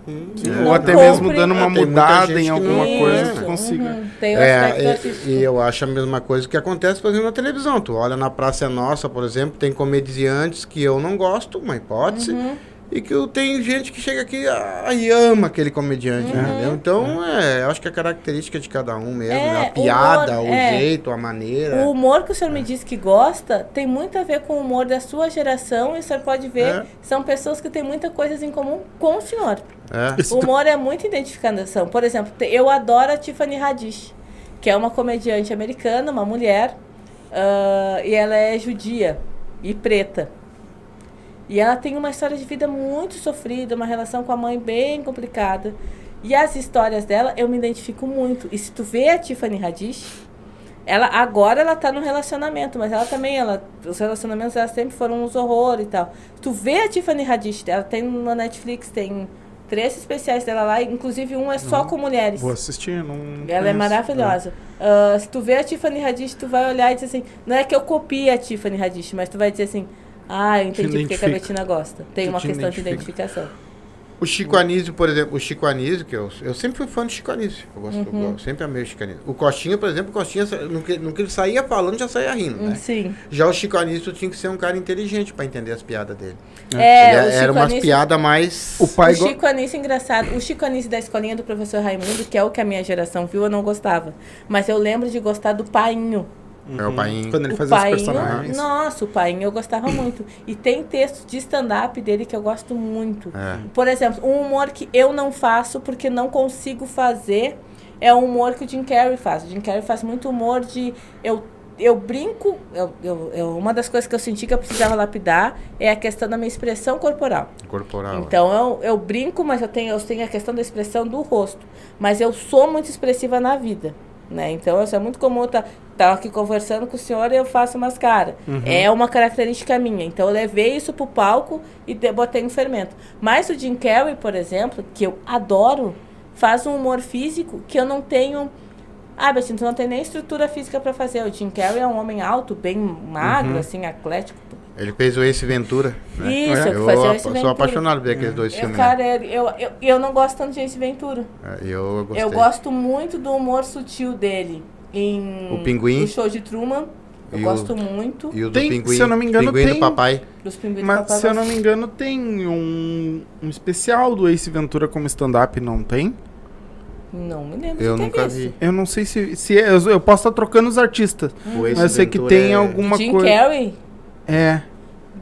Não Ou até compre. mesmo dando uma É, mudada em alguma não- coisa que consiga. uhum. Tem aspecto É, e, e eu acho a mesma coisa que acontece, por exemplo, na televisão. Tu olha na Praça é Nossa, por exemplo, tem comediantes que eu não gosto, uma hipótese, Uhum. e que eu, tem gente que chega aqui ah, e ama aquele comediante, Uhum. entendeu? Então, é, eu acho que é característica de cada um mesmo, É, né? A piada, humor, o é. jeito, a maneira. O humor que o senhor me disse que gosta tem muito a ver com o humor da sua geração e o senhor pode ver, É. são pessoas que têm muita coisa em comum com o senhor. É. O humor é muita identificação. Por exemplo, eu adoro a Tiffany Haddish, que é uma comediante americana, uma mulher, ah, e ela é judia e preta. E ela tem uma história de vida muito sofrida, uma relação com a mãe bem complicada. E as histórias dela eu me identifico muito. E se tu vê a Tiffany Haddish, ela agora ela tá no relacionamento, mas ela também, ela, os relacionamentos dela sempre foram uns horror e tal. Tu vê a Tiffany Haddish, ela tem na Netflix, tem três especiais dela lá, inclusive um é só com mulheres. Vou assistir, não. Ela é conheço. maravilhosa. Ah, se tu vê a Tiffany Haddish, tu vai olhar e dizer assim, não é que eu copie a Tiffany Haddish, mas tu vai dizer assim, ah, eu entendi porque que a. Betina gosta. Tem Tu uma questão de identifica. identificação. O Chico Anísio, por exemplo, o Chico Anísio, que eu, eu sempre fui fã do Chico Anísio. Eu, gosto, Uhum. eu sempre amei o Chico Anísio. O Costinha, por exemplo, o Costinha, no que, no que ele saía falando, já saía rindo, né? Sim. Já o Chico Anísio tinha que ser um cara inteligente pra entender as piadas dele. É, o era Chico umas piadas mais... O pai o go- Chico Anísio, engraçado. O Chico Anísio da escolinha do professor Raimundo, que é o que a minha geração viu, eu não gostava. Mas eu lembro de gostar do Painho. É o painho. Quando ele fazia os personagens. nossa, o Painho eu gostava muito. E tem textos de stand-up dele que eu gosto muito. É. Por exemplo, um humor que eu não faço porque não consigo fazer é o humor que o Jim Carrey faz. O Jim Carrey faz muito humor de eu eu brinco, eu, eu, eu- uma das coisas que eu senti que eu precisava lapidar é a questão da minha expressão corporal. Corporal. Então eu, eu brinco, mas eu tenho, eu tenho a questão da expressão do rosto. Mas eu sou muito expressiva na vida. Né? Então, isso é muito comum estar tá, aqui conversando com o senhor e eu faço umas caras. É uma característica minha. Então, eu levei isso pro palco e de, botei um fermento. Mas o Jim Carrey, por exemplo, que eu adoro, faz um humor físico que eu não tenho. Ah, Betinho, tu não tem nem estrutura física para fazer. O Jim Carrey é um homem alto, bem magro, assim, atlético. Ele fez o Ace Ventura. Né? Isso, eu eu fazia apa- Ace sou apaixonado por aqueles dois Eu, filmes. né? cara, eu, eu, eu não gosto tanto de Ace Ventura. É, Eu gostei. Eu gosto muito do humor sutil dele. Em O Pinguim. O show de Truman. Eu E o- gosto muito E o do Tem, pinguim, se eu não me engano, pinguim tem- do papai. dos pinguins do Mas Papai se eu não me engano, tem um, um especial do Ace Ventura como stand-up, não tem? Não me lembro Eu nunca visto. vi. Eu não sei se, se é, eu, eu posso estar trocando os artistas. Ace Mas eu sei que tem é- alguma Jim coisa. Carrey? É.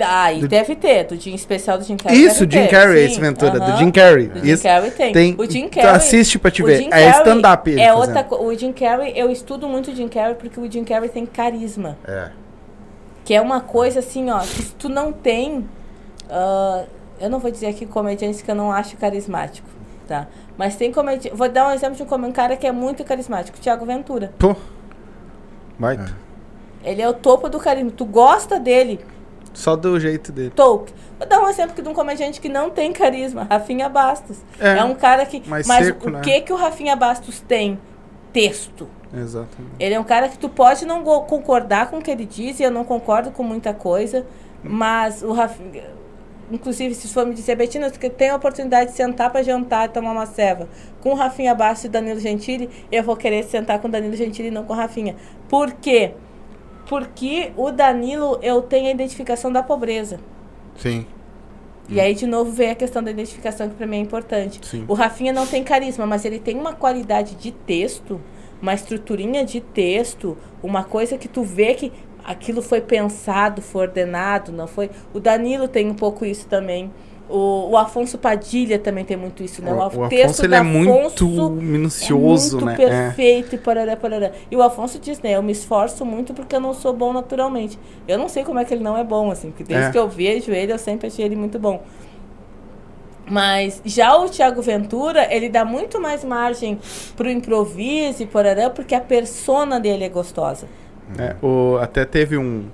Ah, e Do- deve ter. Do Jim especial do Jim Carrey. Isso, Jim Carrey, esse Ventura, do aham. Jim Carrey. O Jim Isso. Carrey tem. Tem- o Jim tu Carrey. assiste pra te o ver. Jim É stand-up É fazendo. outra O Jim Carrey, eu estudo muito o Jim Carrey porque o Jim Carrey tem carisma. É. Que é uma coisa assim, ó, que se tu não tem. ah, eu não vou dizer aqui comediantes que eu não acho carismático, tá? Mas tem comediante. Vou dar um exemplo de um, cara que é muito carismático, o Thiago Ventura. Pô. Baita. Ele é o topo do carisma. Tu gosta dele, Só do jeito dele. Tolkien. Vou dar um exemplo aqui de um comediante que não tem carisma, Rafinha Bastos. É, É, um cara que. mais mas seco, o né? que que o Rafinha Bastos tem? Texto. Exatamente. Ele é um cara que tu pode não concordar com o que ele diz, e eu não concordo com muita coisa, mas o Rafinha. Inclusive, se for me dizer, Betina, que tem a oportunidade de sentar para jantar e tomar uma ceva com o Rafinha Bastos e Danilo Gentili, eu vou querer sentar com o Danilo Gentili e não com o Rafinha. Por quê? Porque o Danilo, eu tenho a identificação da pobreza. Sim. E aí, de novo, vem a questão da identificação, que para mim é importante. Sim. O Rafinha não tem carisma, mas ele tem uma qualidade de texto, uma estruturinha de texto, uma coisa que tu vê que aquilo foi pensado, foi ordenado, não foi. O Danilo tem um pouco isso também. O, o Afonso Padilha também tem muito isso, né? O, o texto Afonso ele do é muito minucioso, é muito né? perfeito e parará, parará. E o Afonso diz, né? Eu me esforço muito porque eu não sou bom naturalmente. Eu não sei como é que ele não é bom, assim, porque desde É. que eu vejo ele, eu sempre achei ele muito bom. Mas já o Thiago Ventura, ele dá muito mais margem pro improviso e porará, porque a persona dele é gostosa. É. É, o, até teve um,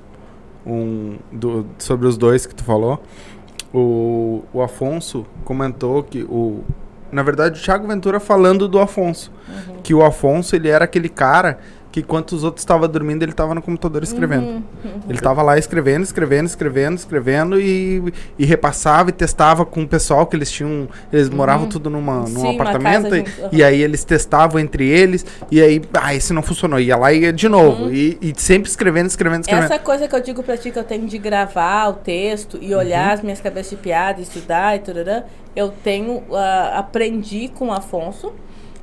um do, sobre os dois que tu falou. O, o Afonso comentou que o. Na verdade, o Thiago Ventura falando do Afonso. Uhum. Que o Afonso, ele era aquele cara que enquanto os outros estavam dormindo, ele estava no computador escrevendo. Uhum. Ele tava lá escrevendo, escrevendo, escrevendo, escrevendo e, e repassava e testava com o pessoal que eles tinham. Eles moravam tudo numa, num Uhum. Sim, apartamento casa e, aham. e aí eles testavam entre eles e aí, ah, esse não funcionou. Ia lá e ia de novo. Uhum. E, e sempre escrevendo, escrevendo, escrevendo. Essa coisa que eu digo pra ti, que eu tenho de gravar o texto e Uhum. olhar as minhas cabeças de piada, estudar e turarã, eu tenho, ah, aprendi com o Afonso.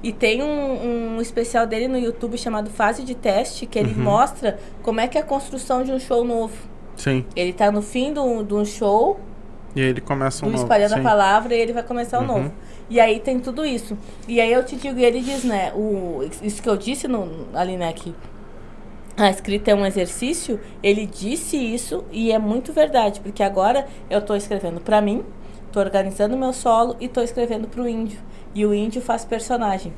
E tem um, um especial dele no YouTube chamado Fase de Teste, que ele Uhum. mostra como é que é a construção de um show novo. Sim. Ele tá no fim de um show, E aí ele começa um novo. espalhando a sim. palavra e ele vai começar o Uhum. novo. E aí tem tudo isso. E aí eu te digo, e ele diz, né, o, isso que eu disse no, ali, né, que a escrita é um exercício, ele disse isso e é muito verdade, porque agora eu tô escrevendo pra mim, tô organizando meu solo e tô escrevendo pro índio. E o índio faz personagem.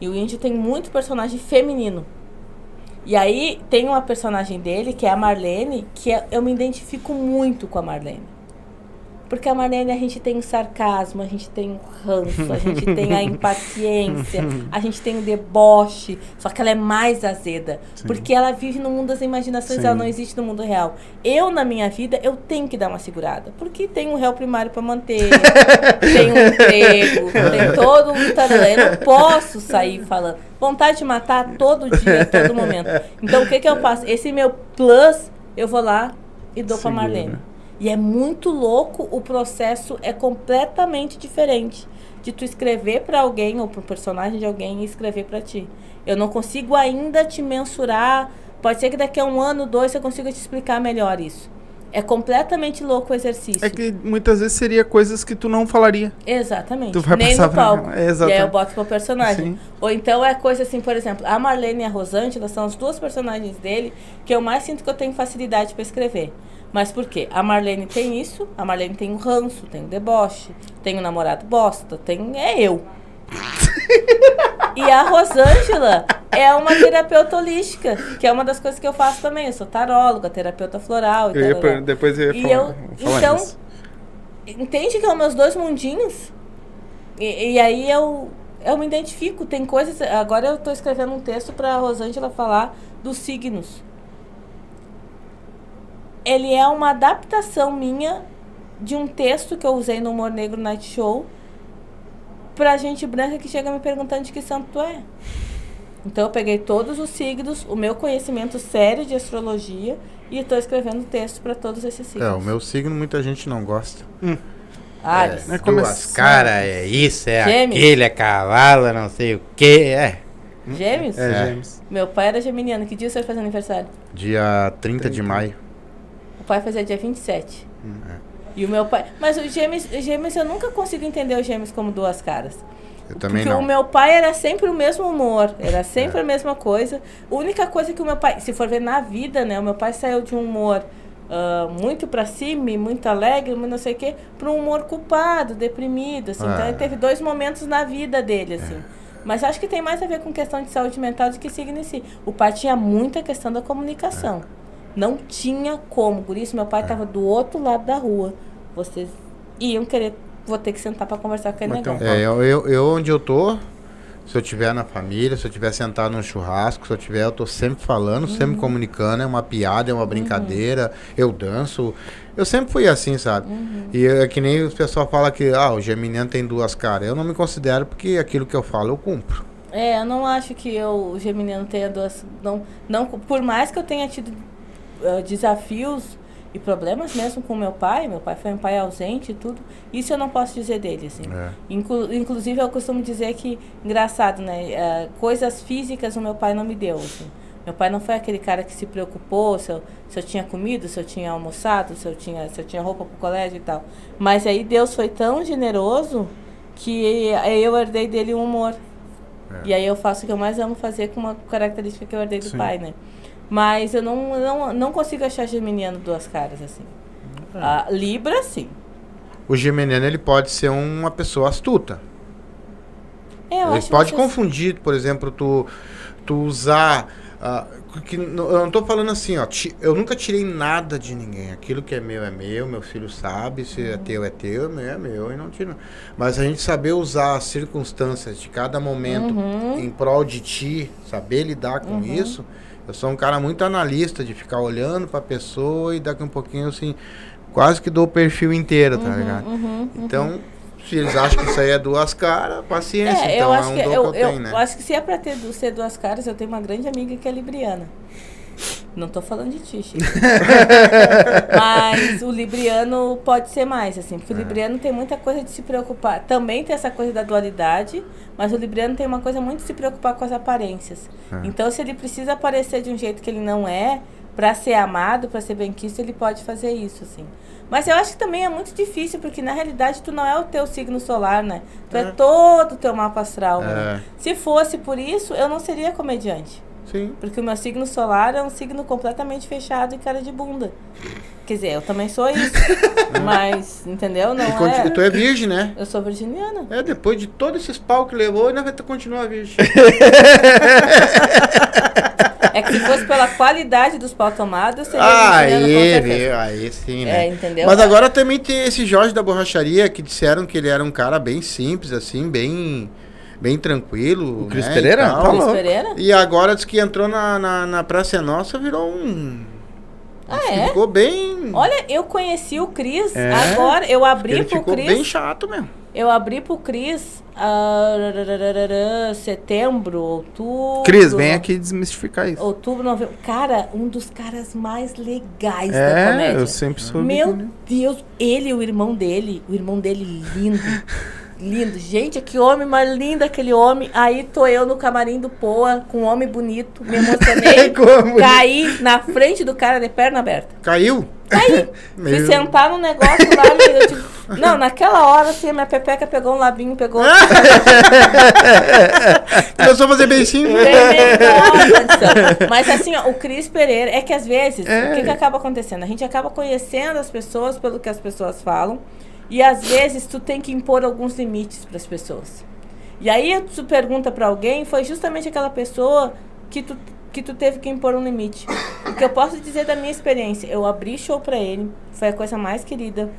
E o índio tem muito personagem feminino. E aí tem uma personagem dele, que é a Marlene, que é- eu me identifico muito com a Marlene. Porque a Marlene a gente tem o sarcasmo, a gente tem o ranço, a gente tem a impaciência, a gente tem o deboche, só que ela é mais azeda. Porque ela vive no mundo das imaginações, Sim. ela não existe no mundo real. Eu, na minha vida, eu tenho que dar uma segurada. Porque tem um réu primário para manter, tem um emprego, tem todo um tarará. Eu não posso sair falando. Vontade de matar todo dia, todo momento. Então, o que que eu faço? Esse meu plus, eu vou lá e dou pra Segura. Marlene. E é muito louco, o processo é completamente diferente de tu escrever pra alguém ou pro personagem de alguém e escrever pra ti. Eu não consigo ainda te mensurar. Pode ser que daqui a um ano, dois, eu consiga te explicar melhor isso. É completamente louco o exercício. É que muitas vezes seria coisas que tu não falaria. Exatamente. Tu vai Nem passar no pra- palco. É, E aí exatamente. eu boto pro personagem. Sim. Ou então é coisa assim, por exemplo, a Marlene e a Rosângela são as duas personagens dele que eu mais sinto que eu tenho facilidade pra escrever. Mas por quê? A Marlene tem isso, a Marlene tem o ranço, tem o deboche, tem o namorado bosta, tem. É eu. e a Rosângela é uma terapeuta holística, que é uma das coisas que eu faço também. Eu sou taróloga, terapeuta floral e Eu ia depois eu ia E falar, eu- falar então, isso. Entende que são meus dois mundinhos? E, e aí eu, eu me identifico. Tem coisas. Agora eu tô escrevendo um texto pra Rosângela falar dos signos. Ele é uma adaptação minha de um texto que eu usei no Humor Negro Night Show pra gente branca que chega me perguntando de que santo tu é. Então eu peguei todos os signos, o meu conhecimento sério de astrologia e estou escrevendo texto para todos esses signos. É, o meu signo muita gente não gosta. Ares. É, Né, duas caras, é isso, é Gêmeos. aquele, é cavalo, não sei o que. É. Gêmeos? É, É. James. Meu pai era geminiano. Que dia você vai fazer aniversário? Dia 30 de 30. maio. O pai fazia dia 27. Hum, E o meu pai. Mas os gêmeos, os gêmeos, eu nunca consigo entender os gêmeos como duas caras. Eu também Porque não. o meu pai era sempre o mesmo humor, era sempre a mesma coisa. A única coisa que o meu pai, se for ver na vida, né, o meu pai saiu de um humor ah, muito pra cima, muito alegre, muito não sei o quê, para um humor culpado, deprimido, assim. Então Ah. ele teve dois momentos na vida dele, assim. Mas acho que tem mais a ver com questão de saúde mental do que signo em si. O pai tinha muita questão da comunicação. Não tinha como. Por isso, meu pai estava do outro lado da rua. Vocês iam querer, vou ter que sentar para conversar com aquele Mas um. É, eu, eu, eu onde eu tô, se eu tiver na família, se eu tiver sentado num churrasco, se eu tiver, eu tô sempre falando, sempre Uhum. comunicando, é uma piada, é uma brincadeira, eu danço. Eu sempre fui assim, sabe? Uhum. E é que nem o pessoal fala que ah, o geminiano tem duas caras. Eu não me considero porque aquilo que eu falo eu cumpro. É, eu não acho que eu, o Geminiano tenha duas. Não, não, por mais que eu tenha tido ah, desafios e problemas mesmo com meu pai, meu pai foi um pai ausente e tudo, isso eu não posso dizer dele, assim. É. Inclu- inclusive, eu costumo dizer que, engraçado, né? ah, coisas físicas o meu pai não me deu. assim. Meu pai não foi aquele cara que se preocupou se eu, se eu tinha comido, se eu tinha almoçado, se eu tinha, se eu tinha roupa pro colégio e tal. Mas aí Deus foi tão generoso que eu herdei dele o humor. E aí eu faço o que eu mais amo fazer com uma característica que eu herdei do Sim. pai, né? Mas eu não, não, não consigo achar geminiano duas caras, assim. Ah, Libra, sim. O geminiano ele pode ser uma pessoa astuta. É, eu Ele acho pode confundir, por exemplo, tu, tu usar. ah, que, eu não tô falando assim, ó. ti- eu nunca tirei nada de ninguém. Aquilo que é meu é meu, meu filho sabe, se é teu é teu, meu é meu, e não tira. Mas a gente saber usar as circunstâncias de cada momento Uhum. em prol de ti, saber lidar com isso. Eu sou um cara muito analista de ficar olhando pra pessoa e daqui um pouquinho assim, quase que dou o perfil inteiro, tá ligado? Uhum, Então, se eles acham que isso aí é duas caras, paciência. É, então eu é acho um que eu, que eu, eu, tenho, né? eu acho que se é pra ter ser duas caras, eu tenho uma grande amiga que é libriana. Não tô falando de ti, Chico. Mas o libriano pode ser mais, assim, É. porque o libriano tem muita coisa de se preocupar. Também tem essa coisa da dualidade, mas o libriano tem uma coisa muito de se preocupar com as aparências. É. Então, se ele precisa aparecer de um jeito que ele não é, pra ser amado, pra ser benquisto, ele pode fazer isso, assim. Mas eu acho que também é muito difícil, porque na realidade tu não é o teu signo solar, né? Tu é, É. todo o teu mapa astral, É. né? Se fosse por isso, eu não seria comediante. Sim. Porque o meu signo solar é um signo completamente fechado e cara de bunda. Quer dizer, eu também sou isso. mas, entendeu? Não E é. tu é virgem, né? Eu sou virginiana. É, depois de todos esses pau que levou, ainda vai ter- continuar virgem. É que se fosse pela qualidade dos pau tomados, eu seria ah, aí, viu? aí sim, né? É, entendeu? Mas agora também tem esse Jorge da borracharia que disseram que ele era um cara bem simples, assim, bem, bem tranquilo. O Cris né, e Pereira? tal. Tá Cris louco. Pereira? E agora diz que entrou na, na, na Praça é Nossa, virou um. Ah, é? Ficou bem. Olha, eu conheci o Cris É? agora, eu abri ele pro ficou Cris. bem chato mesmo. Eu abri pro Cris ah, setembro, outubro. Cris, vem aqui desmistificar isso. Outubro, novembro. Cara, um dos caras mais legais da É, comédia. eu sempre soube. Meu que- Deus, ele e o irmão dele, o irmão dele lindo. lindo. Gente, que homem mais lindo aquele homem. Aí tô eu no camarim do Poa, com um homem bonito, me emocionei. Como? caí na frente do cara de perna aberta. Caiu? Caí. Fui Meu. sentar no negócio lá. eu tive- Não, naquela hora, assim, a minha pepeca pegou um labinho, pegou. Começou a fazer beicinho. Mas assim, ó, o Cris Pereira, é que às vezes, É. o que, que acaba acontecendo? A gente acaba conhecendo as pessoas pelo que as pessoas falam, e às vezes tu tem que impor alguns limites para as pessoas. E aí tu pergunta para alguém, foi justamente aquela pessoa que tu, que tu teve que impor um limite. O que eu posso dizer da minha experiência, eu abri show para ele, foi a coisa mais querida.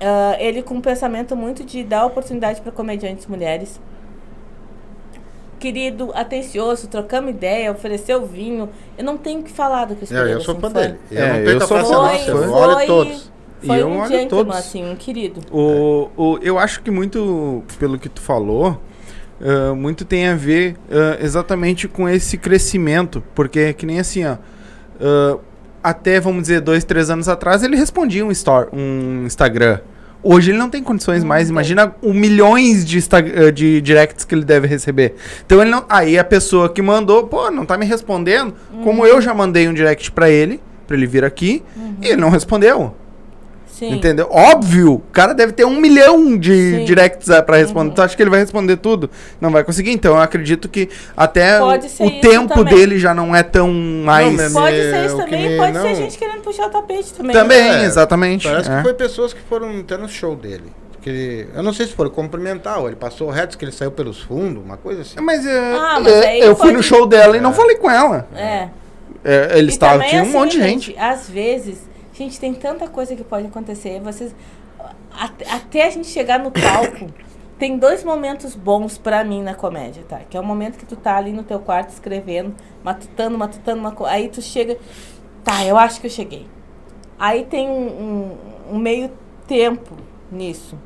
Ah, ele com um pensamento muito de dar oportunidade para comediantes mulheres querido, atencioso, trocamos ideia, ofereceu vinho. Eu não tenho o que falar do Cris É, Pereira, eu sou assim, fã dele. Eu É, não eu perco a sou fã. Eu Foi, olho foi, todos. Foi E eu um olho todos. assim, um querido. O, o, eu acho que muito, pelo que tu falou, ah, muito tem a ver ah, exatamente com esse crescimento. Porque é que nem assim, ó. ah, até, vamos dizer, dois, três anos atrás, ele respondia um, store, um Instagram. Hoje ele não tem condições Não mais. tem. Imagina o milhões de, de directs que ele deve receber. Então ele não. Aí a pessoa que mandou, pô, não tá me respondendo. Uhum. Como eu já mandei um direct pra ele, pra ele vir aqui, e ele não respondeu. Sim. Entendeu? Óbvio, o cara deve ter um milhão de Sim. directs ah, pra responder. Uhum. Tu acha que ele vai responder tudo? Não vai conseguir. Então eu acredito que até o, isso tempo também. dele já não é tão mais. mas- Pode É, ser isso o que também, pode não. ser gente querendo puxar o tapete também. Também, É, exatamente. Parece é. que foi pessoas que foram até no show dele. Que ele- eu não sei se foram cumprimentar, ou ele passou reto, que ele saiu pelos fundos, uma coisa assim. Mas, é, Ah, mas é, eu fui pode- no show dela e não É. falei com ela. É. É, eles E também, tinha um assim, monte de gente. Às vezes, gente, tem tanta coisa que pode acontecer. Vocês. Até, a gente chegar no palco, tem dois momentos bons pra mim na comédia, tá? Que é o momento que tu tá ali no teu quarto escrevendo, matutando, matutando coisa. Aí tu chega. Tá, eu acho que eu cheguei. Aí tem um, um- um meio tempo nisso.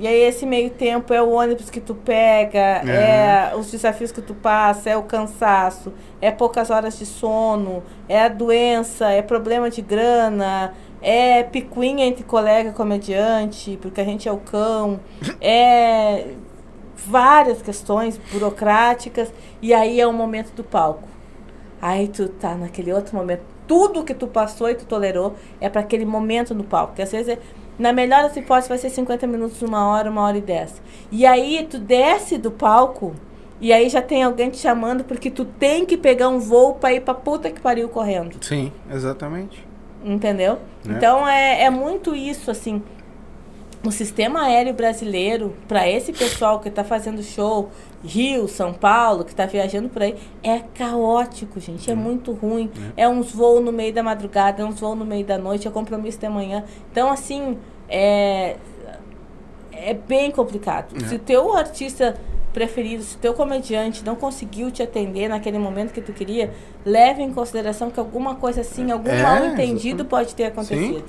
E aí esse meio tempo é o ônibus que tu pega, é, os desafios que tu passa, é o cansaço, é poucas horas de sono, é a doença, é problema de grana, é picuinha entre colega comediante, porque a gente é o cão, é várias questões burocráticas, e aí é o momento do palco. Aí tu tá naquele outro momento. Tudo que tu passou e tu tolerou é para aquele momento no palco. Que às vezes, é- na melhor das hipóteses, vai ser 50 minutos, uma hora, uma hora e dez. E aí tu desce do palco e aí já tem alguém te chamando porque tu tem que pegar um voo pra ir pra puta que pariu correndo. Sim, exatamente. Entendeu? É. Então é, é muito isso, assim. O sistema aéreo brasileiro, para esse pessoal que está fazendo show, Rio, São Paulo, que está viajando por aí, é caótico, gente. É muito ruim. É. uns voos no meio da madrugada, é uns voos no meio da noite, é compromisso de manhã. Então, assim, é, é bem complicado. É. Se o teu artista preferido, se o teu comediante não conseguiu te atender naquele momento que tu queria, leve em consideração que alguma coisa assim, algum É, mal entendido pode ter acontecido.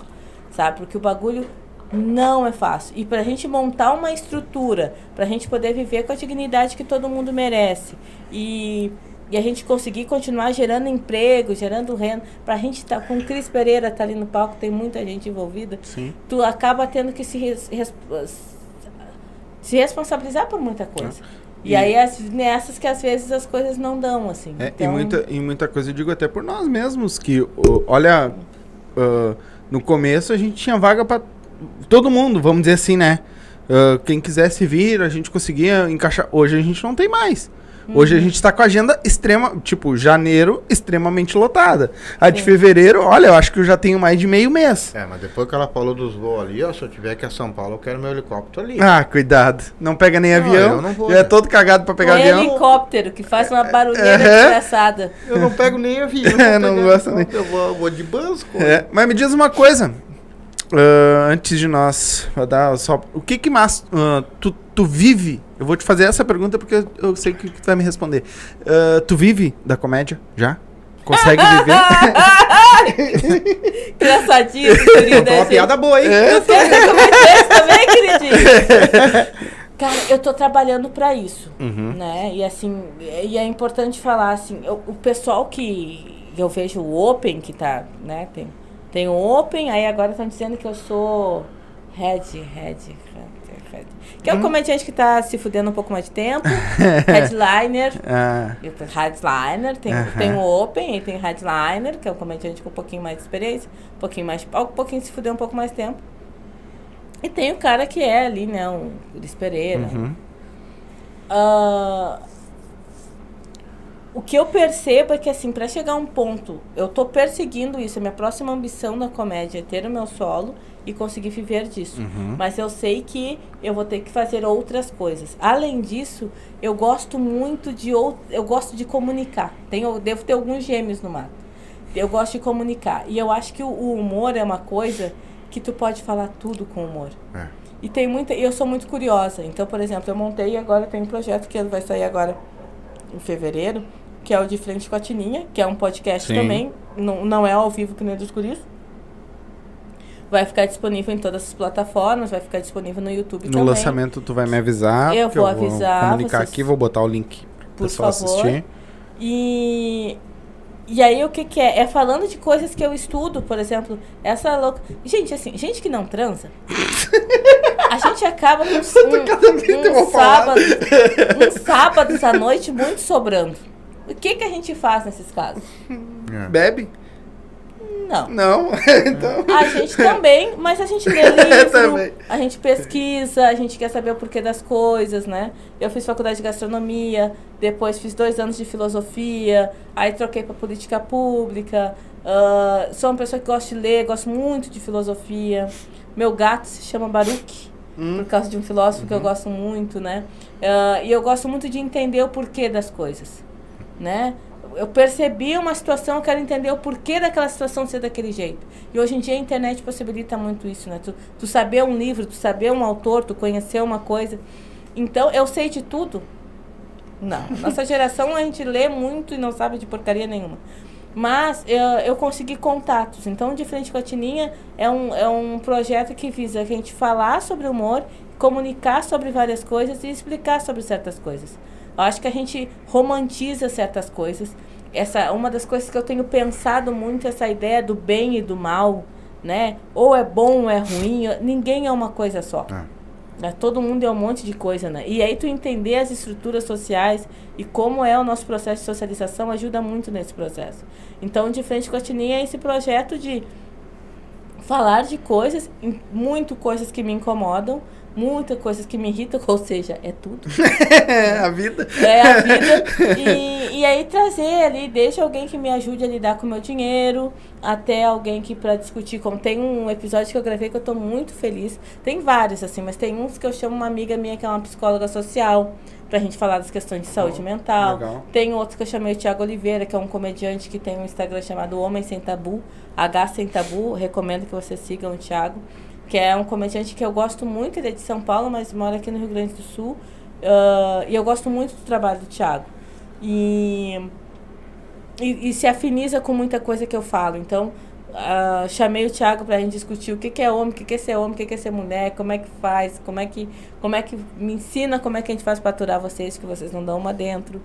Sabe? Porque o bagulho não é fácil. E pra gente montar uma estrutura, pra gente poder viver com a dignidade que todo mundo merece. E, e a gente conseguir continuar gerando emprego, gerando renda. Pra gente estar com o Cris Pereira tá ali no palco, tem muita gente envolvida. Sim. Tu acaba tendo que se, res- res- se responsabilizar por muita coisa. E, E- aí as, nessas que às vezes as coisas não dão, assim. É, então, e, muita, e muita coisa eu digo até por nós mesmos, que olha, ah, no começo a gente tinha vaga pra todo mundo, vamos dizer assim, né? Ah, quem quisesse vir, a gente conseguia encaixar. Hoje a gente não tem mais. Hoje a gente tá com a agenda extrema, tipo, janeiro extremamente lotada. A de Sim. fevereiro, olha, eu acho que eu já tenho mais de meio mês. É, mas depois que ela falou dos voos ali, ó, se eu tiver que a São Paulo, eu quero meu helicóptero ali. Ah, cuidado. Não pega nem Não, avião. eu não vou, já é né? todo cagado pra pegar um avião. helicóptero que faz uma barulheira É. desgraçada. Eu não pego nem avião. É, não gosto helicóptero, Eu vou, eu vou de Basco. É, mas me diz uma coisa. Ah, antes de nós dar só. O que que mais. ah, tu, tu vive? Eu vou te fazer essa pergunta porque eu- sei que, que tu vai me responder. Ah, tu vive da comédia? Já? Consegue viver? Engraçadinho, Contou uma desse. piada boa, hein? É. Tu quer ser comediante também, queridinho? Cara, eu tô trabalhando pra isso, Uhum. né? E assim, e é importante falar assim, eu- o pessoal que eu vejo o Open, que tá, né? Tem, tem o Open, aí agora estão dizendo que eu sou Head, Head, Head. Que é o comediante que tá se fudendo um pouco mais de tempo. Headliner. Ah, Headliner, tem, Aham. tem o Open e tem Headliner, que é um comediante com um pouquinho mais de experiência, um pouquinho mais um pouquinho se fuder um pouco mais de tempo. E tem o cara que é ali, né, um Cris Pereira. uhum. Ah, o que eu percebo é que, assim, pra chegar a um ponto, eu tô perseguindo isso, a minha próxima ambição na comédia é ter o meu solo e conseguir viver disso. Uhum. Mas eu sei que eu vou ter que fazer outras coisas. Além disso, eu gosto muito de ou- eu gosto de comunicar. Tenho, devo ter alguns gêmeos no mato. Eu gosto de comunicar. E eu acho que o, o humor é uma coisa que tu pode falar tudo com humor. É. E tem muita. Eu sou muito curiosa. Então, por exemplo, eu montei agora, tem um projeto que vai sair agora em fevereiro, que é o De Frente com a Tininha, que é um podcast Sim. também. Não, não é ao vivo que nem o dos guris. Vai ficar disponível em todas as plataformas, vai ficar disponível no YouTube No também. lançamento tu vai me avisar. Eu vou avisar, comunicar vocês- aqui, vou botar o link pro pessoal favor. assistir. E, e aí o que que é? É falando de coisas que eu estudo, por exemplo, essa louca. Gente, assim, gente que não transa. a gente acaba com um, um, um sábado, um sábados à noite muito sobrando. O que que a gente faz nesses casos? É. Bebe? Não. Não? então... A gente também, mas a gente lê livro, a gente pesquisa, a gente quer saber o porquê das coisas, né? Eu fiz faculdade de gastronomia, depois fiz dois anos de filosofia, aí troquei para política pública. Uh, sou uma pessoa que gosta de ler, gosto muito de filosofia. Meu gato se chama Baruch. Hum. Por causa de um filósofo uhum. que eu uhum. gosto muito, né? Uh, e eu gosto muito de entender o porquê das coisas, né? eu percebi uma situação, eu quero entender o porquê daquela situação ser daquele jeito. E hoje em dia a internet possibilita muito isso, né? Tu, tu saber um livro, tu saber um autor, tu conhecer uma coisa. Então, eu sei de tudo? Não. Nossa geração a gente lê muito e não sabe de porcaria nenhuma. Mas eu, eu consegui contatos. Então, de frente com a Tininha é um, é um projeto que visa a gente falar sobre humor, comunicar sobre várias coisas e explicar sobre certas coisas. Eu acho que a gente romantiza certas coisas. Essa uma das coisas que eu tenho pensado muito essa ideia do bem e do mal, né? Ou é bom ou é ruim. Ninguém é uma coisa só. É. Todo mundo é um monte de coisa, né? E aí tu entender as estruturas sociais e como é o nosso processo de socialização ajuda muito nesse processo. Então, de frente com a Tininha, é esse projeto de falar de coisas, muito coisas que me incomodam, muitas coisas que me irritam, ou seja, é tudo. É a vida. É a vida. E, e aí trazer ali, deixa alguém que me ajude a lidar com o meu dinheiro, até alguém que para discutir como tem um episódio que eu gravei que eu tô muito feliz. Tem vários assim, mas tem uns que eu chamo uma amiga minha que é uma psicóloga social pra gente falar das questões de saúde oh, mental. Legal. Tem outros que eu chamei o Thiago Oliveira, que é um comediante que tem um Instagram chamado Homem Sem Tabu, H Sem Tabu, recomendo que vocês sigam o Thiago que é um comediante que eu gosto muito, ele é de São Paulo, mas mora aqui no Rio Grande do Sul. Uh, e eu gosto muito do trabalho do Thiago. E, e, e, se afiniza com muita coisa que eu falo. Então, uh, chamei o Thiago para a gente discutir o que, que é homem, o que, que é ser homem, o que, que é ser mulher, como é que faz, como é que, como é que me ensina como é que a gente faz para aturar vocês, que vocês não dão uma dentro.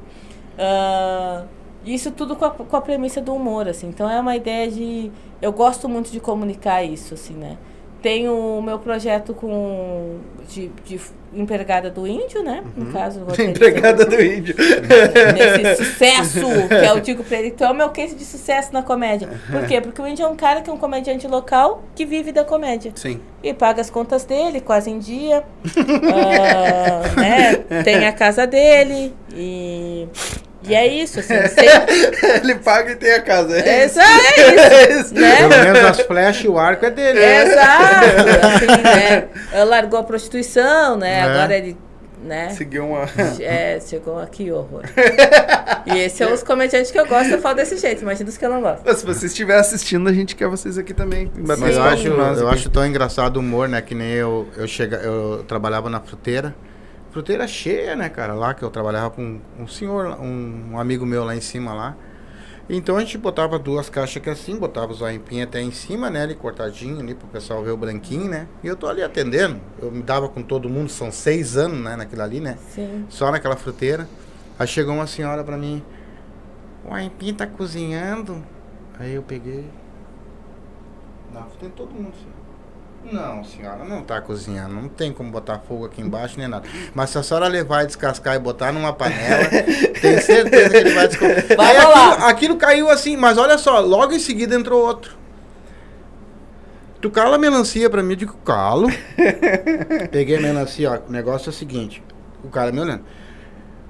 Uh, isso tudo com a, com a premissa do humor, assim. Então, é uma ideia de... Eu gosto muito de comunicar isso, assim, né? Tenho o meu projeto com de, de empregada do índio, né? Uhum. No caso, empregada do índio. Nesse sucesso, que o digo pra ele. Então é o meu case de sucesso na comédia. Por quê? Porque o índio é um cara que é um comediante local que vive da comédia. Sim. E paga as contas dele, quase em dia. uh, né? Tem a casa dele. E e é isso, assim. Ele paga e tem a casa. É, isso, é isso. né? Pelo menos as flechas e o arco é dele. É. Exato. Assim, né? Largou a prostituição, né? É. Agora ele. Né? Seguiu uma. É, chegou aqui, horror. e esses são os comediantes que eu gosto, eu falo desse jeito, imagina os que eu não gosto. Se você estiver assistindo, a gente quer vocês aqui também. Mas eu acho, eu acho tão engraçado o humor, né? Que nem eu, eu, chega, eu trabalhava na fruteira fruteira cheia, né, cara? Lá que eu trabalhava com um senhor, um, um amigo meu lá em cima lá. Então a gente botava duas caixas aqui assim, botava os aipim até em cima, né? Ali cortadinho ali pro pessoal ver o branquinho, né? E eu tô ali atendendo. Eu me dava com todo mundo, são seis anos, né? Naquilo ali, né? Sim. Só naquela fruteira. Aí chegou uma senhora pra mim, o aipim tá cozinhando. Aí eu peguei. Não, tem todo mundo assim. Não, senhora, não tá cozinhando. Não tem como botar fogo aqui embaixo nem nada. Mas se a senhora levar e descascar e botar numa panela, tenho certeza que ele vai descascar. Vai aquilo, aquilo, caiu assim, mas olha só, logo em seguida entrou outro. Tu cala a melancia pra mim, eu digo, calo. Peguei a melancia, ó. O negócio é o seguinte. O cara me olhando.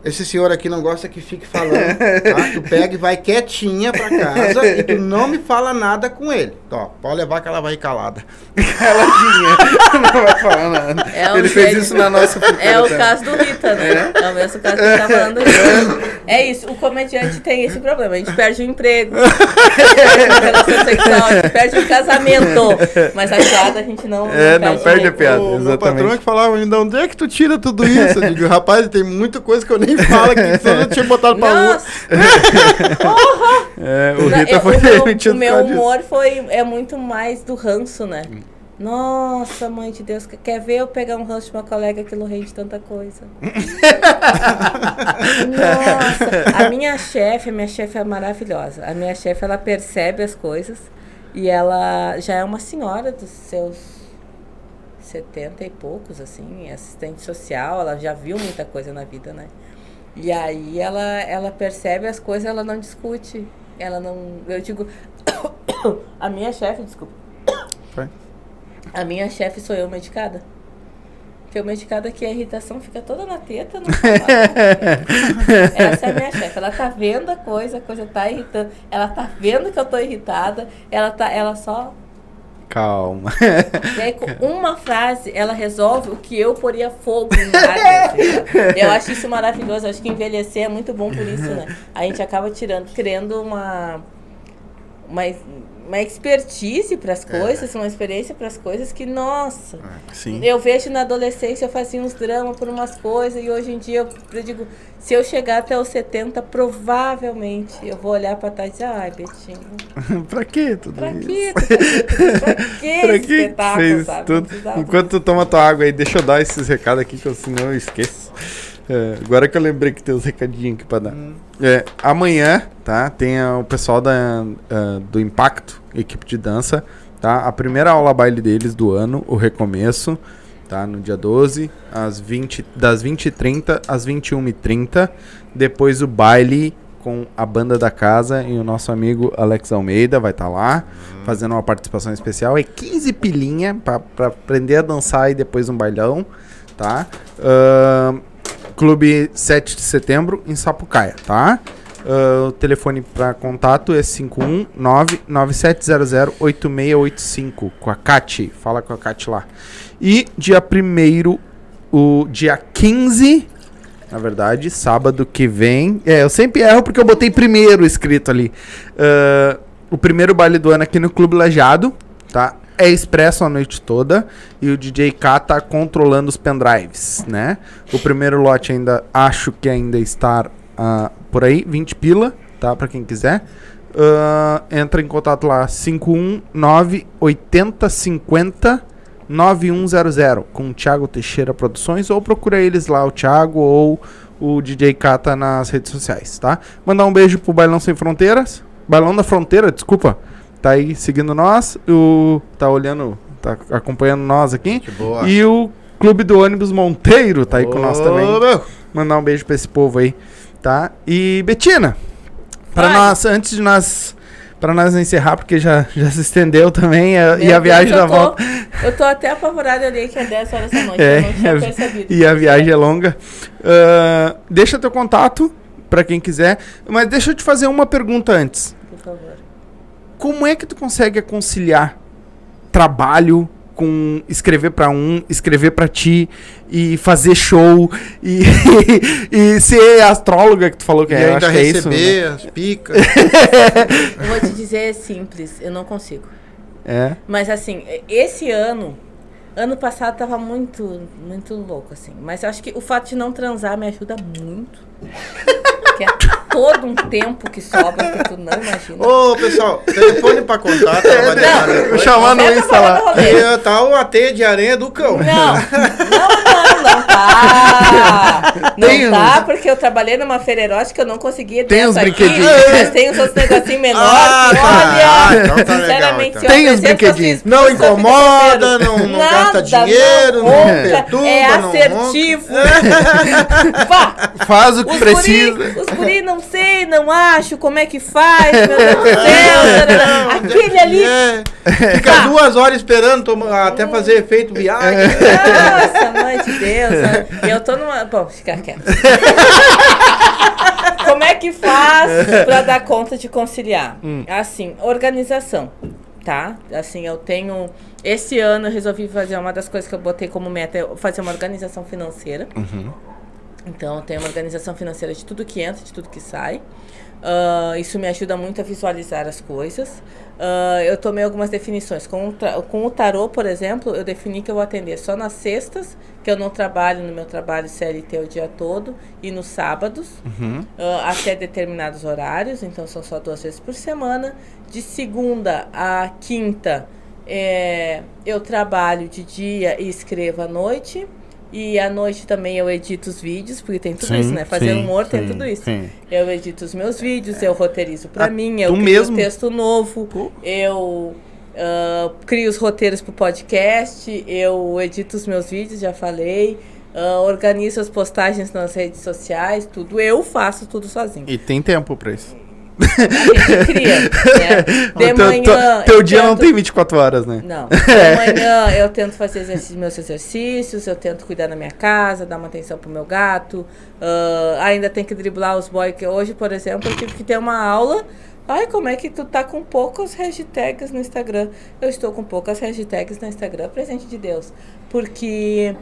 Esse senhor aqui não gosta que fique falando, tá? Tu pega e vai quietinha pra casa e tu não me fala nada com ele. Ó, pode levar que ela vai calada. Caladinha. não vai falar nada. É ele fez isso na nossa É o caso do Rita, né? É, é o mesmo caso que ele tá falando. É isso, o comediante tem esse problema. A gente perde o emprego, perde a relação sexual, a gente perde o casamento. Mas a piada a gente não. É, não, não perde, a piada. O exatamente. meu patrão é que falava ainda, onde é que tu tira tudo isso? Eu digo, rapaz, tem muita coisa que eu nem fala que só eu tinha botado pra rua. é, o Rita eu, foi o meu, o meu humor foi, é muito mais do ranço, né? Nossa, mãe de Deus, quer ver eu pegar um rancho de uma colega que não rende tanta coisa? Nossa, a minha chefe, a minha chefe é maravilhosa. A minha chefe, ela percebe as coisas e ela já é uma senhora dos seus 70 e poucos, assim, assistente social, ela já viu muita coisa na vida, né? E aí ela, ela percebe as coisas, ela não discute. Ela não. Eu digo. a minha chefe, desculpa. Foi. A minha chefe sou eu medicada. Porque o medicado aqui, a irritação fica toda na teta. Não Essa é a minha chefe. Ela tá vendo a coisa, a coisa tá irritando. Ela tá vendo que eu tô irritada. Ela, tá, ela só Calma. E aí, com uma frase, ela resolve o que eu poria fogo em área. Eu acho isso maravilhoso. Eu acho que envelhecer é muito bom por isso, né? A gente acaba tirando, criando uma, uma, uma expertise para as coisas, uma experiência para as coisas que, nossa. Sim. Eu vejo na adolescência eu fazia uns dramas por umas coisas e hoje em dia eu, eu digo, se eu chegar até os 70, provavelmente eu vou olhar para trás e dizer, ai, Betinho, pra quê tudo pra isso? isso? Pra quê Pra que espetáculo, fez sabe? Tudo? Enquanto tu toma tua água aí, deixa eu dar esses recados aqui, que eu, senão eu esqueço. É, agora que eu lembrei que tem uns recadinhos aqui pra dar. É, amanhã, tá? Tem o pessoal da, ah, do Impacto, equipe de dança, tá? A primeira aula baile deles do ano, o recomeço, tá? No dia 12, às 20, das 20h30 às 21h30. Depois o baile com a banda da casa e o nosso amigo Alex Almeida vai estar lá, fazendo uma participação especial. É 15 pilinha pra, pra aprender a dançar e depois um bailão, tá? Ahn, Clube 7 de setembro em Sapucaia, tá? Ah, o telefone para contato é 519-9700-8685 com a Kat. Fala com a Kat lá. E dia 1 o dia 15, na verdade, sábado que vem. É, eu sempre erro porque eu botei primeiro escrito ali. Ah, o primeiro baile do ano aqui no Clube Lajado, tá? É expresso a noite toda e o DJ K tá controlando os pendrives, né? O primeiro lote ainda acho que ainda está ah, por aí, 20 pila, tá? Pra quem quiser. Ah, entra em contato lá, 519 8050 9100 com o Thiago Teixeira Produções ou procura eles lá, o Thiago ou o DJ Kata nas redes sociais, tá? Mandar um beijo pro Bailão Sem Fronteiras, Bailão da Fronteira, desculpa, tá aí seguindo nós, o tá olhando, tá acompanhando nós aqui. Que boa. E o Clube do Ônibus Monteiro tá aí com nós Ô, também. meu. Mandar um beijo pra esse povo aí, tá? E Betina, para nós antes de nós para nós encerrar porque já, já se estendeu também a- e a viagem da tô- volta Eu tô até apavorada ali que é 10 horas da noite. É, eu não tinha é, percebido. e a viagem é longa. Ah, deixa teu contato pra quem quiser, mas deixa eu te fazer uma pergunta antes. Por favor. Como é que tu consegue conciliar trabalho com escrever pra um, escrever pra ti e fazer show e, e ser astróloga que tu falou que E é, ainda acho que é isso, né? receber as picas. Eu vou te dizer, é simples. Eu não consigo. É. Mas assim, esse ano, ano passado tava muito, muito louco, assim. Mas eu acho que o fato de não transar me ajuda muito. É todo um tempo que sobra que tu não imagina. Ô, pessoal, telefone pra contato. deixar Vou depois. chamar no Até Insta lá. E, tá o AT de areia do cão. Não, não, não, não tá. Não Tem tá, uns- porque eu trabalhei numa feira erótica, eu não conseguia ter Tem essa uns aqui, brinquedinhos. Mas tem uns outros negocinhos menores Ah, que, tá. Ah, olha, então tá legal, sinceramente, então. se eu Tem uns brinquedinhos. Não incomoda, não, não Nada, gasta dinheiro, não, ronca, perturba, É não assertivo. Vá, Faz o que os precisa. guri, os guri não sei, não acho como é que faz, meu Deus do céu. tarará. Aquele ali, É, fica Tá. duas horas esperando toma- até fazer efeito viagem. Nossa, mãe de Deus. eu tô numa. Bom, ficar quieto. Como é que faz pra dar conta de conciliar? Assim, organização, tá? Assim, eu tenho. Esse ano eu resolvi fazer uma das coisas que eu botei como meta é fazer uma organização financeira. Então, eu tenho uma organização financeira de tudo que entra, de tudo que sai. Ah, isso me ajuda muito a visualizar as coisas. Ah, eu tomei algumas definições. Com com o tarô, por exemplo, eu defini que eu vou atender só nas sextas, que eu não trabalho no meu trabalho CLT o dia todo, e nos sábados, ah, até determinados horários, então são só duas vezes por semana. De segunda a quinta, É, eu trabalho de dia e escrevo à noite. E à noite também eu edito os vídeos, porque tem tudo Sim, isso, né? Fazer sim, humor tem sim, tudo isso. Eu edito os meus vídeos, eu roteirizo pra Ah, mim, eu crio mesmo? texto novo, Pô. eu ah, crio os roteiros pro podcast, eu edito os meus vídeos, já falei, ah, organizo as postagens nas redes sociais, tudo. Eu faço tudo sozinho. E tem tempo pra isso. A gente cria, né? De teu, manhã. teu- teu eu dia não tento- tem 24 horas, né? não. De manhã eu tento fazer exercício, meus exercícios, eu tento cuidar da minha casa, dar uma atenção pro meu gato. ah, ainda tem que driblar os boys, que hoje, por exemplo, eu tive que ter uma aula. Ai, como é que tu tá com poucas hashtags no Instagram? Eu estou com poucas hashtags no Instagram, presente de Deus. Porque.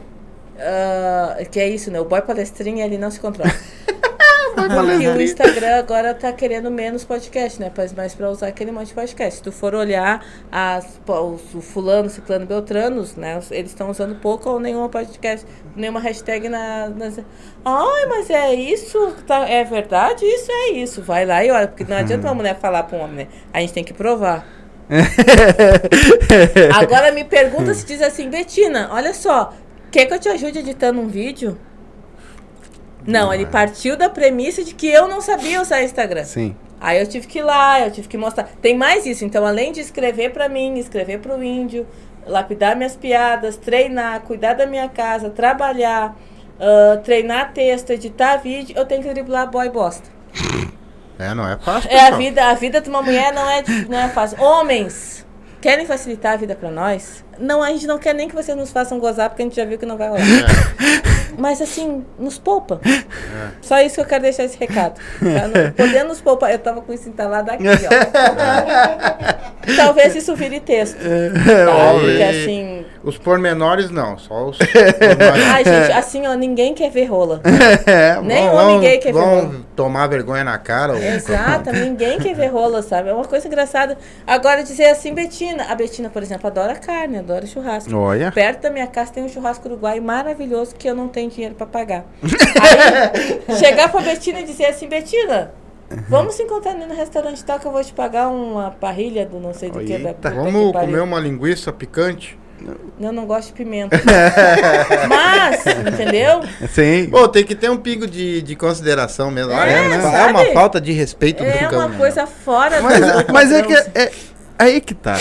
ah, que é isso, né? O boy palestrinha ele não se controla. Porque o Instagram agora tá querendo menos podcast, né? Mas mais pra usar aquele monte de podcast. Se tu for olhar as, os, o fulano, ciclano, beltranos, né? Eles estão usando pouco ou nenhuma podcast, nenhuma hashtag na, nas... Ai, mas é isso? Tá, é verdade? Isso é isso. Vai lá e olha. Porque não adianta uma mulher falar pra um homem, né? A gente tem que provar. Agora me pergunta se diz assim, Betina, olha só, quer que eu te ajude editando um vídeo? Não, ele partiu da premissa de que eu não sabia usar Instagram. Sim. Aí eu tive que ir lá, eu tive que mostrar. Tem mais isso, então além de escrever pra mim, escrever pro índio, lapidar minhas piadas, treinar, cuidar da minha casa, trabalhar, ah, treinar texto, editar vídeo, eu tenho que driblar boy bosta. É, não é fácil. É a vida, a vida de uma mulher não é, não é fácil. Homens, querem facilitar a vida pra nós? Não, a gente não quer nem que vocês nos façam gozar, porque a gente já viu que não vai rolar. Mas assim, nos poupa. Só isso que eu quero deixar esse recado. Tá? Podendo nos poupar. Eu tava com isso instalado aqui, ó. Talvez isso vire texto. Tá? óbvio. Porque assim. Os pormenores não, só os pormenores. Ai, gente, assim, ó, ninguém quer ver rola. É, Nem Vão- gay quer ver vão rola. tomar vergonha na cara. ou- Exato, ninguém quer ver rola, sabe? É uma coisa engraçada. Agora dizer assim, Betina. A Betina, por exemplo, adora carne, adora churrasco. Olha. Perto da minha casa tem um churrasco uruguai maravilhoso que eu não tenho dinheiro pra pagar. Aí, chegar pra Betina e dizer assim, Betina, vamos se encontrar ali no restaurante tal que eu vou te pagar uma parrilha do não sei do que. da Eita. que Vamos pariu." comer uma linguiça picante? Eu não gosto de pimenta. Mas, entendeu? Sim. Pô, tem que ter um pingo de, de consideração mesmo. É, Olha, é, né? é uma falta de respeito É do uma cão, coisa fora Mas, do mas é que é, é aí que tá.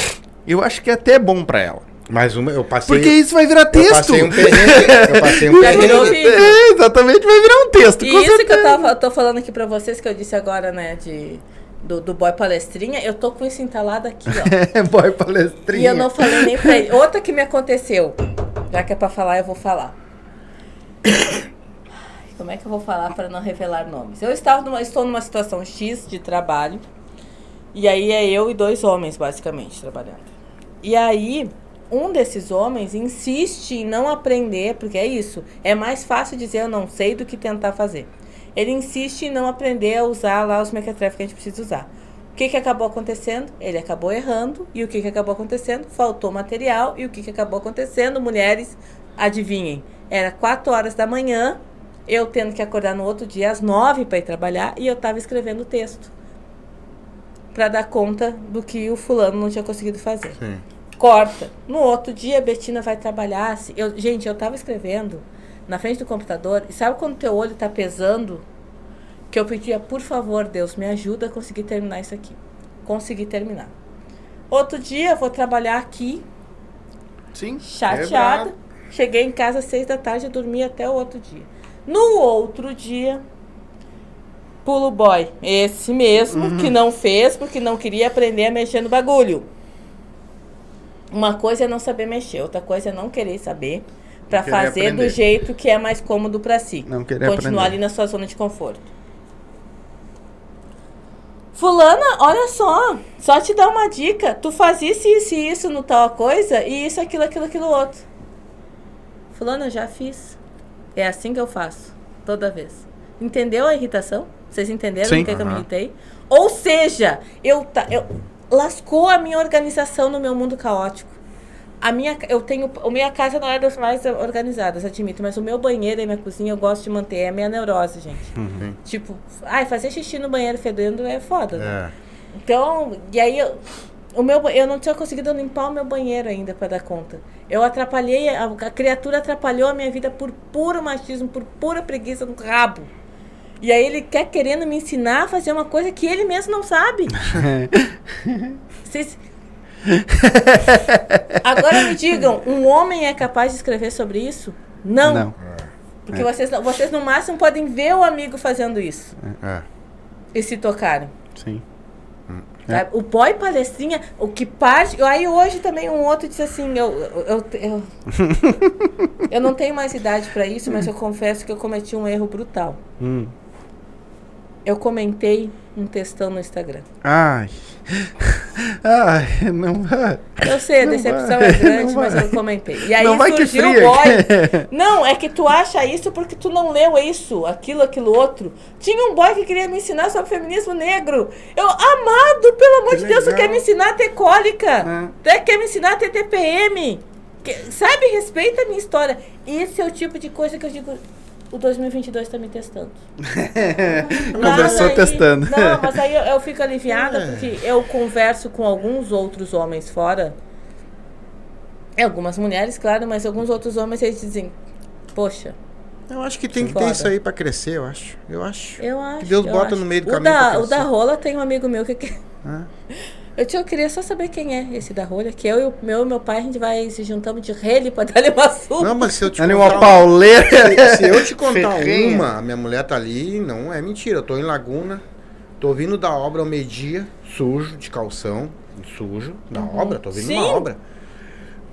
Eu acho que é até bom pra ela. Mas uma, eu passei. Porque isso vai virar eu texto. passei um perrengue. Eu passei um Já virou perrengue. vídeo. É, exatamente, vai virar um texto. E com isso que eu certeza. tava, eu tô falando aqui pra vocês, que eu disse agora, né, de, do, do boy palestrinha, eu tô com isso entalado aqui, ó. É, boy palestrinha. E eu não falei nem pra ele. Outra que me aconteceu, já que é pra falar, eu vou falar. Como é que eu vou falar para não revelar nomes? Eu estava numa, estou numa situação X de trabalho, e aí é eu e dois homens, basicamente, trabalhando. E aí, um desses homens insiste em não aprender, porque é isso, é mais fácil dizer eu não sei do que tentar fazer. Ele insiste em não aprender a usar lá os mequetrefes que a gente precisa usar. O que, que acabou acontecendo? Ele acabou errando. E o que, que acabou acontecendo? Faltou material. E o que, que acabou acontecendo? Mulheres, adivinhem. Era 4 horas da manhã, eu tendo que acordar no outro dia às 9 para ir trabalhar. E eu estava escrevendo texto. Para dar conta do que o fulano não tinha conseguido fazer. Sim. Corta. No outro dia, a Betina vai trabalhar. se- Eu, gente, eu tava escrevendo na frente do computador. E sabe quando teu olho tá pesando? Que eu pedia, por favor, Deus, me ajuda a conseguir terminar isso aqui. Consegui terminar. Outro dia, vou trabalhar aqui, Sim. chateada. Quebrado. Cheguei em casa às seis da tarde e dormi até o outro dia. No outro dia, pulo boy. Esse mesmo, que não fez porque não queria aprender a mexer no bagulho. Uma coisa é não saber mexer, outra coisa é não querer saber para fazer do aprender. jeito que é mais cômodo para si. Não querer Continuar aprender. ali na sua zona de conforto. Fulana, olha só, só te dar uma dica. Tu faz isso, isso e isso no tal coisa, e isso, aquilo, aquilo, aquilo outro. Fulana, já fiz. É assim que eu faço, toda vez. Entendeu a irritação? Vocês entenderam Sim. que, que eu me irritei? Ou seja, eu, ta- eu lascou a minha organização no meu mundo caótico. A minha, eu tenho, a minha casa não é das mais organizadas, admito, mas o meu banheiro e minha cozinha eu gosto de manter, é a minha neurose, gente. Sim. Tipo, ai, fazer xixi no banheiro fedendo é foda, né? É. Então, e aí eu, o meu, eu não tinha conseguido limpar o meu banheiro ainda para dar conta. Eu atrapalhei, a, a, criatura atrapalhou a minha vida por puro machismo, por pura preguiça no rabo. E aí ele quer querendo me ensinar a fazer uma coisa que ele mesmo não sabe. Vocês... Agora me digam, um homem é capaz de escrever sobre isso? Não. não. Porque é. vocês, vocês no máximo podem ver o amigo fazendo isso. É. E se tocarem. Sim. É. O pó e palestrinha, o que parte. Aí hoje também um outro disse assim: eu, eu, eu, eu não tenho mais idade para isso, mas eu confesso que eu cometi um erro brutal. Hum. Eu comentei um textão no Instagram. Ai. Ai, não vai. Eu sei, a decepção vai, é grande, mas eu comentei. E aí não surgiu o boy. Não, é que tu acha isso porque tu não leu isso, aquilo, aquilo outro. Tinha um boy que queria me ensinar sobre feminismo negro. Eu, amado, pelo amor que de Deus, tu quer me ensinar a ter cólica. É. Tu quer me ensinar a ter TPM. Que, sabe, respeita a minha história. Esse é o tipo de coisa que eu digo o 2022 está me testando. Conversou aí, testando. Não, mas aí eu, eu fico aliviada é. porque eu converso com alguns outros homens fora. Algumas mulheres, claro, mas alguns outros homens eles dizem: Poxa. Eu acho que tem que ter isso aí para crescer, eu acho. Eu acho. Eu acho. Que Deus bota acho. no meio do o caminho. Da, o da rola tem um amigo meu que. Ah. Eu, eu queria só saber quem é esse da rolha, que eu e o meu, meu pai, a gente vai se juntando de rele pra dar uma surra. Não, mas se eu te contar... uma pauleira. Se, se, eu te contar uma, a minha mulher tá ali, não é mentira. Eu tô em Laguna, tô vindo da obra ao meio-dia, sujo, de calção, sujo, da uhum. obra, tô vindo Sim. da obra.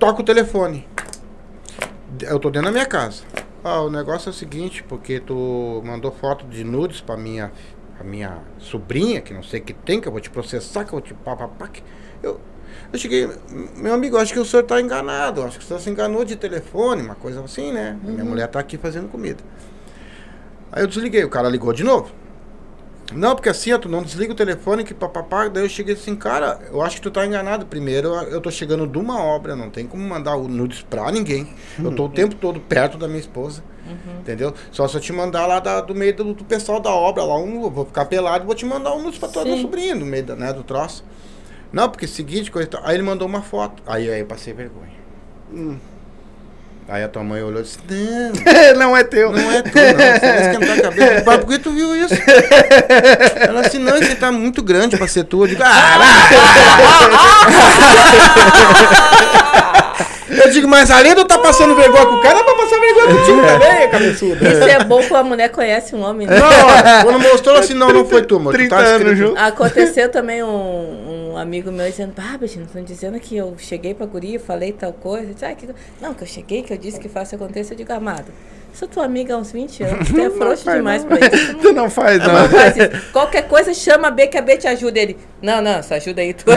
Toca o telefone. Eu tô dentro da minha casa. Ah, o negócio é o seguinte, porque tu mandou foto de nudes pra minha a minha sobrinha, que não sei o que tem, que eu vou te processar, que eu vou te papapá. Eu, eu cheguei, meu amigo, acho que o senhor está enganado, acho que o senhor se enganou de telefone, uma coisa assim, né? Uhum. Minha mulher está aqui fazendo comida. Aí eu desliguei, o cara ligou de novo. Não, porque assim, ó, tu não desliga o telefone que papapá. Daí eu cheguei assim, cara, eu acho que tu tá enganado. Primeiro, eu tô chegando de uma obra, não tem como mandar o nudes pra ninguém. Eu tô o tempo todo perto da minha esposa. Uhum. Entendeu? Só se eu te mandar lá da, do meio do, do, pessoal da obra, lá um, vou ficar pelado e vou te mandar um nudes pra tua sobrinha, no meio da, né, do troço. Não, porque seguinte, coisa. Aí ele mandou uma foto. Aí, aí eu passei vergonha. Hum. Aí a tua mãe olhou e disse: Não, não é teu. Não é teu, não. Você vai esquentar a cabeça. Pai, por que tu viu isso? Ela disse: Não, isso tá muito grande pra ser tua. Eu digo: Ah! Eu digo, mas além de eu estar tá passando vergonha com o cara, pra passar vergonha contigo é. também, cabeçuda. Isso é bom quando a mulher conhece um homem. Né? Não, quando mostrou assim, não, não foi tu, mano. 30 tá anos junto. Aconteceu também um, um amigo meu dizendo, ah, Betina, estão dizendo que eu cheguei pra guria, falei tal coisa. Disse, ah, que... Não, que eu cheguei, que eu disse que faça acontecer. Eu digo, amado, Sou tua amiga há uns 20 anos. Tu é frouxo demais não. pra isso. Tu não, faz, não. não faz isso. Qualquer coisa, chama a B que a B te ajuda. Ele, não, não, essa ajuda aí tu.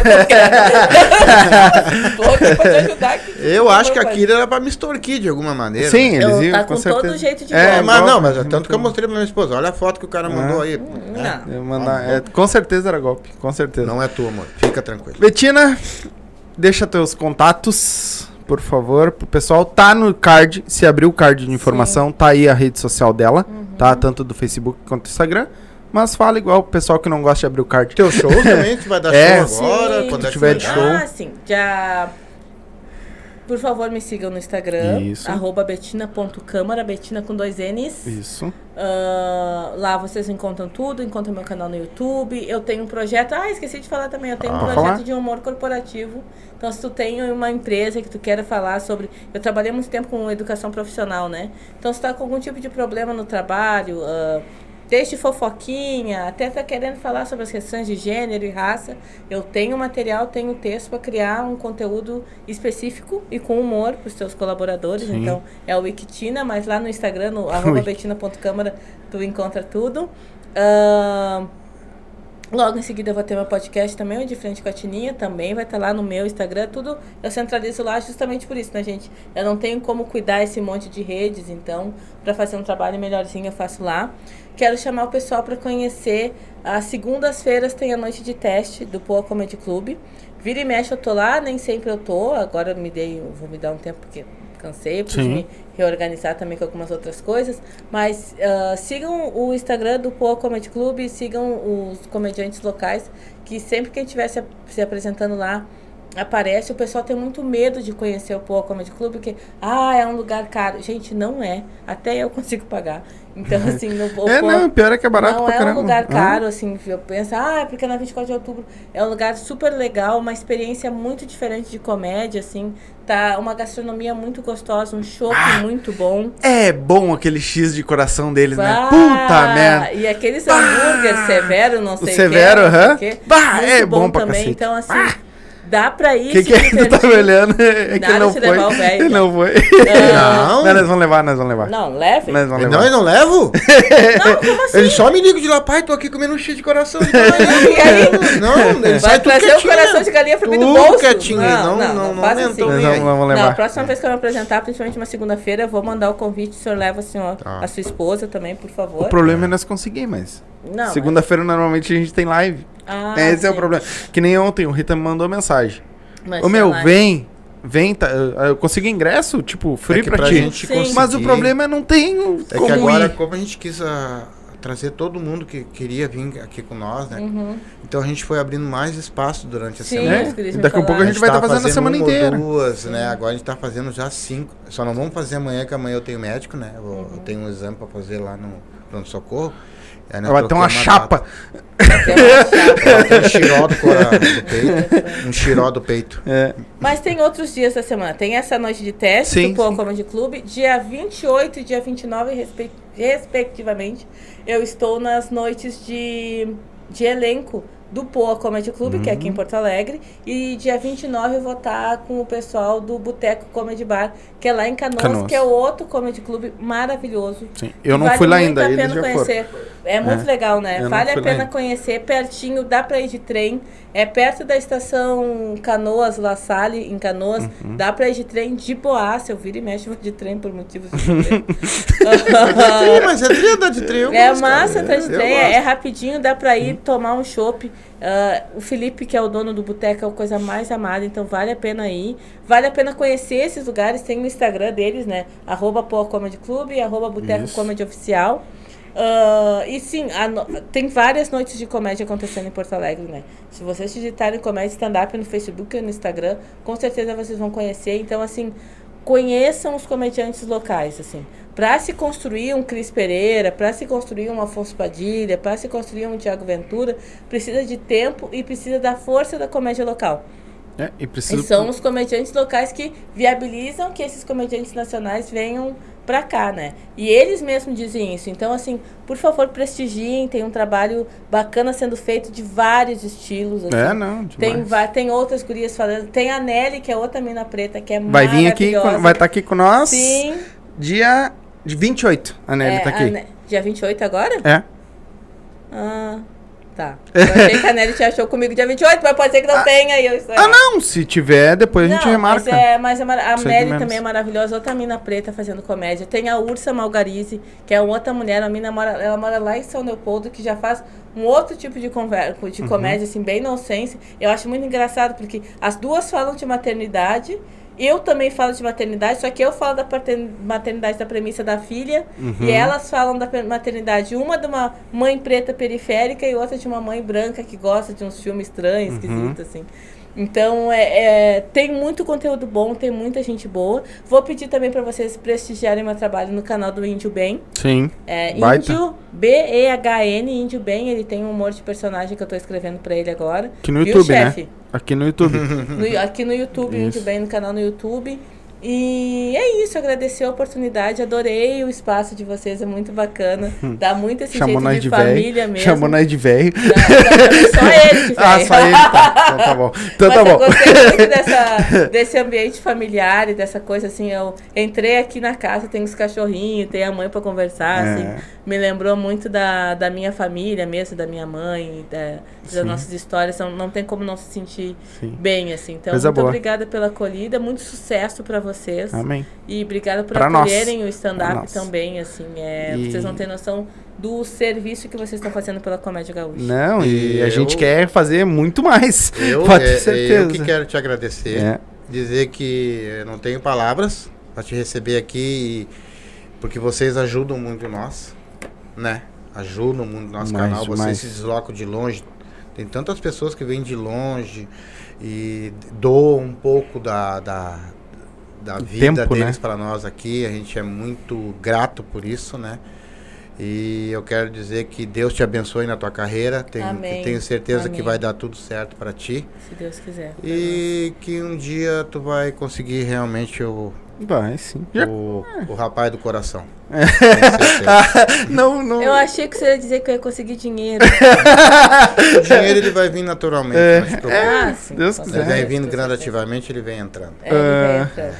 Eu acho que aquilo era pra me extorquir de alguma maneira. Sim, eles iam, tá com, com todo jeito de É, mas não, mas é tanto que eu mostrei pra minha esposa. Olha a foto que o cara mandou aí. Não. Mandar, é, com certeza era golpe, com certeza. Não é tua, amor. Fica tranquilo. Betina, deixa teus contatos por favor, pro pessoal. Tá no card, se abrir o card de informação, Sim. tá aí a rede social dela, uhum. tá? Tanto do Facebook quanto do Instagram. Mas fala igual o pessoal que não gosta de abrir o card. Teu show também, tu vai dar é, show agora, sim. quando é tiver de show. Ah, sim. Já por favor, me sigam no Instagram. Isso. Arroba betina.câmara, betina com dois N's. Isso. Uh, lá vocês encontram tudo, encontram meu canal no YouTube. Eu tenho um projeto. Ah, esqueci de falar também. Eu tenho ah, um projeto falar? de humor corporativo. Então, se tu tem uma empresa que tu queira falar sobre. Eu trabalhei muito tempo com educação profissional, né? Então, se tu tá com algum tipo de problema no trabalho. Uh, desde fofoquinha, até tá querendo falar sobre as questões de gênero e raça. Eu tenho material, tenho texto para criar um conteúdo específico e com humor para os teus colaboradores. Sim. Então, é o Wikitina, mas lá no Instagram, no arroba betina.câmara, tu encontra tudo. Uh, Logo em seguida eu vou ter meu podcast também, o De Frente com a Tininha, também vai estar tá lá no meu Instagram, tudo eu centralizo lá justamente por isso, né, gente? Eu não tenho como cuidar esse monte de redes, então, para fazer um trabalho melhorzinho eu faço lá. Quero chamar o pessoal para conhecer. As segundas-feiras tem a noite de teste do Poa Comedy Club. Vira e mexe eu tô lá, nem sempre eu tô. Agora eu me dei, vou me dar um tempo porque cansei, preciso me reorganizar também com algumas outras coisas. Mas uh, sigam o Instagram do Poa Comedy Club, sigam os comediantes locais que sempre que a gente estivesse se apresentando lá, aparece, o pessoal tem muito medo de conhecer o Poa Comedy Club, porque, ah, é um lugar caro. Gente, não é. Até eu consigo pagar. Então, assim, no o É, não, pior é que é barato não é caramba. um lugar Ah. caro, assim, eu penso, ah, é porque é na 24 de outubro é um lugar super legal, uma experiência muito diferente de comédia, assim, tá uma gastronomia muito gostosa, um chopp Ah. muito bom. É bom aquele X de coração deles, né? Bah! Puta merda. E aqueles hambúrguer severo, não sei o Severo, que, não sei aham. Bah, muito é bom pra também. cacete. Então, assim, dá pra ir O que, é que tu tá olhando? É que ele não de foi. levar o velho, Ele né? não foi. Não. Não, nós vamos levar, nós vamos levar. Não, leve. Nós vamos Não, levar. eu não levo? Não, como assim? Ele só me liga de lá, pai, tô aqui comendo um cheio de coração. E aí? Não, ele Vai sai tudo trazer o quietinho. coração de galinha pra mim do bolso? quietinho, não, não, não faz aumentou assim. Nós nem vamos, vamos levar. Não, a próxima vez que eu me apresentar, principalmente uma segunda-feira, eu vou mandar o convite. O senhor leva assim, ó, Tá. a sua esposa também, por favor. O problema é nós conseguir, mas. Não, Segunda-feira normalmente a gente tem live. Ah, Esse é o sim. problema. Que nem ontem, o Rita me mandou mensagem. Mas Ô meu, lá. vem. Vem, tá, eu consigo ingresso, tipo, free É pra, pra ti. Sim. Mas o problema é não tem É como que agora, ir. como a gente quis ah, trazer todo mundo que queria vir aqui com nós, né? Uhum. Então a gente foi abrindo mais espaço durante a Sim, semana. me daqui a pouco a gente vai tá estar fazendo a semana uma ou inteira. duas, né? Agora a gente tá fazendo já cinco. Só não vamos fazer amanhã, que amanhã eu tenho médico, né? Eu, Uhum. eu tenho um exame pra fazer lá no pronto-socorro. Vai ter uma trocamos chapa. Tem uma chapa. Tem um xiró do, cora- do peito. Um xiró do peito. É. Mas tem outros dias da semana. Tem essa noite de teste Sim, do Poa sim. Comedy Club. Dia 28 e dia 29, respe- respectivamente, eu estou nas noites de, de elenco do Poa Comedy Club, que é Uhum. aqui em Porto Alegre. E dia 29 eu vou estar com o pessoal do Boteco Comedy Bar, que é lá em Canoas, Canoas. que é outro comedy club maravilhoso. Sim. Eu não Vale fui lá ainda, eles já foram. É muito É. legal, né? Eu Vale a pena ainda. conhecer, pertinho, dá pra ir de trem. É perto da estação Canoas, La Salle, em Canoas. Uhum. Dá pra ir de trem de boaça. Eu viro e mexo de trem por motivos de Sim, mas é trilha da de eu É massa, tá de trem, é, é rapidinho, dá pra ir tomar um chopp. Ah, o Felipe, que é o dono do boteco, é a coisa mais amada, então vale a pena ir. Vale a pena conhecer esses lugares, tem o Instagram deles, né? Arroba Poa Comedy Club, arroba Boteco Isso. Comedy Oficial. Ah, e sim, no- tem várias noites de comédia acontecendo em Porto Alegre, né? Se vocês digitarem comédia stand-up no Facebook e no Instagram, com certeza vocês vão conhecer. Então, assim, conheçam os comediantes locais, assim. Para se construir um Cris Pereira, para se construir um Afonso Padilha, para se construir um Tiago Ventura, precisa de tempo e precisa da força da comédia local. É, e E preciso... são os comediantes locais que viabilizam que esses comediantes nacionais venham pra cá, né? E eles mesmos dizem isso. Então, assim, por favor, prestigiem. Tem um trabalho bacana sendo feito de vários estilos. assim. É, não, Tem, demais. tem outras gurias falando. Tem a Nelly, que é outra mina preta, que é Vai vir aqui, vai estar aqui com nós Sim. dia de 28. A Nelly é, tá aqui. Ne- Dia 28 agora? É. Ah, tá. Eu achei que a Nelly te achou comigo dia 28, mas pode ser que não tenha. E eu estou Ah, não, se tiver, depois a gente remarca. Mas, é, mas é mara- a Nelly também é maravilhosa, outra mina preta fazendo comédia. Tem a Ursa Malgarize, que é outra mulher, a mina mora, ela mora lá em São Leopoldo, que já faz um outro tipo de, conver de Uhum. comédia, assim, bem nonsense. Eu acho muito engraçado, porque as duas falam de maternidade. Eu também falo de maternidade, só que eu falo da maternidade da premissa da filha Uhum. e elas falam da maternidade, uma de uma mãe preta periférica e outra de uma mãe branca que gosta de uns filmes estranhos, Uhum. esquisitos, assim. Então, é, é, tem muito conteúdo bom, tem muita gente boa. Vou pedir também para vocês prestigiarem meu trabalho no canal do Índio Bem. Sim. É. Índio, B-E-H-N, Índio Bem. Ele tem um humor de personagem que eu tô escrevendo para ele agora. Aqui no Viu, YouTube, né? chefe? Aqui no YouTube. No- aqui no YouTube, Isso. Índio Bem, no canal no YouTube. E é isso, agradecer a oportunidade, adorei o espaço de vocês, é muito bacana. Dá muito esse Chamou jeito de, de família velho. mesmo. Chamou nós de velho. Não, só ele de Ah, velho. só ele, tá. Então tá bom. Então Mas tá eu bom. gostei muito dessa, desse ambiente familiar e dessa coisa assim. Eu entrei aqui na casa, tem os cachorrinhos, tem a mãe pra conversar, É. assim. Me lembrou muito da, da minha família mesmo, da minha mãe, da- das Sim. nossas histórias. Não, não tem como não se sentir Sim. bem, assim. Então, Coisa muito boa. obrigada pela acolhida, muito sucesso pra vocês. Amém. E obrigada por Pra nós. acolherem o Pra stand-up nós. também, assim. É, E- Vocês não têm noção do serviço que vocês estão fazendo pela Comédia Gaúcha. Não, e, a Eu- gente quer fazer muito mais. Eu, Pode é, ter eu certeza. que quero te agradecer. É. Dizer que eu não tenho palavras para te receber aqui, e- porque vocês ajudam muito nós, né? Ajudam muito o nosso Demais, canal. Vocês demais. se deslocam de longe, Tem tantas pessoas que vêm de longe e doam um pouco da, da, da vida tempo, deles né? para nós aqui. A gente é muito grato por isso, né? E eu quero dizer que Deus te abençoe na tua carreira. Tenho, Amém. tenho certeza que Amém. vai dar tudo certo para ti. Se Deus quiser. E que um dia tu vai conseguir realmente o, Vai, sim. O, o rapaz do coração. Certeza. não, não. Eu achei que você ia dizer que eu ia conseguir dinheiro. o dinheiro ele vai vir naturalmente. É, preocupe. ah, sim. Deus quiser. Ele vem vindo gradativamente, ele vem entrando. É, ele vai Ah. entrando.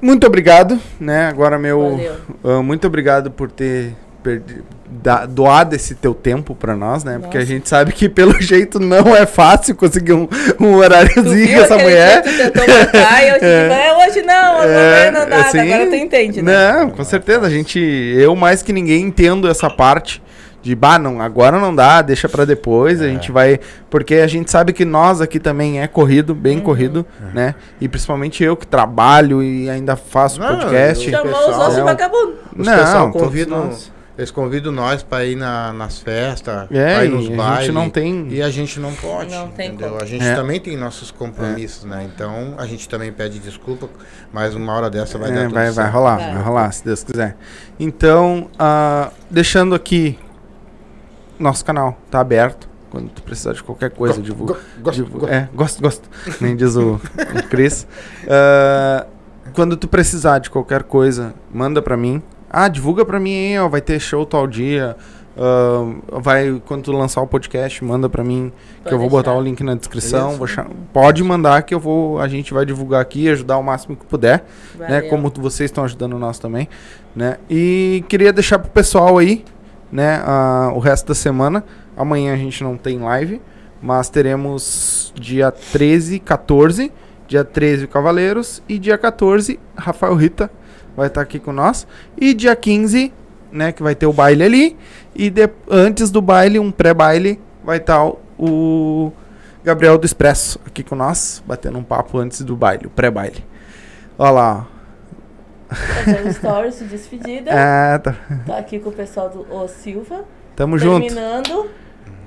Muito obrigado, né? Agora meu Valeu. ah, muito obrigado por ter perdi- da- doado esse teu tempo pra nós, né? Porque a Nossa. gente sabe que pelo jeito não é fácil conseguir um, um horáriozinho com essa mulher. tentou marcar e eu te digo, é, hoje não, amanhã não dá. assim, Agora tu entende, né? Não, com certeza. A gente, eu mais que ninguém entendo essa parte de, bah, não, agora não dá, deixa pra depois. A É. gente vai, porque a gente sabe que nós aqui também é corrido, bem corrido, né? E principalmente eu que trabalho e ainda faço Não, podcast. Chamou os outros de Não. pessoal todos convidam, nós. Eles convidam nós para ir na- nas festas, É, pra ir e nos a gente bailes. não tem- E a gente não pode, Não tem entendeu? como. A gente É. também tem nossos compromissos, né? Então a gente também pede desculpa, mas uma hora dessa vai É, dar tudo vai, vai certo. rolar, Vai. vai rolar, se Deus quiser. Então, ah, deixando aqui, nosso canal tá aberto. Quando tu precisar de qualquer coisa, Go- divulga. go- gosto, Divu- gosto. É, gosto, gosto. Nem diz o, o Cris. Ah, quando tu precisar de qualquer coisa, manda pra mim. Ah, divulga pra mim, hein, ó, vai ter show tal dia. Ah, vai, quando tu lançar o podcast, manda pra mim, que Pode eu vou botar deixar. o link na descrição. Pode mandar que eu vou, a gente vai divulgar aqui, ajudar o máximo que puder né? Como vocês estão ajudando nós também, né? E queria deixar pro pessoal aí, né? ah, o resto da semana. Amanhã a gente não tem live, mas teremos dia 13, 14. Dia 13 o Cavaleiros e dia 14 Rafael Rita vai estar aqui com nós. E dia 15, né, que vai ter o baile ali. E de- antes do baile, um pré-baile, vai estar o, o Gabriel do Expresso aqui com nós, batendo um papo antes do baile, o pré-baile. Olha lá, ó. Fazendo stories de despedida. É, tá. Tá aqui com o pessoal do O Silva. Tamo junto. Terminando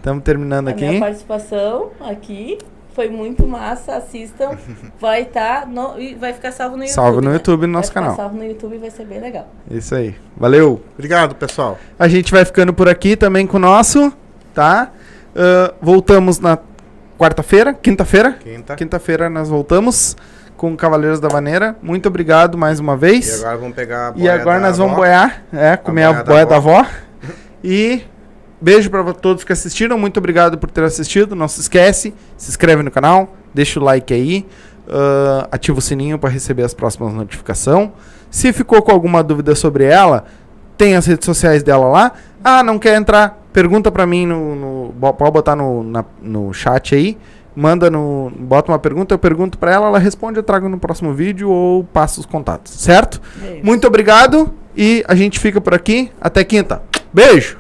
Tamo terminando a minha aqui. participação aqui. Foi muito massa, assistam. Vai estar no, e vai ficar salvo no YouTube. Salvo no né? YouTube no Vai nosso ficar canal. salvo no YouTube e vai ser bem legal. Isso aí. Valeu. Obrigado, pessoal. A gente vai ficando por aqui também com o nosso, tá? Ah, voltamos na quarta-feira, quinta-feira. Quinta. Quinta-feira nós voltamos com Cavaleiros da Vaneira. Muito obrigado mais uma E vez. agora vamos pegar a E boia agora da nós vamos avó. boiar, é, comer a boia boia da da avó. E beijo pra todos que assistiram. Muito obrigado por ter assistido. Não se esquece, se inscreve no canal, deixa o like aí, ah, ativa o sininho para receber as próximas notificações. Se ficou com alguma dúvida sobre ela, tem as redes sociais dela lá. Ah, não quer entrar? Pergunta pra mim no, no pode botar no, na- no chat aí. Manda no, bota uma pergunta, eu pergunto pra ela, ela responde, eu trago no próximo vídeo ou passo os contatos, certo? Muito obrigado e a gente fica por aqui. Até quinta. Beijo!